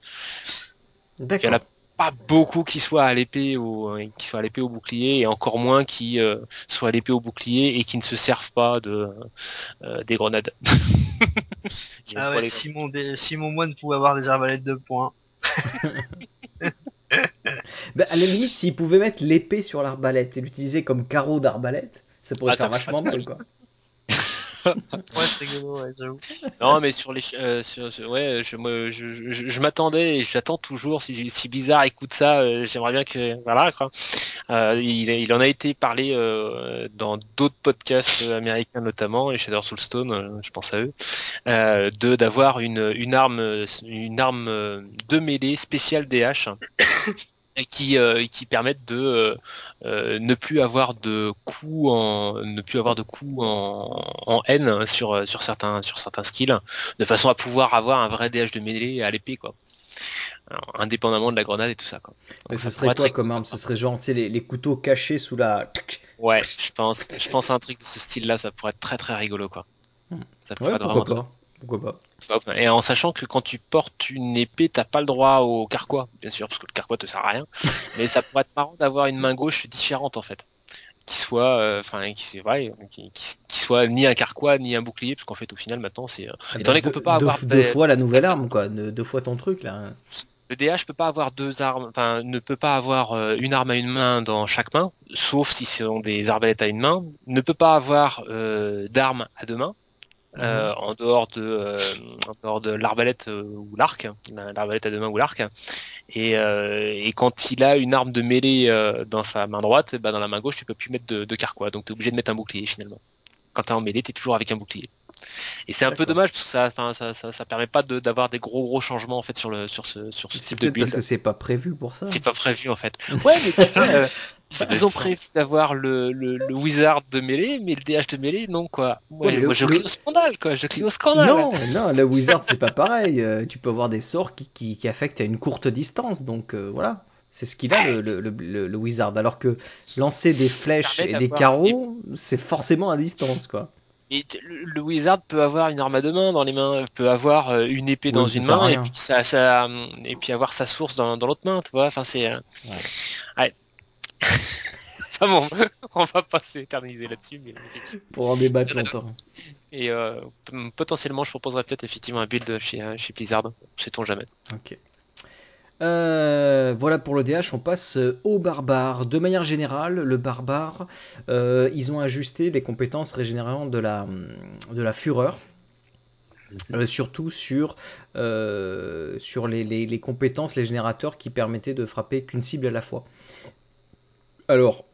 Il y en D'accord. a pas beaucoup qui soient à l'épée ou qui soient à l'épée au bouclier et encore moins qui euh, soient à l'épée au bouclier et qui ne se servent pas de euh, des grenades. [laughs] Il y a Ah pas ouais, les- si mon, dé- si mon moine pouvait avoir des arbalètes de poing. [laughs] Bah, à la limite, s'ils pouvaient mettre l'épée sur l'arbalète et l'utiliser comme carreau d'arbalète, ça pourrait Ah, faire vachement mal, quoi. [laughs] Ouais, rigolo, ouais. Non, mais sur les, euh, sur, sur- ouais, je, me- je, je, m'attendais et j'attends toujours. Si, si Bizarre écoute ça, euh, j'aimerais bien que, voilà, quoi. Euh, il, en a été parlé euh, dans d'autres podcasts américains notamment, et Shadow Soulstone, je pense à eux, de d'avoir une, une arme, une arme de mêlée spéciale DH. Et qui euh, qui permettent de euh, euh, ne plus avoir de coups en ne plus avoir de coups en, en N sur sur certains sur certains skills de façon à pouvoir avoir un vrai DH de mêlée à l'épée quoi Alors, indépendamment de la grenade et tout ça quoi Mais ce ça serait quoi comme arme? Ce serait genre, les, les couteaux cachés sous la. [laughs] ouais je pense je pense à un truc de ce style là ça pourrait être très très rigolo quoi Hmm. ça pourrait Ouais, être vraiment pas. Pourquoi pas. Et en sachant que quand tu portes une épée, t'as pas le droit au carquois, bien sûr, parce que le carquois te sert à rien. [laughs] Mais ça pourrait être marrant d'avoir une main gauche différente en fait, qui soit, euh, enfin, qui c'est vrai, qui, qui- qui soit ni un carquois ni un bouclier, parce qu'en fait au final maintenant c'est, euh, Ah étant donné qu'on deux, peut pas deux- avoir deux fois la nouvelle arme, quoi. Deux, deux fois ton truc, là. le DH peut pas avoir deux armes, enfin ne peut pas avoir euh, une arme à une main dans chaque main, sauf si ce sont des arbalètes à une main. Ne peut pas avoir euh, d'armes à deux mains. Euh, en dehors de euh, en dehors de l'arbalète euh, ou l'arc, l'arbalète à deux mains ou l'arc. Et, et quand il a une arme de mêlée dans sa main droite, bah, dans la main gauche, tu peux plus mettre de, de carquois, donc tu es obligé de mettre un bouclier finalement. Quand tu es en mêlée, tu es toujours avec un bouclier. Et c'est un peu dommage parce que ça, ça, ça, ça permet pas de- d'avoir des gros gros changements en fait sur le sur ce sur ce type de peut-être parce build. que c'est pas prévu pour ça. C'est pas prévu en fait. Ouais, mais [laughs] ils, ont prévu d'avoir le, le, le wizard de mêlée, mais le DH de mêlée, non quoi. Moi, Ouais, mais moi le- je crie au scandale quoi, je crie au scandale. Non, non, le wizard c'est pas pareil. Euh, tu peux avoir des sorts qui, qui, qui affectent à une courte distance, donc euh, voilà. C'est ce qu'il a le, wizard. Alors que lancer des flèches et des carreaux, c'est forcément à distance, quoi. Et le, wizard peut avoir une arme à deux mains dans les mains, peut avoir euh, une épée Oui, dans une main et rien. puis ça, ça hum, et puis avoir sa source dans, dans l'autre main, tu vois. Enfin c'est. euh, Ouais. [laughs] Enfin bon, on va pas s'éterniser là-dessus, mais. Pour en débattre longtemps. Et euh, potentiellement, je proposerais peut-être effectivement un build chez euh, chez Blizzard, sait-on jamais. Ok. Euh, voilà pour le DH, on passe au barbare. De manière générale, le barbare, euh, ils ont ajusté les compétences régénérant de la, de la fureur. Euh, surtout sur, euh, sur les, les- les compétences, les générateurs qui permettaient de frapper qu'une cible à la fois. Alors,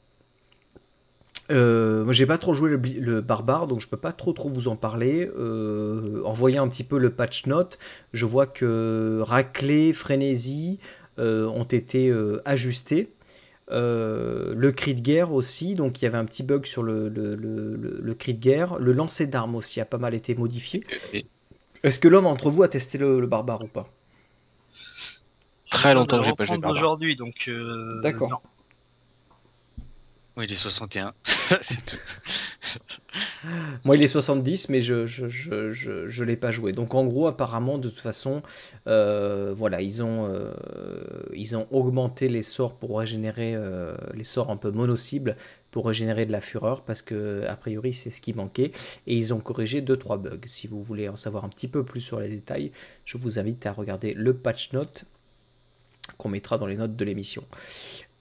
Euh, moi, j'ai pas trop joué le, barbare, donc je peux pas trop trop vous en parler. Euh, en voyant un petit peu le patch note, je vois que raclée, frénésie euh, ont été euh, ajustés. Euh, le cri de guerre aussi, donc il y avait un petit bug sur le, le, le- le- le cri de guerre. Le lancer d'armes aussi a pas mal été modifié. Est-ce que l'un d'entre vous a testé le, le barbare ou pas? Très longtemps que j'ai pas joué aujourd'hui, donc. euh, D'accord. Oui, il est 61. [laughs] C'est. Moi, il est 70, mais je je, je, je, je l'ai pas joué. Donc, en gros, apparemment, de toute façon, euh, voilà, ils ont, euh, ils ont augmenté les sorts pour régénérer, euh, les sorts un peu mono-cibles pour régénérer de la fureur, parce que, a priori, c'est ce qui manquait. Et ils ont corrigé 2-3 bugs. Si vous voulez en savoir un petit peu plus sur les détails, je vous invite à regarder le patch note qu'on mettra dans les notes de l'émission.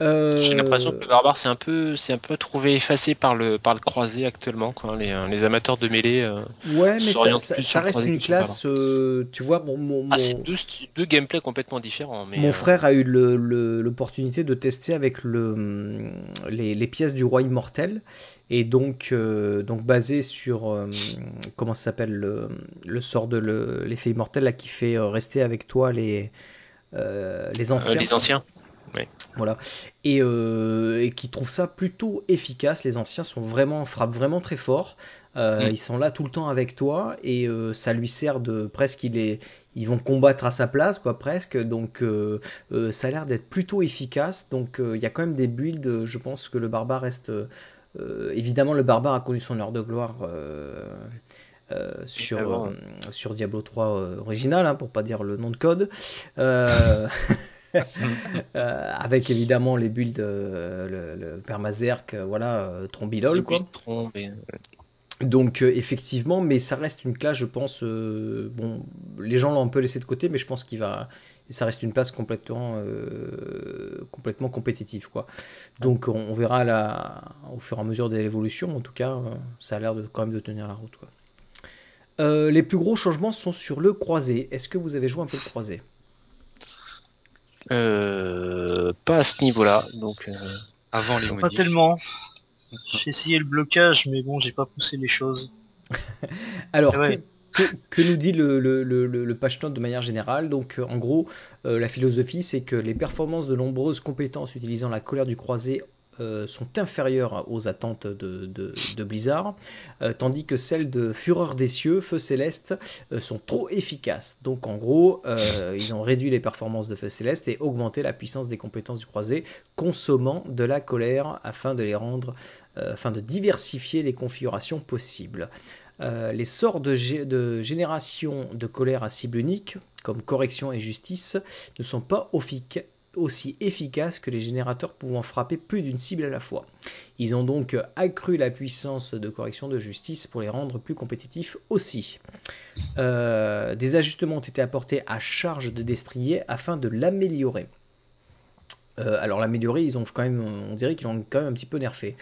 Euh, J'ai l'impression que le barbare c'est un peu c'est un peu trouvé effacé par le par le croisé actuellement quoi. Les, euh, les amateurs de mêlée euh, Ouais, mais ça, ça- ça le reste une le classe, euh, tu vois, mon, mon, Ah, mon- deux, deux gameplays complètement différents. Mais Mon euh, frère a eu le- le- l'opportunité de tester avec le, hum, les, les pièces du roi immortel et donc, euh, donc basé sur euh, comment ça s'appelle le, le sort de le- l'effet immortel là, qui fait rester avec toi les, les anciens. les anciens. Voilà. Et, euh, et qui trouvent ça plutôt efficace. Les anciens sont vraiment, frappent vraiment très fort. Euh, Mm. Ils sont là tout le temps avec toi et euh, ça lui sert de presque. Il est, ils vont combattre à sa place, quoi, presque. Donc ça a l'air d'être plutôt efficace. Donc il y a quand même des builds. Je pense que le barbare reste. évidemment, le barbare a connu son heure de gloire. euh, sur, euh, sur Diablo 3 euh, original, hein, pour pas dire le nom de code. [laughs] [laughs] Euh, avec évidemment les builds, euh, le, le permazerk, euh, voilà, Trombilol, quoi. Donc euh, effectivement, mais ça reste une classe, je pense. euh, bon, les gens l'ont un peu laissé de côté, mais je pense qu'il va, ça reste une place complètement, euh, complètement compétitive, quoi. Donc on, on verra la, au fur et à mesure de l'évolution. En tout cas, ça a l'air de quand même de tenir la route, quoi. Les plus gros changements sont sur le croisé. Est-ce que vous avez joué un peu le croisé? Euh, pas à ce niveau-là. Donc, euh, Avant les Pas modifs. tellement. J'ai essayé le blocage, mais bon, j'ai pas poussé les choses. [laughs] Alors, Ah ouais. que, que- que nous dit le, le, le, le- le patch note de manière générale? Donc, euh, en gros, euh, la philosophie, c'est que les performances de nombreuses compétences utilisant la colère du croisé euh, sont inférieures aux attentes de, Blizzard, euh, tandis que celles de Fureur des cieux, Feu céleste, euh, sont trop efficaces. Donc, en gros, ils ont réduit les performances de Feu céleste et augmenté la puissance des compétences du croisé, consommant de la colère afin de les rendre, afin de diversifier les configurations possibles. Les sorts de, gé- de génération de colère à cible unique, comme correction et justice, ne sont pas aussi efficaces que les générateurs pouvant frapper plus d'une cible à la fois. Ils ont donc accru la puissance de correction de justice pour les rendre plus compétitifs aussi. Euh, des ajustements ont été apportés à charge de destrier afin de l'améliorer. Euh, alors l'améliorer, ils ont quand même, on dirait qu'ils l'ont quand même un petit peu nerfé.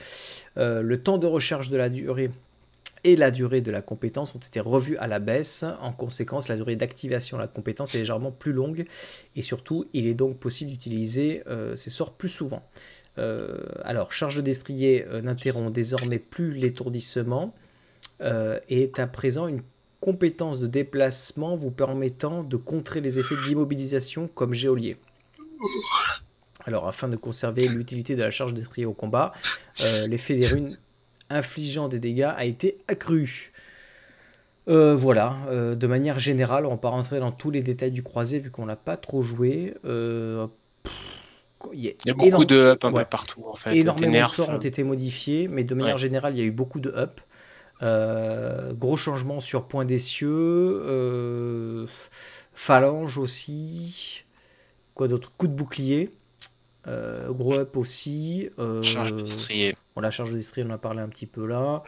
Euh, le temps de recharge de la durée et la durée de la compétence ont été revus à la baisse. En conséquence, la durée d'activation de la compétence est légèrement plus longue et surtout, il est donc possible d'utiliser euh, ces sorts plus souvent. Euh, alors, charge de destrier euh, n'interrompt désormais plus l'étourdissement et est à présent une compétence de déplacement vous permettant de contrer les effets d'immobilisation comme géolier. Alors, afin de conserver l'utilité de la charge destrier au combat, l'effet des runes infligeant des dégâts a été accru. Euh, voilà, euh, de manière générale, on va pas rentrer dans tous les détails du croisé vu qu'on l'a pas trop joué. Euh, pff, il y a, il y a beaucoup énorme- de up un ouais, peu partout en fait. Énormément de sorts ont été modifiés, mais de manière Ouais. générale, il y a eu beaucoup de up. Gros changement sur Point des Cieux, euh, Phalange aussi. Quoi d'autre Coup de bouclier. Euh, up aussi. euh, Charge de destrier. Bon, la charge de destrier, on en a parlé un petit peu là.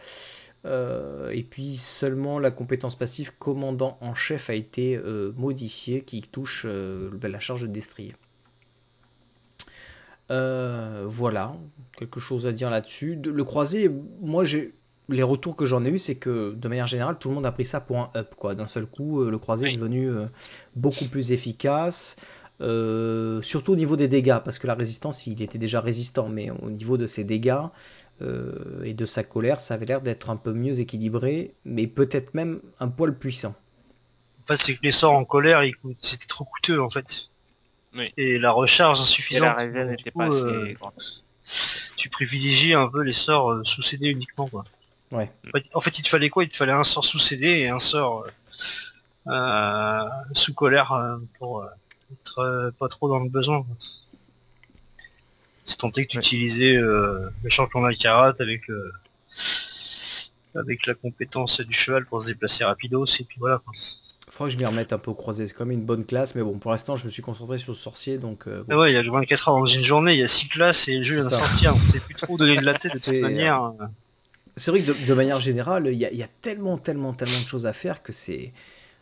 Euh, et puis seulement la compétence passive commandant en chef a été euh, modifiée qui touche euh, la charge de destrier. Voilà, quelque chose à dire là-dessus. De- Le croisé, moi j'ai les retours que j'en ai eu, c'est que de manière générale, tout le monde a pris ça pour un up. quoi. D'un seul coup, le croisé est devenu beaucoup plus efficace. Euh, surtout au niveau des dégâts, parce que la résistance, il était déjà résistant, mais au niveau de ses dégâts, Euh, et de sa colère, ça avait l'air d'être un peu mieux équilibré, mais peut-être même un poil puissant. En fait, c'est que les sorts en colère, ils coûtent- c'était trop coûteux en fait. Oui. Et la recharge Et insuffisante. la réserve Donc, n'était pas assez euh, tu privilégies un peu les sorts euh, sous CD uniquement quoi. Ouais. En fait, en fait, il te fallait quoi? Il te fallait un sort sous CD et un sort euh, euh, sous colère euh, pour euh, être euh, pas trop dans le besoin. quoi. C'est tenté que tu utilisais euh, le champion d'Akarat avec le avec la compétence du cheval pour se déplacer rapidos et puis voilà. quoi. Que je m'y remette un peu au croisé. C'est quand même une bonne classe, mais bon, pour l'instant, je me suis concentré sur le sorcier, donc. euh, bon. Ah ouais, il y a que 24 heures dans une journée, il y a 6 classes et le jeu vient de sortir. On sait plus trop donner de la tête de euh, manière. C'est vrai que de, de manière générale, il y, a- il y a tellement, tellement, tellement de choses à faire que c'est.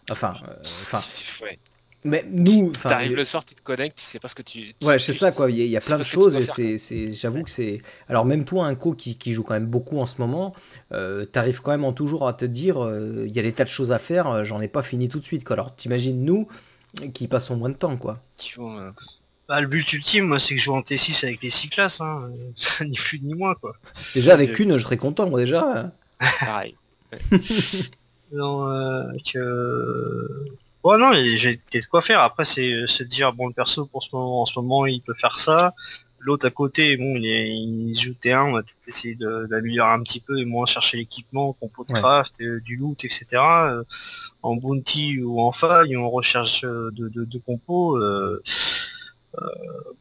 Enfin, euh, enfin, Ouais. Mais nous, enfin, T'arrives le soir, tu te connectes, tu sais pas ce que tu. tu- Ouais, c'est ça quoi. Il y a, il y a tu sais plein de choses et c'est, c'est, j'avoue que c'est. Alors même toi, un co qui, qui joue quand même beaucoup en ce moment, euh, t'arrives quand même en toujours à te dire, euh, il y a des tas de choses à faire. euh, J'en ai pas fini tout de suite quoi. Alors t'imagines nous qui passons moins de temps quoi. Bah, le but ultime, moi, c'est que je joue en T6 avec les 6 classes, hein. [laughs] ni plus ni moins quoi. Déjà avec Euh, une, je serais content moi déjà. hein. pareil. [laughs] Non, euh, que... Ouais, non, j'ai peut-être quoi faire. Après, c'est c'est de dire, bon, le perso, pour ce moment, en ce moment, il peut faire ça. L'autre à côté, bon, il, est, il joue T1, on va peut-être essayer de- d'améliorer un petit peu et moins chercher l'équipement, compo de Ouais. craft, euh, du loot, etc. Euh, en bounty ou en faille, en recherche euh, de, de, de compos, euh, euh,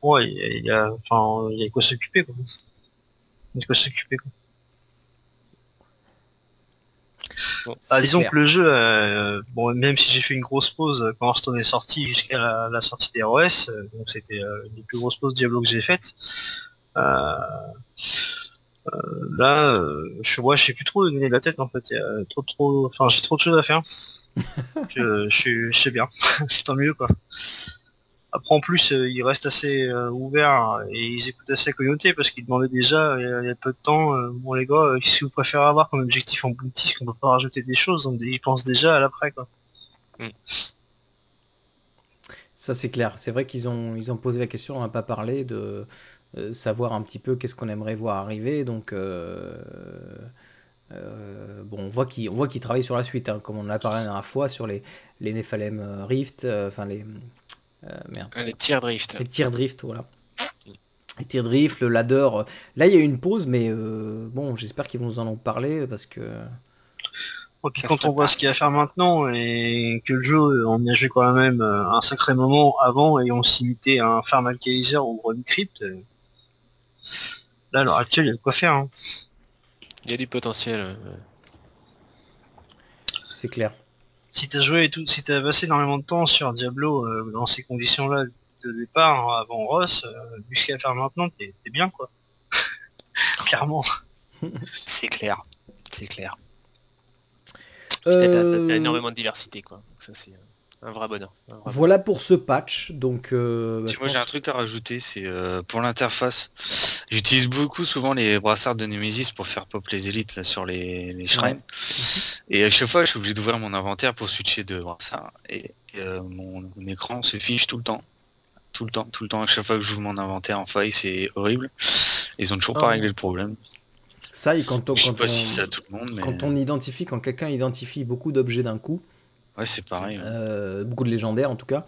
bon, il y a, il y a- enfin, il y a de quoi s'occuper, quoi. Il y a de quoi s'occuper, quoi. Bon, Ah, disons clair. que le jeu, euh, bon, même si j'ai fait une grosse pause euh, quand Hearthstone est sorti jusqu'à la, la sortie des ROS, euh, donc c'était euh, une des plus grosses pauses Diablo que j'ai faites. Là, je, ouais, je sais plus trop donner de la tête en fait. Il y a trop, trop, enfin, j'ai trop de choses à faire. [laughs] je, je, suis- je sais bien, c'est [laughs] tant mieux quoi. Après en plus, euh, ils restent assez euh, ouverts et ils écoutent assez la communauté parce qu'ils demandaient déjà il y, a, il y a peu de temps, euh, bon les gars, euh, qu'est-ce que vous préférez avoir comme objectif en parce qu'on peut pas rajouter des choses, donc ils pensent déjà à l'après quoi. Ça c'est clair. C'est vrai qu'ils ont ils ont posé la question, on n'a pas parlé de euh, savoir un petit peu qu'est-ce qu'on aimerait voir arriver. Donc euh, euh, bon, on voit qu'ils on voit qu'ils travaillent sur la suite, hein, comme on en a parlé la dernière fois sur les les Nephalem euh, Rift, euh, enfin les euh, merde. Les tirs drift. Les tirs drift, voilà. Les tirs drift, le ladder. euh, Là, il y a eu une pause, mais euh, bon, j'espère qu'ils vont nous en parler parce que. Et puis quand on voit ce qu'il y a à faire maintenant et que le jeu, on y a joué quand même euh, un sacré moment avant et on s'imitait à un Farm ou Run Crypt, euh, là à l'heure actuelle il y a de quoi faire. hein. Il y a du potentiel. euh, C'est clair. Si t'as joué et tout, si t'as passé énormément de temps sur Diablo euh, dans ces conditions-là de départ hein, avant Ross, euh, vu ce qu'il y a à faire maintenant, t'es bien quoi. [laughs] Clairement. C'est clair. C'est clair. T'as Euh, énormément de diversité, quoi. Ça, c'est euh, un vrai bonheur. un vrai Voilà pour ce patch. Donc, euh, bah, Si moi j'ai un truc à rajouter, c'est euh, pour l'interface. J'utilise beaucoup souvent les brassards de Nemesis pour faire pop les élites là, sur les, les shrines. Et à chaque fois, je suis obligé d'ouvrir mon inventaire pour switcher de brassard. Et euh, mon, mon écran se fiche tout le temps. Tout le temps, tout le temps. À chaque fois que j'ouvre mon inventaire en faille, c'est horrible. Ils ont toujours pas Oh. réglé le problème. Ça, et quand on, Je sais quand pas on, si c'est à tout le monde, mais quand on identifie, quand quelqu'un identifie beaucoup d'objets d'un coup, ouais, c'est pareil. ouais. euh, beaucoup de légendaires en tout cas,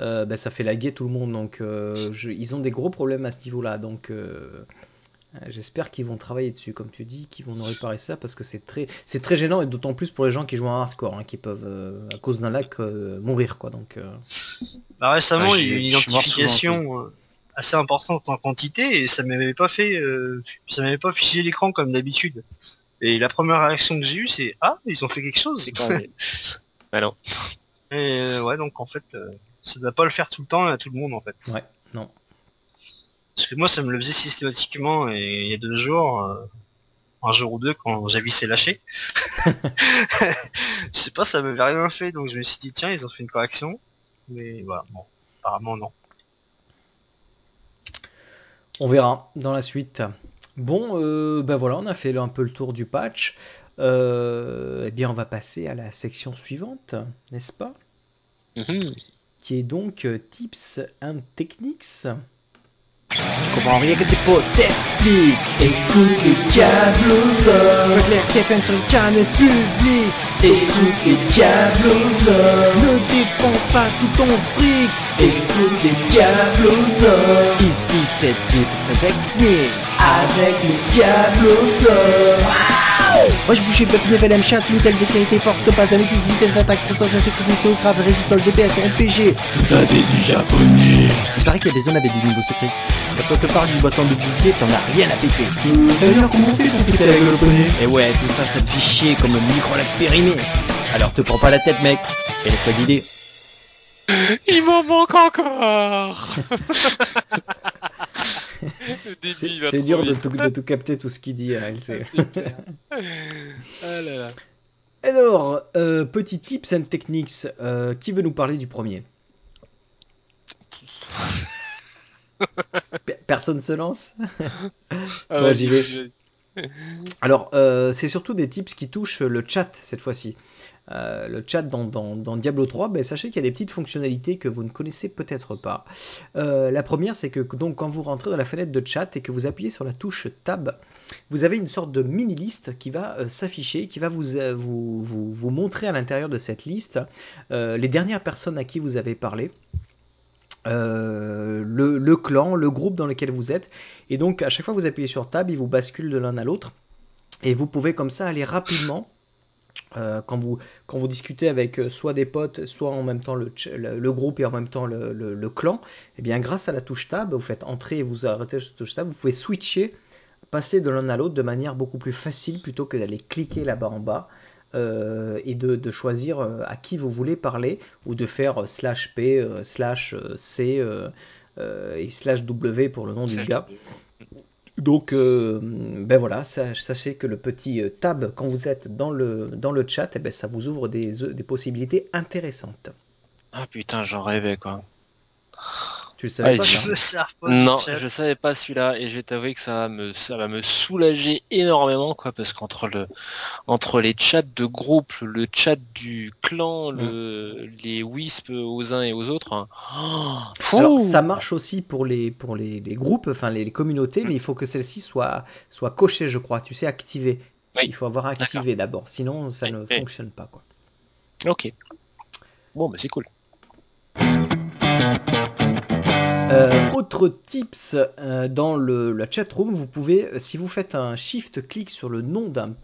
euh, bah, ça fait laguer tout le monde. Donc, euh, je- ils ont des gros problèmes à ce niveau-là. Donc, euh, j'espère qu'ils vont travailler dessus, comme tu dis, qu'ils vont nous réparer ça parce que c'est très, c'est très gênant et d'autant plus pour les gens qui jouent en hardcore, hein, qui peuvent, euh, à cause d'un lag, euh, mourir quoi. Donc, euh, Bah, récemment, Ah, il y a eu j'ai- une je suis mort souvent, identification euh, assez importante en quantité et ça m'avait pas fait, euh, ça m'avait pas figé l'écran comme d'habitude. Et la première réaction que j'ai eue, c'est ah, ils ont fait quelque chose. C'est quand [laughs] même. Bah non. [laughs] Et euh, ouais, donc en fait, euh, ça doit pas le faire tout le temps et à tout le monde en fait. ouais, non. Parce que moi, ça me le faisait systématiquement et il y a deux jours, euh, un jour ou deux, quand Javis s'est lâché. [laughs] [laughs] Je sais pas, ça m'avait rien fait, donc je me suis dit tiens, ils ont fait une correction. Mais voilà, bon, apparemment non. On verra dans la suite. Bon, euh, ben voilà, on a fait un peu le tour du patch. Euh, eh bien, on va passer à la section suivante, n'est-ce pas? Mhm. Qui est donc euh, Tips and Techniques. Tu comprends rien que tes potes t'expliquent. Écoute les Diablos. Les RTFM sur le channel public. Écoute les Diablos. Ne dépense pas tout ton fric. Écoute les Diablos. Ici c'est Tips Technique. Avec les Diablos. Moi je bouge Bucky Level M chasse, Intel, Dextérité, Force, Topaz, Amétis, Vitesse d'attaque, Prestation, Sécurité, Grave, Résistol, DPS, RPG. Tout ça c'est du japonais. Il paraît qu'il y a des zones avec des niveaux secrets. Quand on te parle du bâton de bouclier, t'en as rien à péter. D'ailleurs, comment on fait pour péter la gueule au poney Et ouais, tout ça, ça te fait chier comme le micro l'expérimé. Alors te prends pas la tête, mec. Et laisse-toi guider. Il m'en manque encore Le [laughs] C'est dur de tout, de tout capter tout ce qu'il dit, hein, LC. [laughs] Ah là là. Alors, euh, petit tips and techniques. euh, qui veut nous parler du premier? Pe- Personne se lance? [laughs] Ah, j'y vais. Alors, euh, c'est surtout des tips qui touchent le chat cette fois-ci. Euh, le chat dans, Diablo 3, ben, sachez qu'il y a des petites fonctionnalités que vous ne connaissez peut-être pas. Euh, la première, c'est que donc, quand vous rentrez dans la fenêtre de chat et que vous appuyez sur la touche Tab, vous avez une sorte de mini-liste qui va euh, s'afficher, qui va vous, montrer à l'intérieur de cette liste les dernières personnes à qui vous avez parlé. le, le clan, le groupe dans lequel vous êtes. Et donc, à chaque fois que vous appuyez sur Tab, il vous bascule de l'un à l'autre. Et vous pouvez comme ça aller rapidement, euh, quand, vous, quand vous discutez avec euh, soit des potes, soit en même temps le, le, le groupe et en même temps le, le- clan, et bien grâce à la touche tab, vous faites entrer et vous arrêtez sur la touche tab, vous pouvez switcher, passer de l'un à l'autre de manière beaucoup plus facile plutôt que d'aller cliquer là-bas en bas. euh, et de, de choisir à qui vous voulez parler ou de faire slash P, slash C euh, et slash W pour le nom du gars. Donc, euh, ben voilà, sa- sachez que le petit euh, tab, quand vous êtes dans le, dans le chat, eh ben, ça vous ouvre des, euh, des possibilités intéressantes. Ah putain, j'en rêvais quoi. Tu le savais Ah, pas, je- ça Non, je savais pas celui-là et je vais t'avouer que ça va me ça va me soulager énormément quoi parce qu'entre le entre les chats de groupe, le chat du clan, le les wisps aux uns et aux autres. hein. Oh, [gasps] Alors, ça marche aussi pour les, pour les, les groupes, enfin les, les communautés, mais il faut que celle-ci soit, soit cochée, je crois. Tu sais, activée. Oui. Il faut avoir activé d'abord, sinon ça ne Oui, fonctionne pas. Quoi. Ok. Bon, bah c'est cool. Euh, autre tips euh, dans le, la chat room, vous pouvez, euh, si vous faites un shift clic sur le nom d'un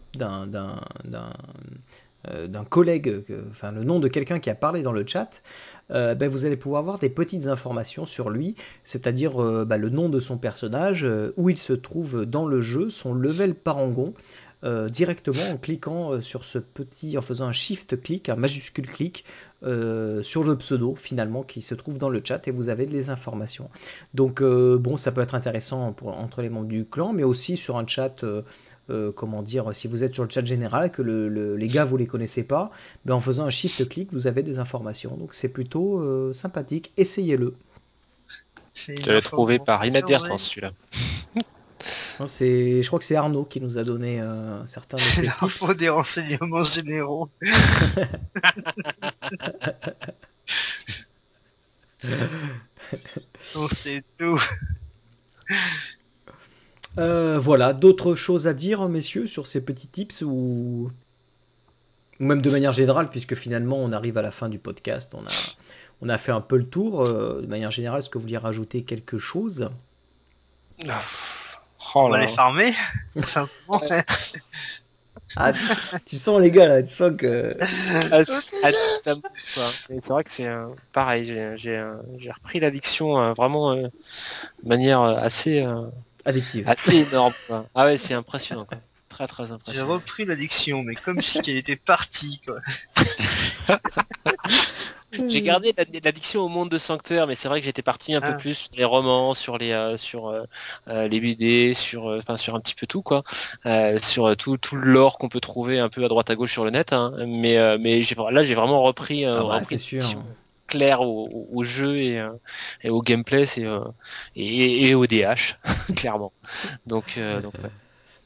euh, collègue, que- enfin le nom de quelqu'un qui a parlé dans le chat, euh, ben, vous allez pouvoir avoir des petites informations sur lui, c'est-à-dire euh, bah, le nom de son personnage, euh, où il se trouve dans le jeu, son level parangon, euh, directement en cliquant euh, sur ce petit, en faisant un shift clic, un majuscule clic euh, sur le pseudo finalement qui se trouve dans le chat et vous avez les informations. Donc euh, bon, ça peut être intéressant pour, entre les membres du clan, mais aussi sur un chat. euh, euh, comment dire, si vous êtes sur le chat général, que le- le- les gars vous les connaissez pas, ben en faisant un shift clic, vous avez des informations. Donc c'est plutôt euh, sympathique. Essayez-le. Je l'ai trouvé par inadvertance celui-là. Hein, c'est, je crois que c'est Arnaud qui nous a donné euh, certains de ces [laughs] tips. des renseignements généraux. [laughs] On sait tout. Euh, voilà, d'autres choses à dire, messieurs, sur ces petits tips ou... ou même de manière générale, puisque finalement on arrive à la fin du podcast, on a, on a fait un peu le tour. euh, de manière générale, est-ce que vous vouliez rajouter quelque chose? Oh On va les farmer. [laughs] simplement. Ah, tu, tu sens les gars là, tu sens que. Ah, c'est- ah, C'est vrai que c'est euh, pareil, j'ai- j'ai j'ai repris l'addiction euh, vraiment euh, de manière euh, assez euh, Addictive. assez énorme. quoi. Ah ouais, c'est impressionnant. quoi. C'est très très J'ai impressionnant. repris l'addiction, mais comme si qu'elle était partie, quoi. [laughs] J'ai gardé l'ad- l'addiction au monde de Sanctuaire, mais c'est vrai que j'étais parti un peu Ah. plus sur les romans, sur les euh, sur euh, euh, les BD, sur euh, enfin sur un petit peu tout quoi, Euh, sur tout tout le lore qu'on peut trouver un peu à droite à gauche sur le net. hein. Mais euh, mais là j'ai vraiment repris, euh, Ah bah, repris sûr. claire au, au- jeu et, et au gameplay, c'est euh, et, et au DH [laughs] clairement. Donc euh, donc ouais.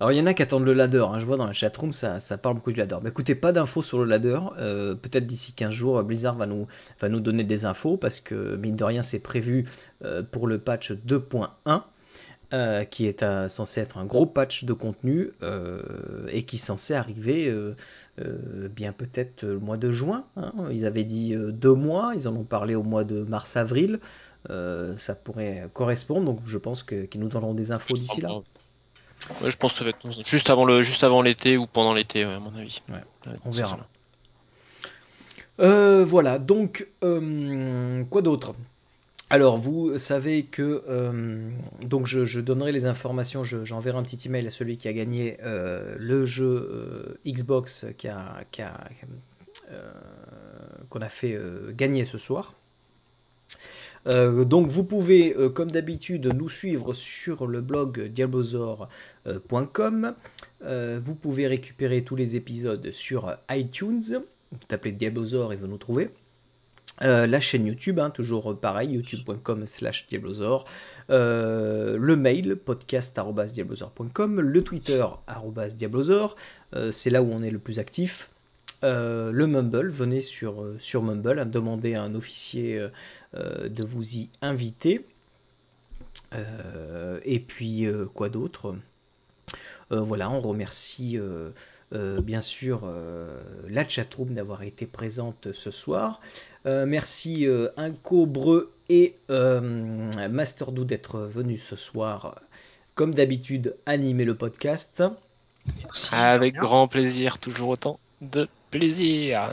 Alors il y en a qui attendent le ladder, hein, je vois dans la chatroom ça, ça parle beaucoup du ladder. Mais écoutez, pas d'infos sur le ladder, euh, peut-être d'ici 15 jours Blizzard va nous, va nous donner des infos parce que mine de rien c'est prévu euh, pour le patch 2.1. euh, qui est un- censé être un gros patch de contenu euh, et qui est censé arriver euh, euh, bien peut-être le mois de juin. hein. Ils avaient dit euh, deux mois, ils en ont parlé au mois de mars-avril. Euh, ça pourrait correspondre, donc je pense que- qu'ils nous donneront des infos d'ici là. Ouais, je pense que ça va être juste avant le, juste avant l'été ou pendant l'été, ouais, à mon avis. Ouais, on verra. Euh, voilà, donc euh, quoi d'autre? Alors vous savez que euh, donc je, je donnerai les informations, je- j'enverrai un petit email à celui qui a gagné euh, le jeu euh, Xbox a, a, qu'on a fait gagner ce soir. Euh, donc vous pouvez, euh, comme d'habitude, nous suivre sur le blog diablozor.com. Euh, vous pouvez récupérer tous les épisodes sur iTunes. Vous tapez Diablozor et vous nous trouvez. Euh, la chaîne YouTube, hein, toujours pareil, youtube.com slash diablozor. Euh, le mail, podcast.diablozor.com. Le Twitter, arobase diablozor. Euh, c'est là où on est le plus actif. Le Mumble, venez sur, Mumble, hein, demandez à un officier de vous y inviter. Euh, et puis, euh, quoi d'autre? Euh, Voilà, on remercie euh, euh, bien sûr euh, la chatroom d'avoir été présente ce soir. Euh, merci euh, Inco, Breu et euh, Masterdou d'être venus ce soir, comme d'habitude, animer le podcast. Merci, Avec grand plaisir, toujours autant de plaisir.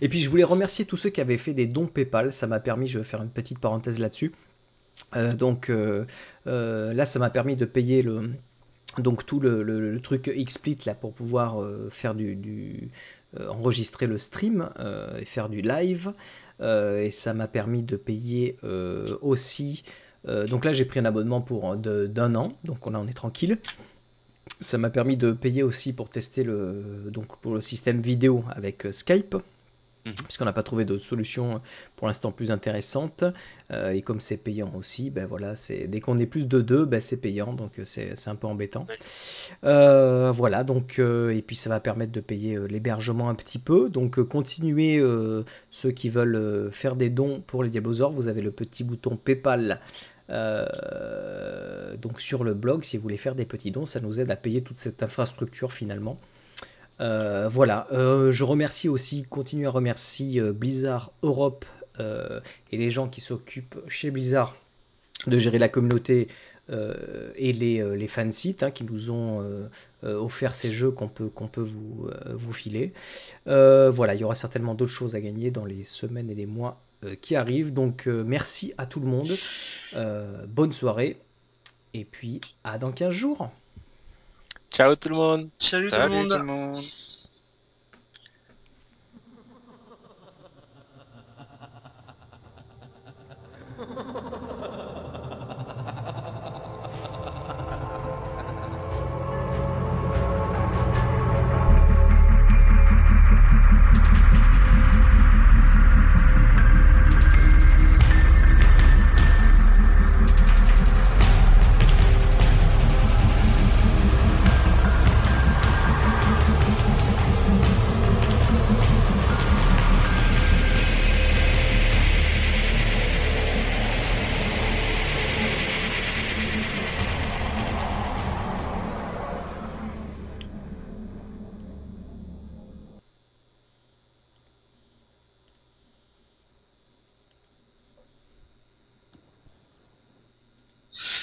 Et puis je voulais remercier tous ceux qui avaient fait des dons PayPal. Ça m'a permis, je vais faire une petite parenthèse là-dessus. Euh, donc euh, euh, là, ça m'a permis de payer le, donc tout le, truc XSplit là pour pouvoir faire du, enregistrer le stream et faire du live. Et ça m'a permis de payer aussi. donc là, j'ai pris un abonnement pour d'un an. Donc là, on est tranquille. Ça m'a permis de payer aussi pour tester le, donc pour le système vidéo avec euh, Mhm. puisqu'on n'a pas trouvé de solution pour l'instant plus intéressante. Euh, et comme c'est payant aussi, ben voilà, c'est dès qu'on est plus de deux, ben c'est payant, donc euh, c'est c'est un peu embêtant. Ouais. Euh, voilà, donc et puis ça va permettre de payer l'hébergement un petit peu. Donc continuez ceux qui veulent faire des dons pour les Diablosaures, vous avez le petit bouton PayPal. donc sur le blog, si vous voulez faire des petits dons, ça nous aide à payer toute cette infrastructure finalement. Euh, voilà, Euh, je remercie aussi, continue à remercier euh, Blizzard Europe et les gens qui s'occupent chez Blizzard de gérer la communauté et les, fansites hein, qui nous ont offert ces jeux qu'on peut, vous, filer. Voilà, il y aura certainement d'autres choses à gagner dans les semaines et les mois qui arrivent. Donc merci à tout le monde, bonne soirée et puis à dans 15 jours. Ciao tout le monde. Salut, tout le monde. tout le monde. Ha [laughs]